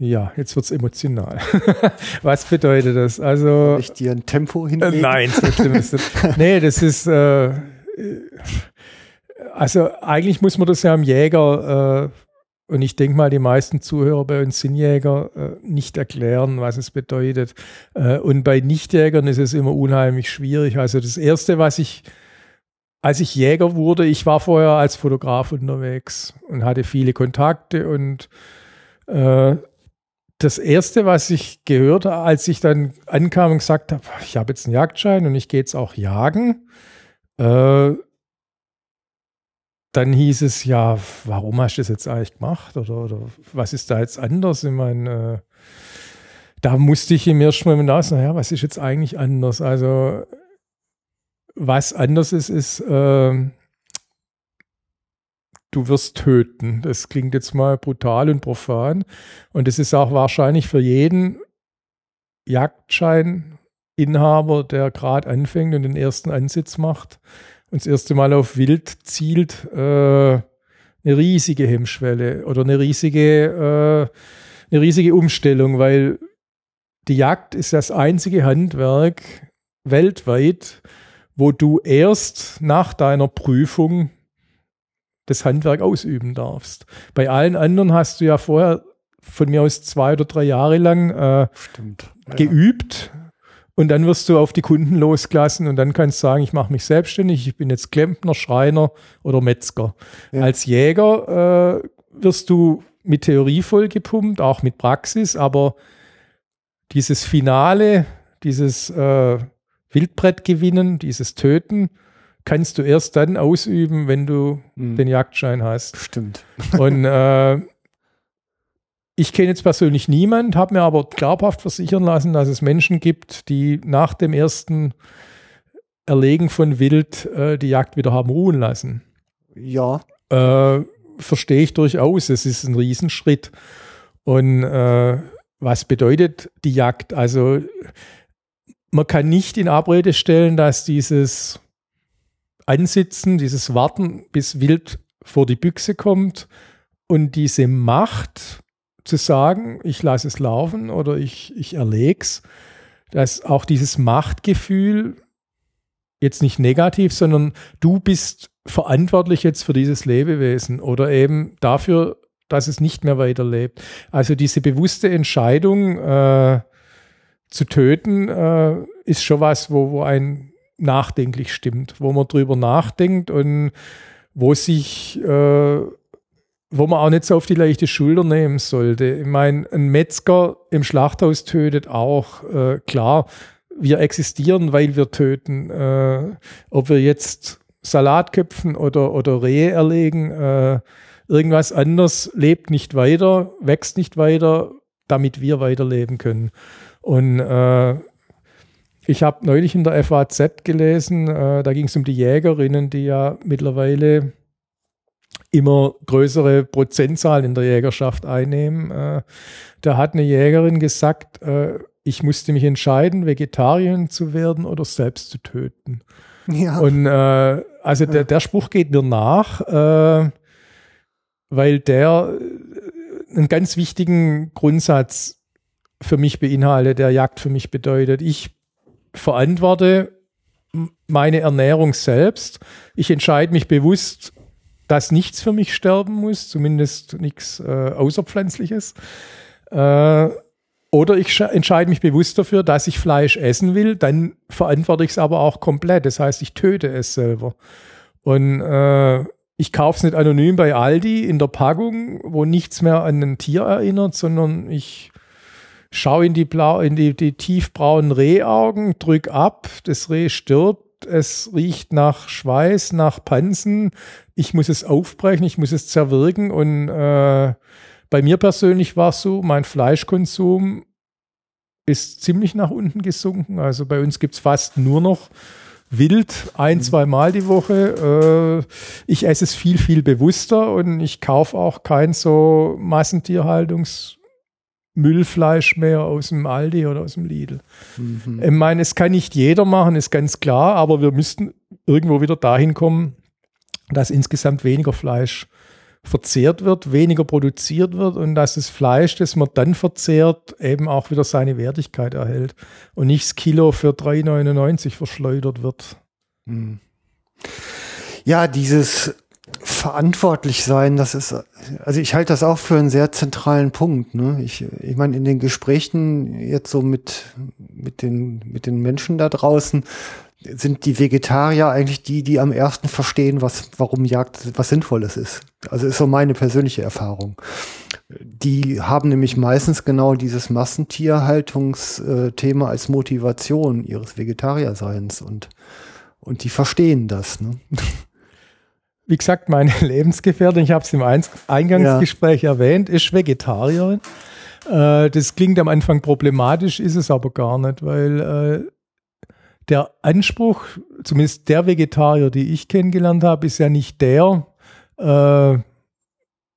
Ja, jetzt wird's emotional. *laughs* Was bedeutet das? Also. Soll ich dir ein Tempo hinlegen? Äh, nein, so schlimm ist das. *laughs* Nee, das ist, äh, also eigentlich muss man das ja am Jäger, äh, und ich denke mal, die meisten Zuhörer bei uns sind Jäger, äh, nicht erklären, was es bedeutet. Äh, und bei Nichtjägern ist es immer unheimlich schwierig. Also das Erste, was ich als ich Jäger wurde, ich war vorher als Fotograf unterwegs und hatte viele Kontakte und äh, das erste, was ich gehört habe, als ich dann ankam und gesagt habe, ich habe jetzt einen Jagdschein und ich gehe jetzt auch jagen, äh, dann hieß es ja, warum hast du das jetzt eigentlich gemacht oder, oder was ist da jetzt anders? Ich meine, äh, da musste ich im ersten Moment aus, naja, was ist jetzt eigentlich anders? Also, was anders ist, ist, äh, du wirst töten. Das klingt jetzt mal brutal und profan. Und es ist auch wahrscheinlich für jeden Jagdscheininhaber, der gerade anfängt und den ersten Ansitz macht und das erste Mal auf Wild zielt, äh, eine riesige Hemmschwelle oder eine riesige, äh, eine riesige Umstellung, weil die Jagd ist das einzige Handwerk weltweit, wo du erst nach deiner Prüfung das Handwerk ausüben darfst. Bei allen anderen hast du ja vorher von mir aus zwei oder drei Jahre lang äh, geübt und dann wirst du auf die Kunden losgelassen und dann kannst du sagen, ich mache mich selbstständig, ich bin jetzt Klempner, Schreiner oder Metzger. Ja. Als Jäger äh, wirst du mit Theorie vollgepumpt, auch mit Praxis, aber dieses Finale, dieses äh, Wildbrett gewinnen, dieses Töten, kannst du erst dann ausüben, wenn du mhm. den Jagdschein hast. Stimmt. *laughs* Und äh, ich kenne jetzt persönlich niemand, habe mir aber glaubhaft versichern lassen, dass es Menschen gibt, die nach dem ersten Erlegen von Wild äh, die Jagd wieder haben ruhen lassen. Ja. Äh, Verstehe ich durchaus. Es ist ein Riesenschritt. Und äh, was bedeutet die Jagd? Also man kann nicht in Abrede stellen, dass dieses Ansitzen, dieses Warten, bis Wild vor die Büchse kommt und diese Macht zu sagen, ich lasse es laufen oder ich, ich es, dass auch dieses Machtgefühl jetzt nicht negativ, sondern du bist verantwortlich jetzt für dieses Lebewesen oder eben dafür, dass es nicht mehr weiterlebt. Also diese bewusste Entscheidung äh, zu töten äh, ist schon was, wo, wo ein nachdenklich stimmt, wo man drüber nachdenkt und wo sich, äh, wo man auch nicht so auf die leichte Schulter nehmen sollte. Ich meine, ein Metzger im Schlachthaus tötet auch, äh, klar, wir existieren, weil wir töten. Äh, ob wir jetzt Salat köpfen oder, oder Rehe erlegen, äh, irgendwas anderes lebt nicht weiter, wächst nicht weiter, damit wir weiterleben können. Und äh, ich habe neulich in der FAZ gelesen, äh, da ging es um die Jägerinnen, die ja mittlerweile immer größere Prozentzahlen in der Jägerschaft einnehmen. Äh, da hat eine Jägerin gesagt, äh, ich musste mich entscheiden, Vegetarierin zu werden oder selbst zu töten. Ja. Und äh, also der, der Spruch geht mir nach, äh, weil der äh, einen ganz wichtigen Grundsatz für mich beinhaltet, der Jagd für mich bedeutet. Ich verantworte meine Ernährung selbst. Ich entscheide mich bewusst, dass nichts für mich sterben muss, zumindest nichts äh, Außerpflanzliches. Äh, oder ich entscheide mich bewusst dafür, dass ich Fleisch essen will, dann verantworte ich es aber auch komplett. Das heißt, ich töte es selber. Und äh, ich kaufe es nicht anonym bei Aldi in der Packung, wo nichts mehr an ein Tier erinnert, sondern ich schaue in die, blau, in die, die tiefbraunen Rehaugen, drück ab, das Reh stirbt, es riecht nach Schweiß, nach Pansen. Ich muss es aufbrechen, ich muss es zerwirken und äh, bei mir persönlich war es so, mein Fleischkonsum ist ziemlich nach unten gesunken. Also bei uns gibt es fast nur noch wild, ein, mhm. zwei Mal die Woche. Äh, ich esse es viel, viel bewusster und ich kaufe auch kein so Massentierhaltungsmüllfleisch mehr aus dem Aldi oder aus dem Lidl. Mhm. Ich meine, es kann nicht jeder machen, ist ganz klar, aber wir müssten irgendwo wieder dahin kommen, dass insgesamt weniger Fleisch verzehrt wird, weniger produziert wird und dass das Fleisch, das man dann verzehrt, eben auch wieder seine Wertigkeit erhält und nicht das Kilo für 3,99 verschleudert wird. Hm. Ja, dieses verantwortlich sein, das ist, also ich halte das auch für einen sehr zentralen Punkt. Ne? Ich, ich meine, in den Gesprächen jetzt so mit, mit, den, mit den Menschen da draußen, sind die Vegetarier eigentlich die, die am ersten verstehen, was, warum Jagd was Sinnvolles ist. Also ist so meine persönliche Erfahrung. Die haben nämlich meistens genau dieses Massentierhaltungsthema als Motivation ihres Vegetarierseins und, und die verstehen das. Ne? Wie gesagt, meine *laughs* Lebensgefährtin, ich habe es im Eingangsgespräch ja. erwähnt, ist Vegetarierin. Äh, das klingt am Anfang problematisch, ist es aber gar nicht, weil äh, der Anspruch, zumindest der Vegetarier, die ich kennengelernt habe, ist ja nicht der, äh,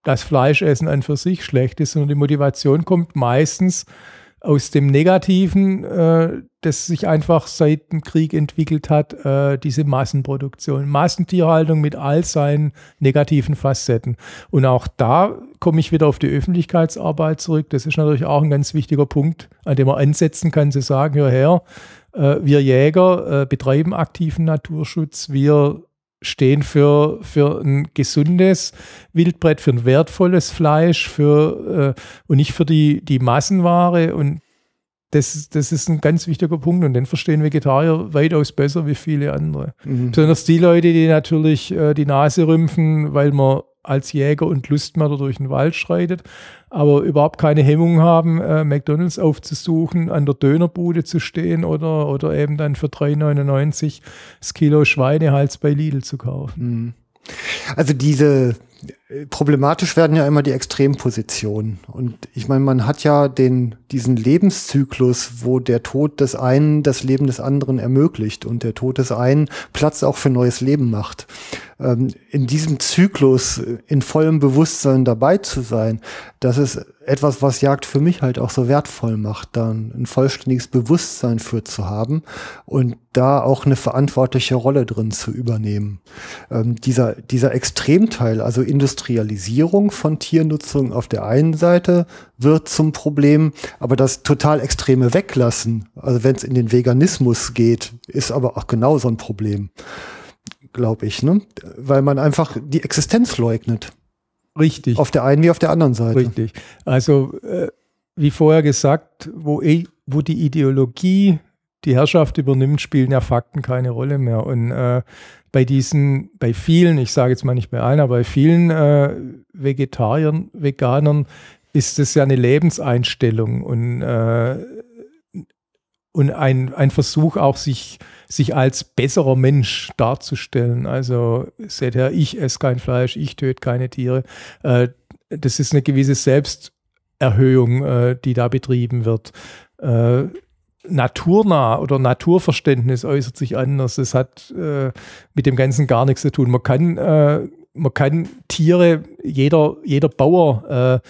dass Fleischessen an für sich schlecht ist, sondern die Motivation kommt meistens aus dem Negativen, äh, das sich einfach seit dem Krieg entwickelt hat, äh, diese Massenproduktion, Massentierhaltung mit all seinen negativen Facetten. Und auch da komme ich wieder auf die Öffentlichkeitsarbeit zurück. Das ist natürlich auch ein ganz wichtiger Punkt, an dem man ansetzen kann, zu sagen, hör her, äh, wir Jäger äh, betreiben aktiven Naturschutz. Wir stehen für, für ein gesundes Wildbrett, für ein wertvolles Fleisch, für, äh, und nicht für die, die Massenware. Und das, das ist ein ganz wichtiger Punkt und den verstehen Vegetarier weitaus besser wie viele andere. Mhm. Besonders die Leute, die natürlich äh, die Nase rümpfen, weil man als Jäger und Lustmörder durch den Wald schreitet, aber überhaupt keine Hemmung haben, äh, McDonalds aufzusuchen, an der Dönerbude zu stehen oder, oder eben dann für 3,99 das Kilo Schweinehals bei Lidl zu kaufen. Mhm. Also diese problematisch werden ja immer die Extrempositionen. Und ich meine, man hat ja den, diesen Lebenszyklus, wo der Tod des einen das Leben des anderen ermöglicht und der Tod des einen Platz auch für neues Leben macht. Ähm, in diesem Zyklus in vollem Bewusstsein dabei zu sein, das ist etwas, was Jagd für mich halt auch so wertvoll macht, dann ein vollständiges Bewusstsein für zu haben und da auch eine verantwortliche Rolle drin zu übernehmen. Ähm, dieser, dieser Extremteil, also Industrialisierung von Tiernutzung auf der einen Seite wird zum Problem, aber das total extreme Weglassen, also wenn es in den Veganismus geht, ist aber auch genauso ein Problem, glaube ich, ne? weil man einfach die Existenz leugnet. Richtig. Auf der einen wie auf der anderen Seite. Richtig. Also äh, wie vorher gesagt, wo, wo die Ideologie die Herrschaft übernimmt, spielen ja Fakten keine Rolle mehr. Und äh, bei diesen, bei vielen, ich sage jetzt mal nicht bei aber bei vielen äh, Vegetariern, Veganern ist es ja eine Lebenseinstellung und, äh, und ein, ein Versuch auch, sich, sich als besserer Mensch darzustellen. Also seht her, ich esse kein Fleisch, ich töte keine Tiere. Äh, das ist eine gewisse Selbsterhöhung, äh, die da betrieben wird. äh, naturnah oder Naturverständnis äußert sich anders. Das hat äh, mit dem Ganzen gar nichts zu tun. Man kann, äh, man kann Tiere, jeder, jeder Bauer äh,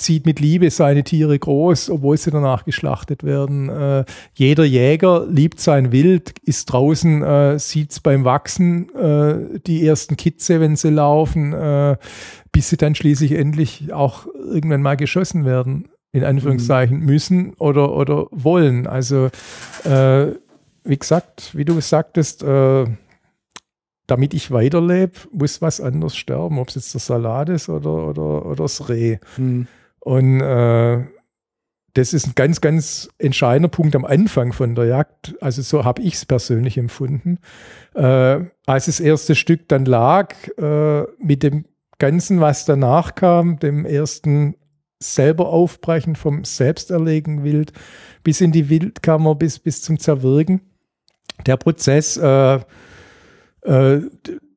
zieht mit Liebe seine Tiere groß, obwohl sie danach geschlachtet werden. Äh, jeder Jäger liebt sein Wild, ist draußen, äh, sieht es beim Wachsen, äh, die ersten Kitze, wenn sie laufen, äh, bis sie dann schließlich endlich auch irgendwann mal geschossen werden in Anführungszeichen, mhm. müssen oder, oder wollen. Also, äh, wie gesagt, wie du sagtest, äh, damit ich weiterlebe, muss was anderes sterben, ob es jetzt der Salat ist oder, oder, oder das Reh. Mhm. Und äh, das ist ein ganz, ganz entscheidender Punkt am Anfang von der Jagd. Also so habe ich es persönlich empfunden. Äh, als das erste Stück dann lag, äh, mit dem Ganzen, was danach kam, dem ersten selber aufbrechen vom Selbsterlegen Wild bis in die Wildkammer, bis, bis zum Zerwirken. Der Prozess, äh, äh,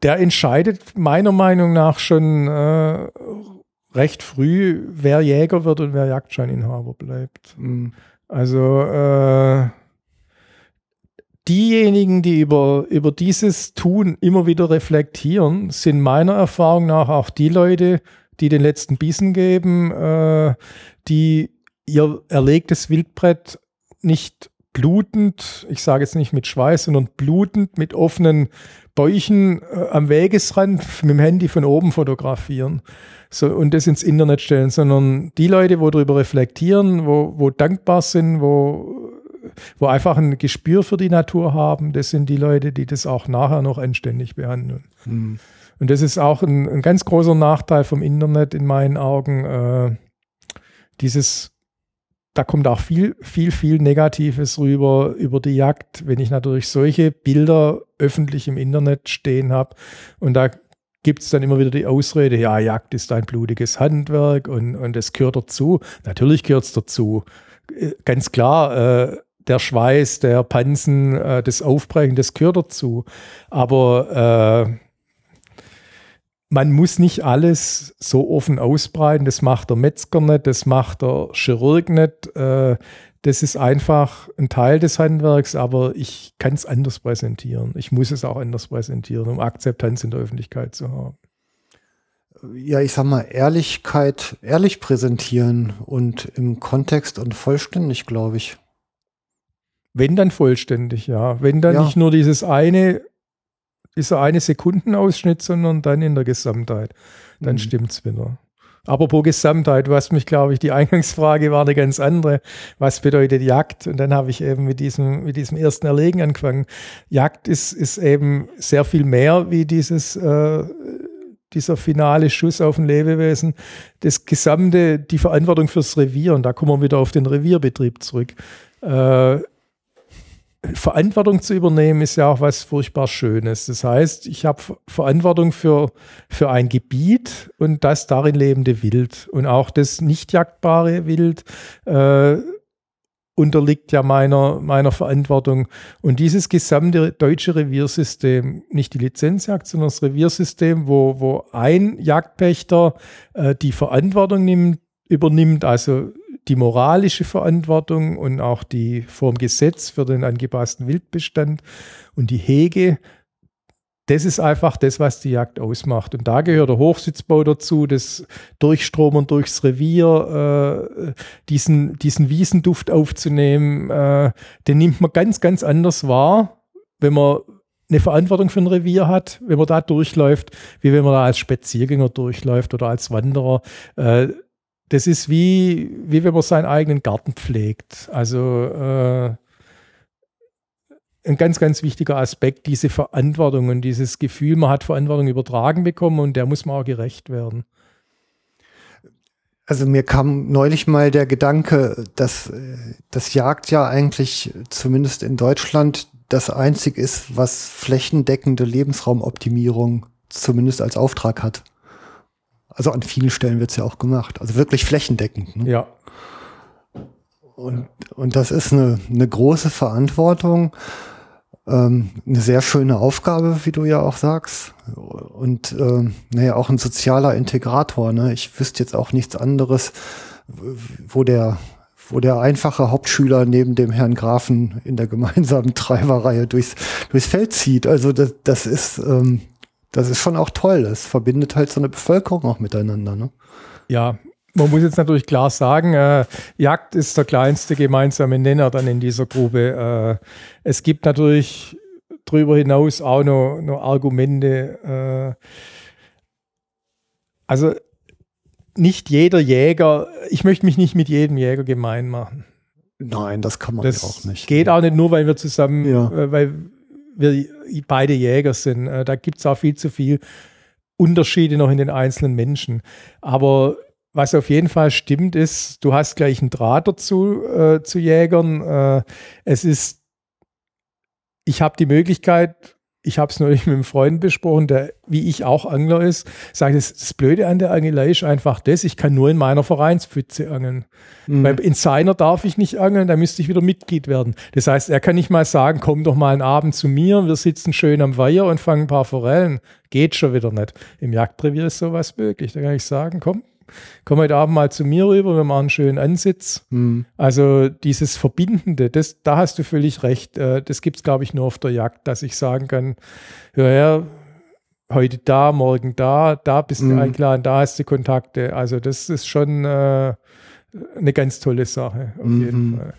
der entscheidet meiner Meinung nach schon äh, recht früh, wer Jäger wird und wer Jagdscheininhaber bleibt. Mhm. Also äh, diejenigen, die über, über dieses Tun immer wieder reflektieren, sind meiner Erfahrung nach auch die Leute, die den letzten Bissen geben, äh, die ihr erlegtes Wildbrett nicht blutend, ich sage jetzt nicht mit Schweiß, sondern blutend mit offenen Bäuchen äh, am Wegesrand *laughs* mit dem Handy von oben fotografieren so, und das ins Internet stellen, sondern die Leute, wo darüber reflektieren, wo, wo dankbar sind, wo, wo einfach ein Gespür für die Natur haben, das sind die Leute, die das auch nachher noch anständig behandeln. Mhm. Und das ist auch ein, ein, ganz großer Nachteil vom Internet in meinen Augen. Äh, dieses, da kommt auch viel, viel, viel Negatives rüber über die Jagd, wenn ich natürlich solche Bilder öffentlich im Internet stehen habe. Und da gibt es dann immer wieder die Ausrede, ja, Jagd ist ein blutiges Handwerk und, und es gehört dazu. Natürlich gehört es dazu. Äh, ganz klar, äh, der Schweiß, der Pansen, äh, das Aufbrechen, das gehört dazu. Aber äh, man muss nicht alles so offen ausbreiten. Das macht der Metzger nicht, das macht der Chirurg nicht. Äh, das ist einfach ein Teil des Handwerks, aber ich kann es anders präsentieren. Ich muss es auch anders präsentieren, um Akzeptanz in der Öffentlichkeit zu haben. Ja, ich sag mal, Ehrlichkeit, ehrlich präsentieren und im Kontext und vollständig, glaube ich. Wenn dann vollständig, ja. Wenn dann ja. nicht nur dieses eine dieser eine Sekundenausschnitt, sondern dann in der Gesamtheit. Dann mhm. es wieder. Apropos Gesamtheit, du hast mich, glaube ich, die *laughs* Eingangsfrage war eine ganz andere. Was bedeutet Jagd? Und dann habe ich eben mit diesem, mit diesem ersten Erlegen angefangen. Jagd ist, ist eben sehr viel mehr wie dieses, äh, dieser finale Schuss auf ein Lebewesen. Das gesamte, die Verantwortung fürs Revier, und da kommen wir wieder auf den Revierbetrieb zurück. Äh, Verantwortung zu übernehmen ist ja auch was furchtbar Schönes. Das heißt, ich habe Verantwortung für, für ein Gebiet und das darin lebende Wild. Und auch das nicht jagdbare Wild äh, unterliegt ja meiner, meiner Verantwortung. Und dieses gesamte deutsche Reviersystem, nicht die Lizenzjagd, sondern das Reviersystem, wo, wo ein Jagdpächter äh, die Verantwortung nimmt, übernimmt, also die moralische Verantwortung und auch die vom Gesetz für den angepassten Wildbestand und die Hege. Das ist einfach das, was die Jagd ausmacht. Und da gehört der Hochsitzbau dazu, das Durchstromern durchs Revier, äh, diesen, diesen Wiesenduft aufzunehmen. Äh, den nimmt man ganz, ganz anders wahr, wenn man eine Verantwortung für ein Revier hat, wenn man da durchläuft, wie wenn man da als Spaziergänger durchläuft oder als Wanderer. Äh, das ist wie, wie wenn man seinen eigenen Garten pflegt. Also äh, ein ganz, ganz wichtiger Aspekt, diese Verantwortung und dieses Gefühl, man hat Verantwortung übertragen bekommen und der muss man auch gerecht werden. Also mir kam neulich mal der Gedanke, dass das Jagd ja eigentlich zumindest in Deutschland das einzig ist, was flächendeckende Lebensraumoptimierung zumindest als Auftrag hat. Also an vielen Stellen wird es ja auch gemacht. Also wirklich flächendeckend. Ne? Ja. Und, und das ist eine, eine große Verantwortung, ähm, eine sehr schöne Aufgabe, wie du ja auch sagst. Und ähm, naja, auch ein sozialer Integrator. Ne? Ich wüsste jetzt auch nichts anderes, wo der wo der einfache Hauptschüler neben dem Herrn Grafen in der gemeinsamen *laughs* Treiberreihe durchs, durchs Feld zieht. Also das, das ist, ähm, das ist schon auch toll. Das verbindet halt so eine Bevölkerung auch miteinander. Ne? Ja, man muss jetzt natürlich klar sagen, äh, Jagd ist der kleinste gemeinsame Nenner dann in dieser Gruppe. Äh, es gibt natürlich darüber hinaus auch noch, noch Argumente. Äh, also nicht jeder Jäger, ich möchte mich nicht mit jedem Jäger gemein machen. Nein, das kann man das auch nicht. Geht auch nicht nur, weil wir zusammen, Ja. äh, weil wir beide Jäger sind. Äh, da gibt es auch viel zu viel Unterschiede noch in den einzelnen Menschen. Aber was auf jeden Fall stimmt, ist, du hast gleich einen Draht dazu äh, zu Jägern. Äh, es ist, ich habe die Möglichkeit, ich habe es neulich mit einem Freund besprochen, der wie ich auch Angler ist, sagt, das, das Blöde an der Angelei ist einfach das, ich kann nur in meiner Vereinspfütze angeln. Mhm. Weil in seiner darf ich nicht angeln, da müsste ich wieder Mitglied werden. Das heißt, er kann nicht mal sagen, komm doch mal einen Abend zu mir, wir sitzen schön am Weiher und fangen ein paar Forellen. Geht schon wieder nicht. Im Jagdrevier ist sowas möglich. Da kann ich sagen, komm, komm heute Abend mal zu mir rüber, wir machen einen schönen Ansitz. Mhm. Also dieses Verbindende, das, da hast du völlig recht. Äh, Das gibt es, glaube ich, nur auf der Jagd, dass ich sagen kann, hör her, heute da, morgen da, da bist du Mhm. eingeladen, da hast du Kontakte. Also das ist schon äh, eine ganz tolle Sache, auf jeden Mhm. Fall.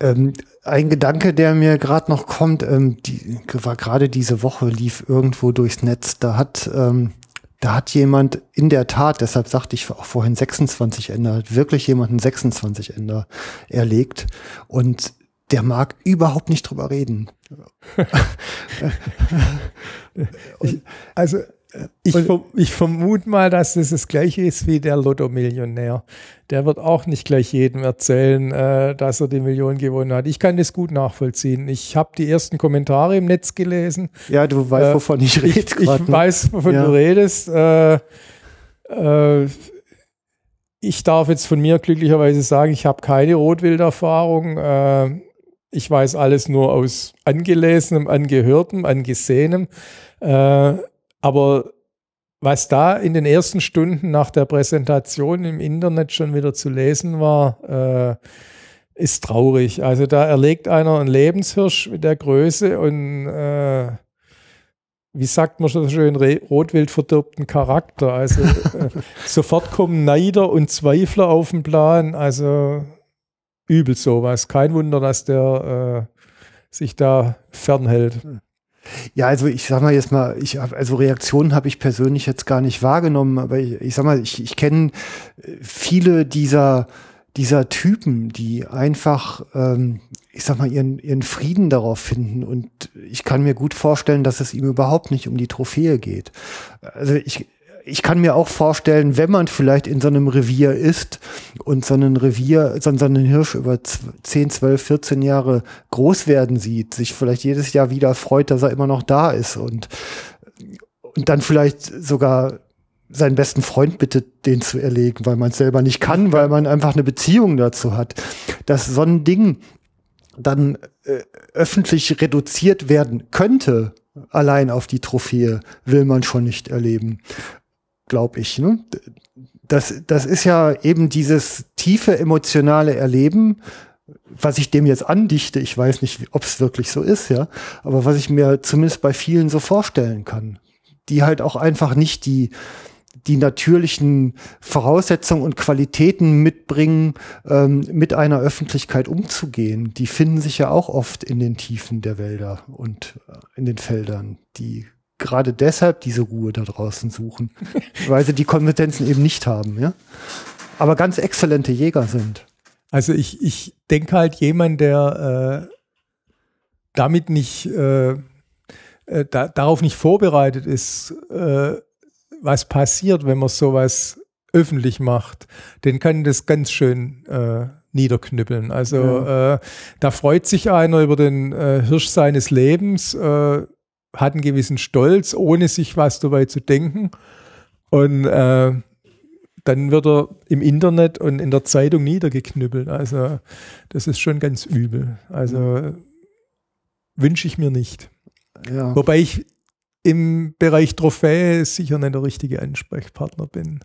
Ähm, ein Gedanke, der mir gerade noch kommt, ähm, die, war gerade diese Woche, lief irgendwo durchs Netz. Da hat, ähm, da hat jemand in der Tat, deshalb sagte ich auch vorhin 26 Ender, hat wirklich jemanden 26 Ender erlegt. Und der mag überhaupt nicht drüber reden. *laughs* *laughs* Also ich, ver ich vermute mal, dass das das gleiche ist wie der Lotto-Millionär. Der wird auch nicht gleich jedem erzählen, äh, dass er die Million gewonnen hat. Ich kann das gut nachvollziehen. Ich habe die ersten Kommentare im Netz gelesen. Ja, du weißt, Äh, wovon ich rede. Ich, ich grad, ne? weiß, wovon Ja. du redest. Äh, äh, ich darf jetzt von mir glücklicherweise sagen, ich habe keine Rotwilderfahrung. Äh, ich weiß alles nur aus Angelesenem, Angehörtem, Angesehenem. Aber was da in den ersten Stunden nach der Präsentation im Internet schon wieder zu lesen war, äh, ist traurig. Also da erlegt einer einen Lebenshirsch mit der Größe und äh, wie sagt man so schön, Rotwild verdirbt einen Charakter. Also äh, *laughs* sofort kommen Neider und Zweifler auf den Plan. Also übel sowas. Kein Wunder, dass der äh, sich da fernhält. Ja, also ich sag mal jetzt mal, ich hab, also Reaktionen habe ich persönlich jetzt gar nicht wahrgenommen, aber ich, ich sag mal, ich, ich kenne viele dieser dieser Typen, die einfach, ähm, ich sag mal, ihren, ihren Frieden darauf finden. Und ich kann mir gut vorstellen, dass es ihm überhaupt nicht um die Trophäe geht. Also ich, ich kann mir auch vorstellen, wenn man vielleicht in so einem Revier ist und so einen Revier, so, einen Hirsch über 10, 12, 14 Jahre groß werden sieht, sich vielleicht jedes Jahr wieder freut, dass er immer noch da ist und, und dann vielleicht sogar seinen besten Freund bittet, den zu erlegen, weil man es selber nicht kann, weil man einfach eine Beziehung dazu hat. Dass so ein Ding dann äh, öffentlich reduziert werden könnte, allein auf die Trophäe, will man schon nicht erleben, glaube ich. Ne? Das, das ist ja eben dieses tiefe emotionale Erleben, was ich dem jetzt andichte. Ich weiß nicht, ob es wirklich so ist, ja, aber was ich mir zumindest bei vielen so vorstellen kann, die halt auch einfach nicht die die natürlichen Voraussetzungen und Qualitäten mitbringen, ähm, mit einer Öffentlichkeit umzugehen. Die finden sich ja auch oft in den Tiefen der Wälder und äh, in den Feldern, die gerade deshalb diese Ruhe da draußen suchen, *laughs* weil sie die Kompetenzen eben nicht haben, ja. Aber ganz exzellente Jäger sind. Also ich, ich denke halt, jemand, der äh, damit nicht, äh, äh, da, darauf nicht vorbereitet ist, äh, was passiert, wenn man sowas öffentlich macht, den kann das ganz schön äh, niederknüppeln. Also äh, da freut sich einer über den Hirsch seines Lebens, äh, hat einen gewissen Stolz, ohne sich was dabei zu denken. Und äh, dann wird er im Internet und in der Zeitung niedergeknüppelt. Also das ist schon ganz übel. Also wünsche ich mir nicht. Ja. Wobei ich im Bereich Trophäe sicher nicht der richtige Ansprechpartner bin.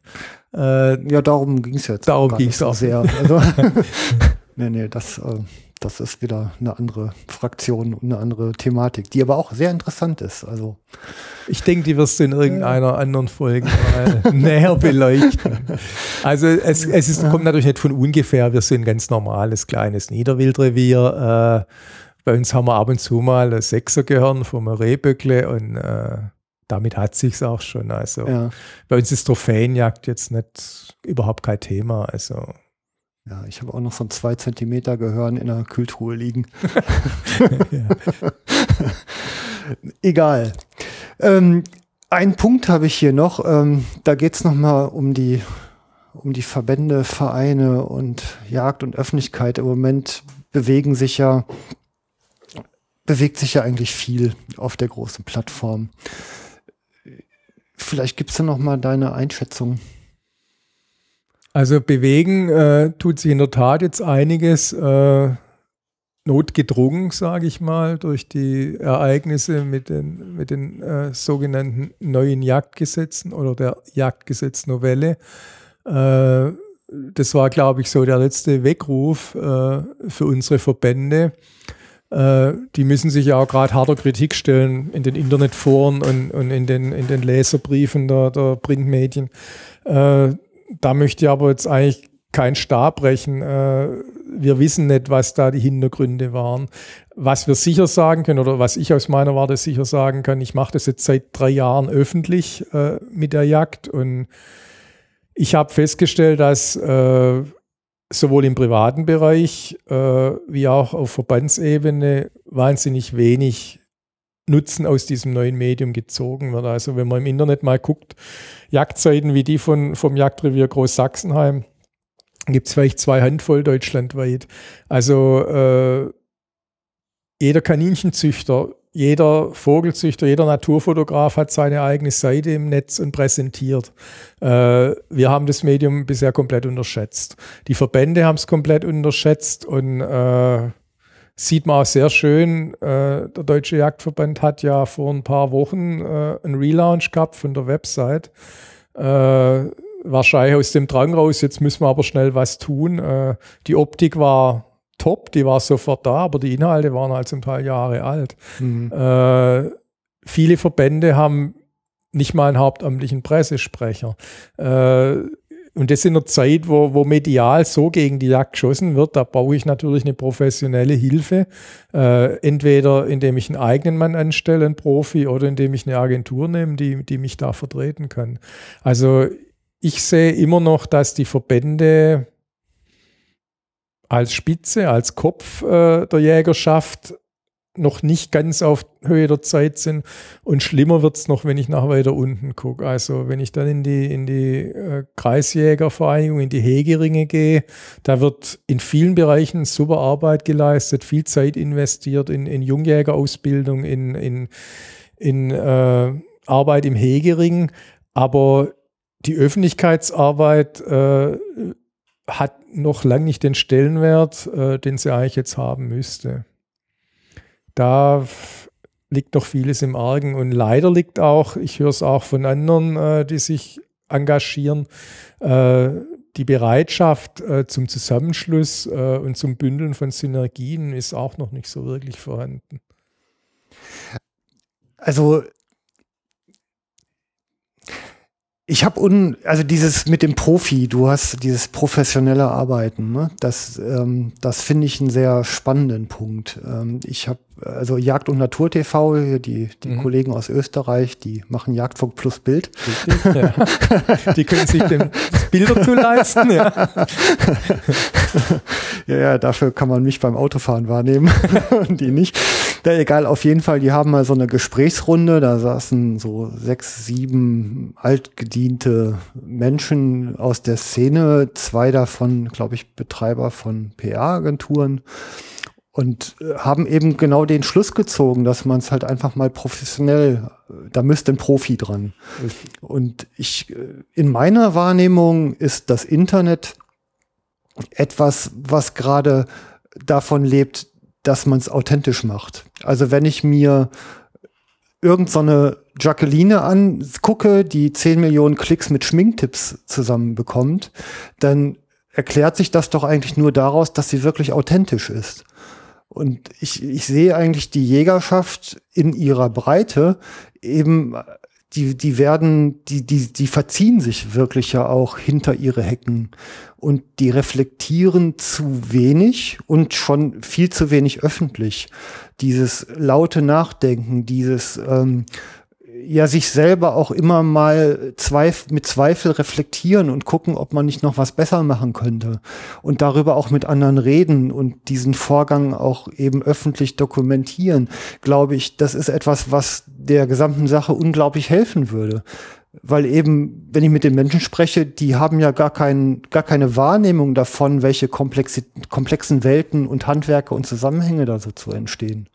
Äh, ja, darum ging es jetzt. Darum ging es auch sehr. Also, *laughs* *laughs* nee, nee, das, äh, das ist wieder eine andere Fraktion und eine andere Thematik, die aber auch sehr interessant ist. Also ich denke, die wirst du in irgendeiner anderen Folge mal *laughs* näher beleuchten. Also es, es ist, kommt natürlich nicht von ungefähr. Wir sind ein ganz normales kleines Niederwildrevier. Äh, bei uns haben wir ab und zu mal ein Sechsergehirn vom Rehböckle und äh, damit hat sich's auch schon. Also ja. bei uns ist Trophäenjagd jetzt nicht überhaupt kein Thema. Also ja, ich habe auch noch so ein zwei Zentimeter Gehirn in der Kühltruhe liegen. *laughs* Egal. Ähm, ein Punkt habe ich hier noch. Ähm, da geht es nochmal um die, um die Verbände, Vereine und Jagd und Öffentlichkeit. Im Moment bewegen sich ja bewegt sich ja eigentlich viel auf der großen Plattform. Vielleicht gibst du noch mal deine Einschätzung. Also bewegen äh, tut sich in der Tat jetzt einiges äh, notgedrungen, sage ich mal, durch die Ereignisse mit den, mit den äh, sogenannten neuen Jagdgesetzen oder der Jagdgesetznovelle. Äh, das war, glaube ich, so der letzte Weckruf äh, für unsere Verbände äh, die müssen sich ja auch gerade harter Kritik stellen in den Internetforen und, und in, den, in den Leserbriefen der, der Printmedien. Da möchte ich aber jetzt eigentlich kein Stab brechen. Äh, wir wissen nicht, was da die Hintergründe waren. Was wir sicher sagen können oder was ich aus meiner Warte sicher sagen kann, ich mache das jetzt seit drei Jahren öffentlich äh, mit der Jagd und ich habe festgestellt, dass äh, sowohl im privaten Bereich wie auch auf Verbandsebene wahnsinnig wenig Nutzen aus diesem neuen Medium gezogen wird. Also wenn man im Internet mal guckt, Jagdzeiten wie die von, vom Jagdrevier Großsachsenheim, gibt es vielleicht zwei Handvoll deutschlandweit. Also äh, jeder Kaninchenzüchter jeder Vogelzüchter, jeder Naturfotograf hat seine eigene Seite im Netz und präsentiert. Äh, wir haben das Medium bisher komplett unterschätzt. Die Verbände haben es komplett unterschätzt und äh, sieht man auch sehr schön. Äh, der Deutsche Jagdverband hat ja vor ein paar Wochen äh, einen Relaunch gehabt von der Website. Äh, wahrscheinlich aus dem Drang raus, jetzt müssen wir aber schnell was tun. Äh, die Optik war top, die war sofort da, aber die Inhalte waren halt ein paar Jahre alt. Mhm. Äh, viele Verbände haben nicht mal einen hauptamtlichen Pressesprecher. Äh, und das in einer Zeit, wo, wo medial so gegen die Jagd geschossen wird, da brauche ich natürlich eine professionelle Hilfe. Äh, entweder indem ich einen eigenen Mann anstelle, einen Profi, oder indem ich eine Agentur nehme, die, die mich da vertreten kann. Also ich sehe immer noch, dass die Verbände als Spitze, als Kopf äh, der Jägerschaft noch nicht ganz auf Höhe der Zeit sind. Und schlimmer wird es noch, wenn ich nach weiter unten gucke. Also wenn ich dann in die, in die äh, Kreisjägervereinigung, in die Hegeringe gehe, da wird in vielen Bereichen super Arbeit geleistet, viel Zeit investiert in, in Jungjägerausbildung, in, in, in äh, Arbeit im Hegering. Aber die Öffentlichkeitsarbeit äh, hat noch lange nicht den Stellenwert, äh, den sie eigentlich jetzt haben müsste. Da liegt noch vieles im Argen und leider liegt auch, ich höre es auch von anderen, äh, die sich engagieren, äh, die Bereitschaft äh, zum Zusammenschluss äh, und zum Bündeln von Synergien ist auch noch nicht so wirklich vorhanden. Also Ich habe un, also dieses mit dem Profi, du hast dieses professionelle Arbeiten, ne? das, ähm, das finde ich einen sehr spannenden Punkt. Ähm, ich habe also Jagd und Natur TV, die, die mhm. Kollegen aus Österreich, die machen Jagdfunk plus Bild. Richtig, ja. *laughs* die können sich den Bilder zu leisten, ja. *laughs* ja, ja, dafür kann man mich beim Autofahren wahrnehmen *laughs* und die nicht. Ja, egal, auf jeden Fall, die haben mal so eine Gesprächsrunde, da saßen so sechs, sieben altgediente Menschen aus der Szene, zwei davon, glaube ich, Betreiber von PR-Agenturen und äh, haben eben genau den Schluss gezogen, dass man es halt einfach mal professionell, da müsste ein Profi dran. Und ich, äh, in meiner Wahrnehmung ist das Internet etwas, was gerade davon lebt, dass man es authentisch macht. Also wenn ich mir irgendeine so Jacqueline angucke, die 10 Millionen Klicks mit Schminktipps zusammenbekommt, dann erklärt sich das doch eigentlich nur daraus, dass sie wirklich authentisch ist. Und ich, ich sehe eigentlich die Jägerschaft in ihrer Breite eben, die, die werden, die, die, die verziehen sich wirklich ja auch hinter ihre Hecken und die reflektieren zu wenig und schon viel zu wenig öffentlich. Dieses laute Nachdenken, dieses, ähm, ja sich selber auch immer mal zweif mit Zweifel reflektieren und gucken, ob man nicht noch was besser machen könnte und darüber auch mit anderen reden und diesen Vorgang auch eben öffentlich dokumentieren, glaube ich, das ist etwas, was der gesamten Sache unglaublich helfen würde. Weil eben, wenn ich mit den Menschen spreche, die haben ja gar, kein, gar keine Wahrnehmung davon, welche komplexi komplexen Welten und Handwerke und Zusammenhänge da so zu entstehen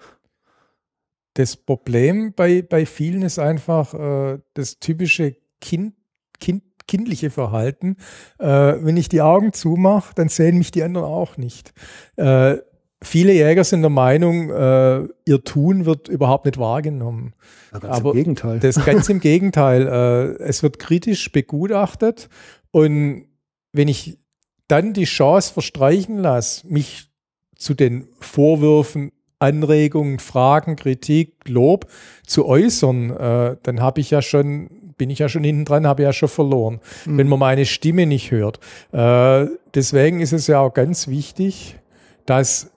das Problem bei, bei vielen ist einfach äh, das typische kind, kind, kindliche Verhalten. Äh, wenn ich die Augen zumache, dann sehen mich die anderen auch nicht. Äh, viele Jäger sind der Meinung, äh, ihr Tun wird überhaupt nicht wahrgenommen. Ganz Aber im Gegenteil. Das ganz im *laughs* Gegenteil. Äh, es wird kritisch begutachtet und wenn ich dann die Chance verstreichen lasse, mich zu den Vorwürfen Anregungen, Fragen, Kritik, Lob zu äußern, äh, dann habe ich ja schon, bin ich ja schon hinten dran, habe ja schon verloren, mhm. wenn man meine Stimme nicht hört. Äh, deswegen ist es ja auch ganz wichtig, dass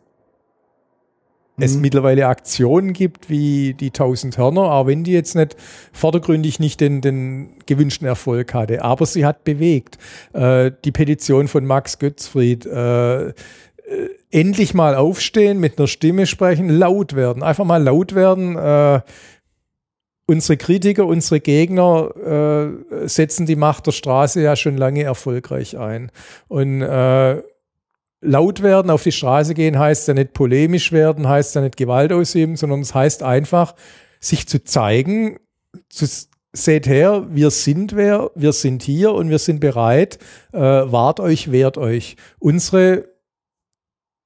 es mhm. mittlerweile Aktionen gibt wie die 1000 Hörner, auch wenn die jetzt nicht vordergründig nicht den, den gewünschten Erfolg hatte, aber sie hat bewegt. Äh, die Petition von Max Götzfried, äh, äh, endlich mal aufstehen, mit einer Stimme sprechen, laut werden, einfach mal laut werden. Äh, unsere Kritiker, unsere Gegner äh, setzen die Macht der Straße ja schon lange erfolgreich ein. Und äh, laut werden, auf die Straße gehen, heißt ja nicht polemisch werden, heißt ja nicht Gewalt ausüben, sondern es heißt einfach, sich zu zeigen, zu, seht her, wir sind wer, wir sind hier und wir sind bereit, äh, wahrt euch, wehrt euch. Unsere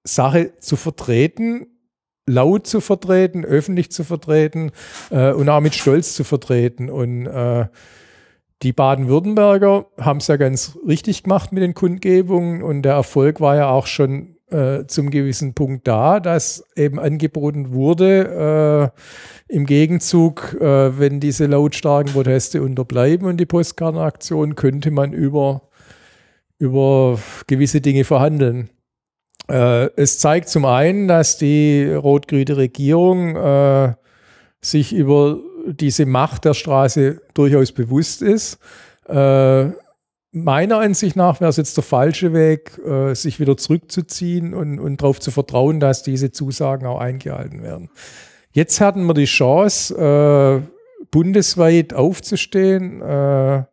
Sache zu vertreten, laut zu vertreten, öffentlich zu vertreten äh, und auch mit Stolz zu vertreten. Und äh, die Baden-Württemberger haben es ja ganz richtig gemacht mit den Kundgebungen und der Erfolg war ja auch schon äh, zum gewissen Punkt da, dass eben angeboten wurde, äh, im Gegenzug, äh, wenn diese lautstarken Proteste unterbleiben und die Postkartenaktion, könnte man über, über gewisse Dinge verhandeln. Äh, es zeigt zum einen, dass die rot-grüne Regierung äh, sich über diese Macht der Straße durchaus bewusst ist. Äh, meiner Ansicht nach wäre es jetzt der falsche Weg, äh, sich wieder zurückzuziehen und, und darauf zu vertrauen, dass diese Zusagen auch eingehalten werden. Jetzt hatten wir die Chance, äh, bundesweit aufzustehen äh,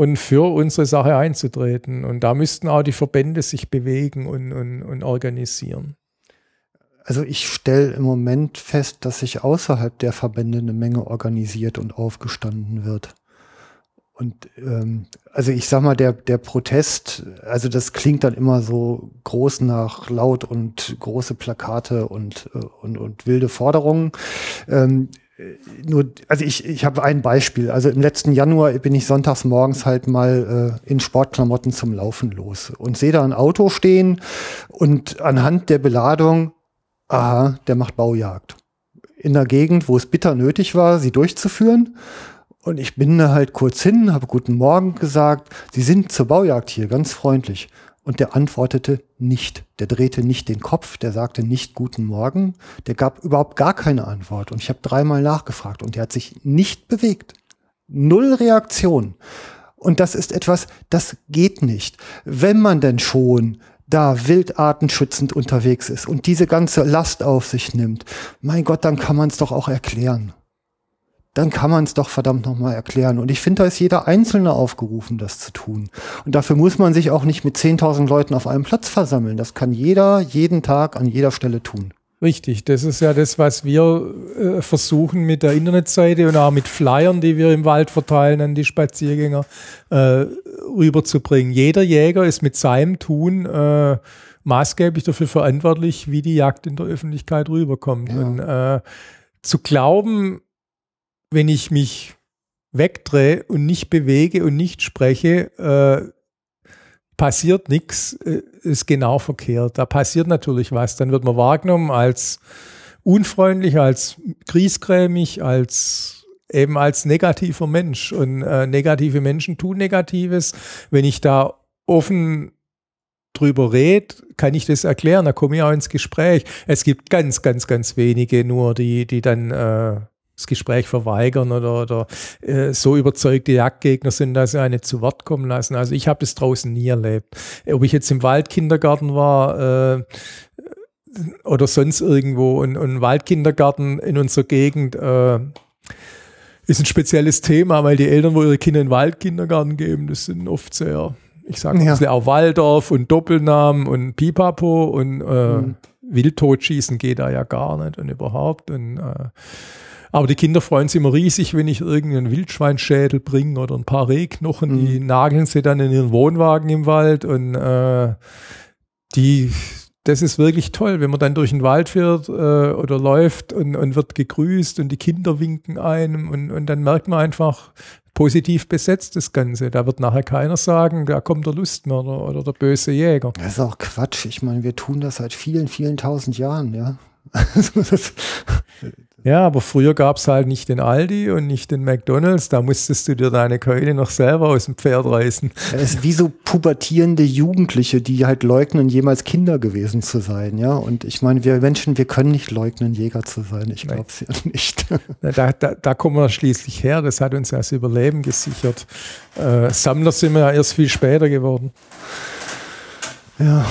und für unsere Sache einzutreten. Und da müssten auch die Verbände sich bewegen und, und, und organisieren. Also ich stelle im Moment fest, dass sich außerhalb der Verbände eine Menge organisiert und aufgestanden wird. Und ähm, also ich sag mal, der, der Protest, also das klingt dann immer so groß nach laut und große Plakate und, äh, und, und wilde Forderungen. Ähm, nur, also ich, ich habe ein Beispiel. Also im letzten Januar bin ich sonntags morgens halt mal äh, in Sportklamotten zum Laufen los und sehe da ein Auto stehen und anhand der Beladung, aha, der macht Baujagd. In der Gegend, wo es bitter nötig war, sie durchzuführen. Und ich bin da halt kurz hin, habe guten Morgen gesagt, Sie sind zur Baujagd hier, ganz freundlich. Und der antwortete nicht. Der drehte nicht den Kopf, der sagte nicht Guten Morgen. Der gab überhaupt gar keine Antwort. Und ich habe dreimal nachgefragt und der hat sich nicht bewegt. Null Reaktion. Und das ist etwas, das geht nicht. Wenn man denn schon da wildartenschützend unterwegs ist und diese ganze Last auf sich nimmt, mein Gott, dann kann man es doch auch erklären dann kann man es doch verdammt nochmal erklären. Und ich finde, da ist jeder Einzelne aufgerufen, das zu tun. Und dafür muss man sich auch nicht mit 10.000 Leuten auf einem Platz versammeln. Das kann jeder jeden Tag an jeder Stelle tun. Richtig, das ist ja das, was wir äh, versuchen mit der Internetseite und auch mit Flyern, die wir im Wald verteilen an die Spaziergänger, äh, rüberzubringen. Jeder Jäger ist mit seinem Tun äh, maßgeblich dafür verantwortlich, wie die Jagd in der Öffentlichkeit rüberkommt. Ja. Und äh, zu glauben, wenn ich mich wegdrehe und nicht bewege und nicht spreche, äh, passiert nichts, äh, ist genau verkehrt. Da passiert natürlich was. Dann wird man wahrgenommen als unfreundlich, als griesgrämig, als eben als negativer Mensch. Und äh, negative Menschen tun Negatives. Wenn ich da offen drüber rede, kann ich das erklären, da komme ich auch ins Gespräch. Es gibt ganz, ganz, ganz wenige nur, die, die dann äh, das Gespräch verweigern oder, oder äh, so überzeugte Jagdgegner sind, dass sie eine zu Wort kommen lassen. Also ich habe das draußen nie erlebt. Ob ich jetzt im Waldkindergarten war äh, oder sonst irgendwo, und, und Waldkindergarten in unserer Gegend äh, ist ein spezielles Thema, weil die Eltern, wo ihre Kinder in den Waldkindergarten geben, das sind oft sehr, ich sage mal, ja. auch Waldorf und Doppelnamen und Pipapo und äh, mhm. Wildtotschießen geht da ja gar nicht und überhaupt. Und äh, aber die Kinder freuen sich immer riesig, wenn ich irgendeinen Wildschweinschädel bringe oder ein paar Rehknochen. Mhm. Die nageln sie dann in ihren Wohnwagen im Wald und äh, die, das ist wirklich toll, wenn man dann durch den Wald fährt äh, oder läuft und, und wird gegrüßt und die Kinder winken einem und, und dann merkt man einfach, positiv besetzt, das Ganze. Da wird nachher keiner sagen, da kommt der Lustmörder oder der böse Jäger. Das ist auch Quatsch. Ich meine, wir tun das seit vielen, vielen tausend Jahren, ja. *laughs* Ja, aber früher gab es halt nicht den Aldi und nicht den McDonalds. Da musstest du dir deine Keule noch selber aus dem Pferd reißen. Es ist wie so pubertierende Jugendliche, die halt leugnen, jemals Kinder gewesen zu sein. Ja, und ich meine, wir Menschen, wir können nicht leugnen, Jäger zu sein. Ich glaube es ja nicht. *laughs* Da, da, da kommen wir schließlich her. Das hat uns ja das Überleben gesichert. Äh, Sammler sind wir ja erst viel später geworden. Ja,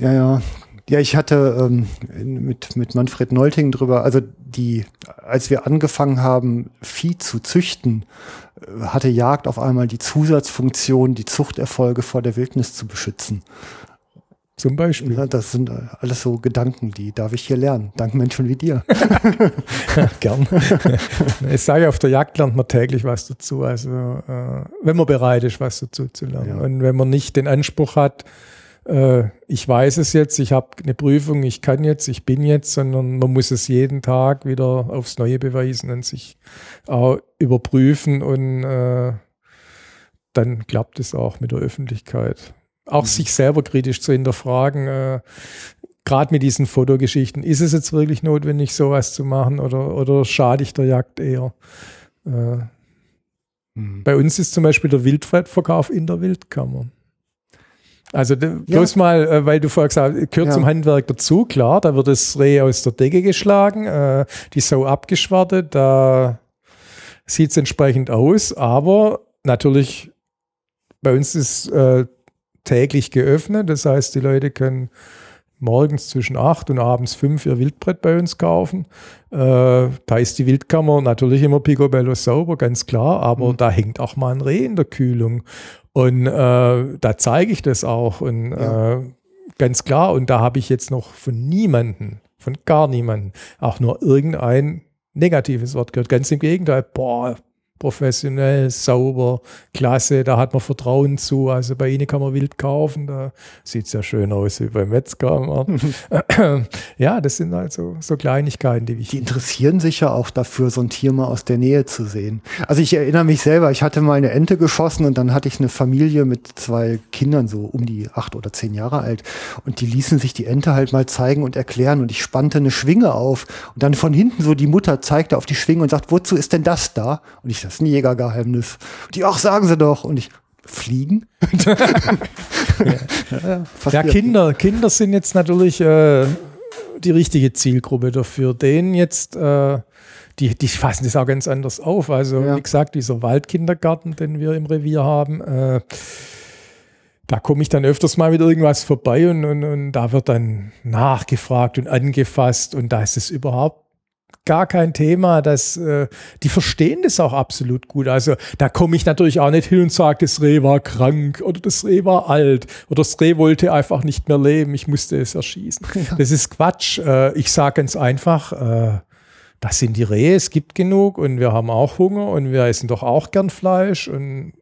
ja, ja. Ja, ich hatte ähm, mit, mit Manfred Neulting drüber, also die, als wir angefangen haben, Vieh zu züchten, äh, hatte Jagd auf einmal die Zusatzfunktion, die Zuchterfolge vor der Wildnis zu beschützen. Zum Beispiel. Ja, das sind alles so Gedanken, die darf ich hier lernen. Dank Menschen wie dir. *laughs* *laughs* Gern. Ich sage, auf der Jagd lernt man täglich was dazu. Also, äh, wenn man bereit ist, was dazu zu lernen. Ja. Und wenn man nicht den Anspruch hat, äh, ich weiß es jetzt, ich habe eine Prüfung, ich kann jetzt, ich bin jetzt, sondern man muss es jeden Tag wieder aufs Neue beweisen und sich auch überprüfen und äh, dann klappt es auch mit der Öffentlichkeit. Auch mhm. sich selber kritisch zu hinterfragen, äh, gerade mit diesen Fotogeschichten, ist es jetzt wirklich notwendig, sowas zu machen oder, oder schade ich der Jagd eher? Äh, mhm. Bei uns ist zum Beispiel der Wildverkauf in der Wildkammer. Also bloß ja. mal, äh, weil du vorher gesagt hast, gehört ja. zum Handwerk dazu, klar, da wird das Reh aus der Decke geschlagen, äh, die Sau abgeschwartet, da sieht es entsprechend aus, aber natürlich, bei uns ist äh, täglich geöffnet, das heißt, die Leute können morgens zwischen acht und abends fünf ihr Wildbrett bei uns kaufen. Äh, da ist die Wildkammer natürlich immer picobello sauber, ganz klar, aber mhm. da hängt auch mal ein Reh in der Kühlung. Und äh, da zeige ich das auch. Und ja. äh, ganz klar, und da habe ich jetzt noch von niemanden, von gar niemanden, auch nur irgendein negatives Wort gehört. Ganz im Gegenteil, boah, professionell, sauber, klasse, da hat man Vertrauen zu. Also bei Ihnen kann man wild kaufen, da sieht es ja schön aus wie beim Metzger. *laughs* ja, das sind also so Kleinigkeiten, die wichtig Die interessieren sich ja auch dafür, so ein Tier mal aus der Nähe zu sehen. Also ich erinnere mich selber, ich hatte mal eine Ente geschossen und dann hatte ich eine Familie mit zwei Kindern, so um die acht oder zehn Jahre alt. Und die ließen sich die Ente halt mal zeigen und erklären und ich spannte eine Schwinge auf und dann von hinten so die Mutter zeigte auf die Schwinge und sagt, wozu ist denn das da? Und ich das ist ein Jägergeheimnis. Die, ach, sagen sie doch. Und ich, fliegen? *laughs* ja, ja, ja, Kinder, Kinder sind jetzt natürlich äh, die richtige Zielgruppe dafür. Denen jetzt, äh, die, die fassen das auch ganz anders auf. Also, ja. wie gesagt, dieser Waldkindergarten, den wir im Revier haben, äh, da komme ich dann öfters mal mit irgendwas vorbei und, und, und da wird dann nachgefragt und angefasst und da ist es überhaupt gar kein Thema. dass äh, die verstehen das auch absolut gut. Also da komme ich natürlich auch nicht hin und sage, das Reh war krank oder das Reh war alt oder das Reh wollte einfach nicht mehr leben. Ich musste es erschießen. *laughs* Ja. Das ist Quatsch. Äh, ich sage ganz einfach, äh, das sind die Rehe, es gibt genug und wir haben auch Hunger und wir essen doch auch gern Fleisch und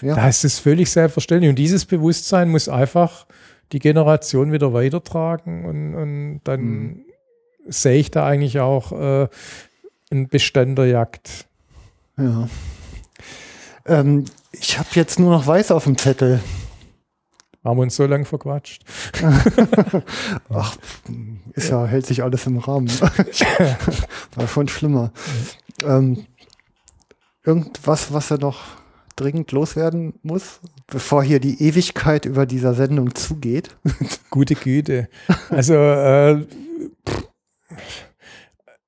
ja. da ist es völlig selbstverständlich. Und dieses Bewusstsein muss einfach die Generation wieder weitertragen und, und dann mhm sehe ich da eigentlich auch äh, einen Bestand der Jagd Ja. Ähm, ich habe jetzt nur noch weiß auf dem Zettel. Haben wir uns so lange verquatscht. *laughs* Ach, ist ja, hält sich alles im Rahmen. *laughs* War schon schlimmer. Ähm, irgendwas, was er noch dringend loswerden muss, bevor hier die Ewigkeit über dieser Sendung zugeht? Gute Güte. Also äh,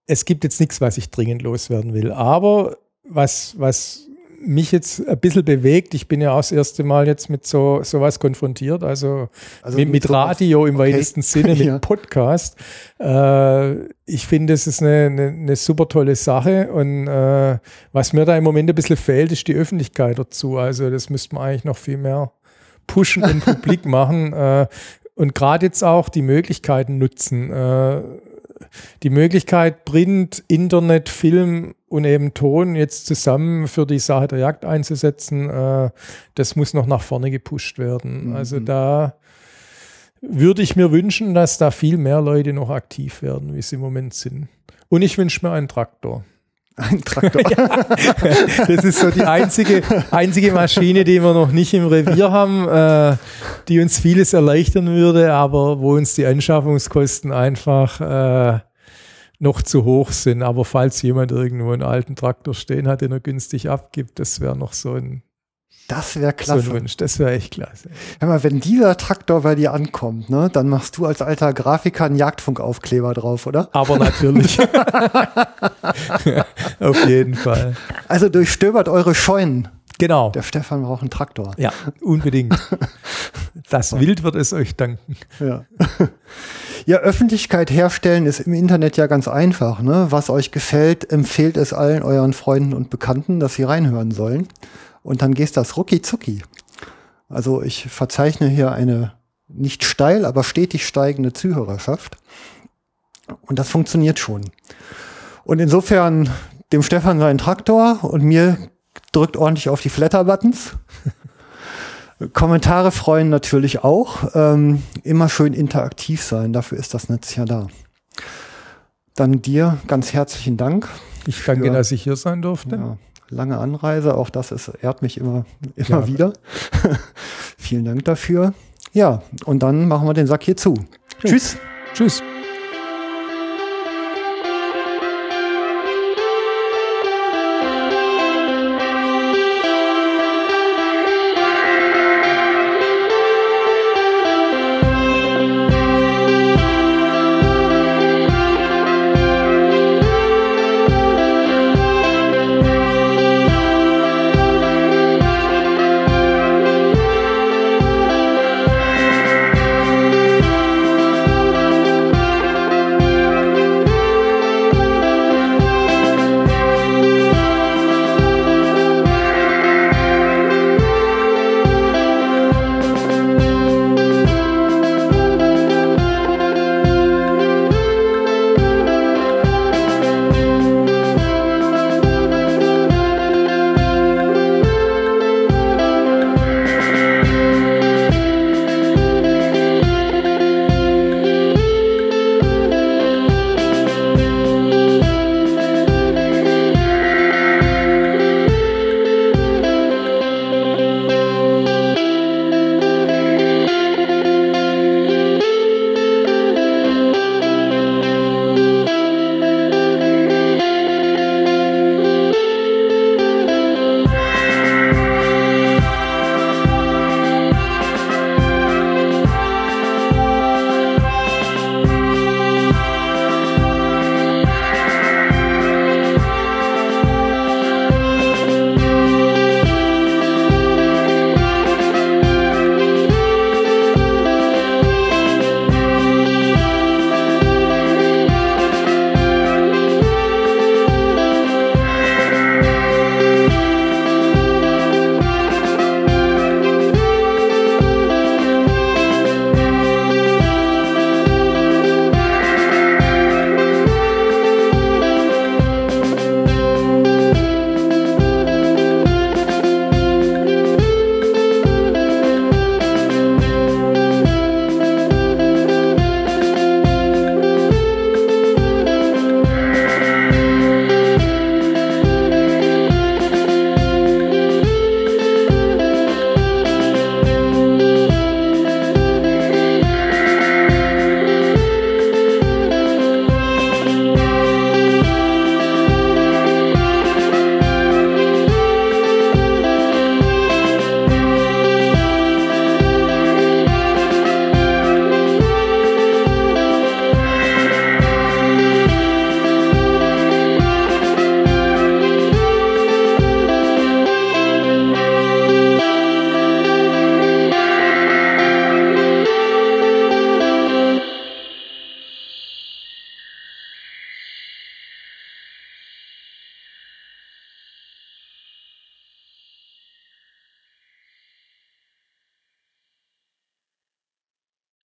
es gibt jetzt nichts, was ich dringend loswerden will. Aber was, was mich jetzt ein bisschen bewegt. Ich bin ja auch das erste Mal jetzt mit so sowas konfrontiert, also, also mit, mit Radio im okay. weitesten Sinne, mit *laughs* ja. Podcast. Äh, ich finde, es ist eine, eine, eine, super tolle Sache und äh, was mir da im Moment ein bisschen fehlt, ist die Öffentlichkeit dazu. Also das müsste man eigentlich noch viel mehr pushen und *laughs* publik machen äh, und gerade jetzt auch die Möglichkeiten nutzen. Äh, die Möglichkeit, Print, Internet, Film und eben Ton jetzt zusammen für die Sache der Jagd einzusetzen, äh, das muss noch nach vorne gepusht werden. Mhm. Also da würde ich mir wünschen, dass da viel mehr Leute noch aktiv werden, wie sie im Moment sind. Und ich wünsche mir einen Traktor. Ein Traktor. *laughs* ja, das ist so die einzige, einzige Maschine, die wir noch nicht im Revier haben, äh, die uns vieles erleichtern würde, aber wo uns die Anschaffungskosten einfach äh, noch zu hoch sind. Aber falls jemand irgendwo einen alten Traktor stehen hat, den er günstig abgibt, das wäre noch so ein das wäre klasse. So Wunsch, das wäre echt klasse. Hör mal, wenn dieser Traktor bei dir ankommt, ne, dann machst du als alter Grafiker einen Jagdfunkaufkleber drauf, oder? Aber natürlich. *laughs* Auf jeden Fall. Also durchstöbert eure Scheunen. Genau. Der Stefan braucht einen Traktor. Ja, unbedingt. Das *laughs* Wild wird es euch danken. Ja. *laughs* Ja, Öffentlichkeit herstellen ist im Internet ja ganz einfach. Ne? Was euch gefällt, empfehlt es allen euren Freunden und Bekannten, dass sie reinhören sollen und dann geht das rucki zucki. Also ich verzeichne hier eine nicht steil, aber stetig steigende Zuhörerschaft. Und das funktioniert schon. Und insofern dem Stefan sein Traktor und mir drückt ordentlich auf die Flatter-Buttons. *laughs* Kommentare freuen natürlich auch. Ähm, immer schön interaktiv sein, dafür ist das Netz ja da. Dann dir ganz herzlichen Dank. Ich danke, dass ich hier sein durfte. Ja, lange Anreise. Auch das ist, ehrt mich immer, immer ja. wieder. *laughs* Vielen Dank dafür. Ja, und dann machen wir den Sack hier zu. Tschüss. Tschüss.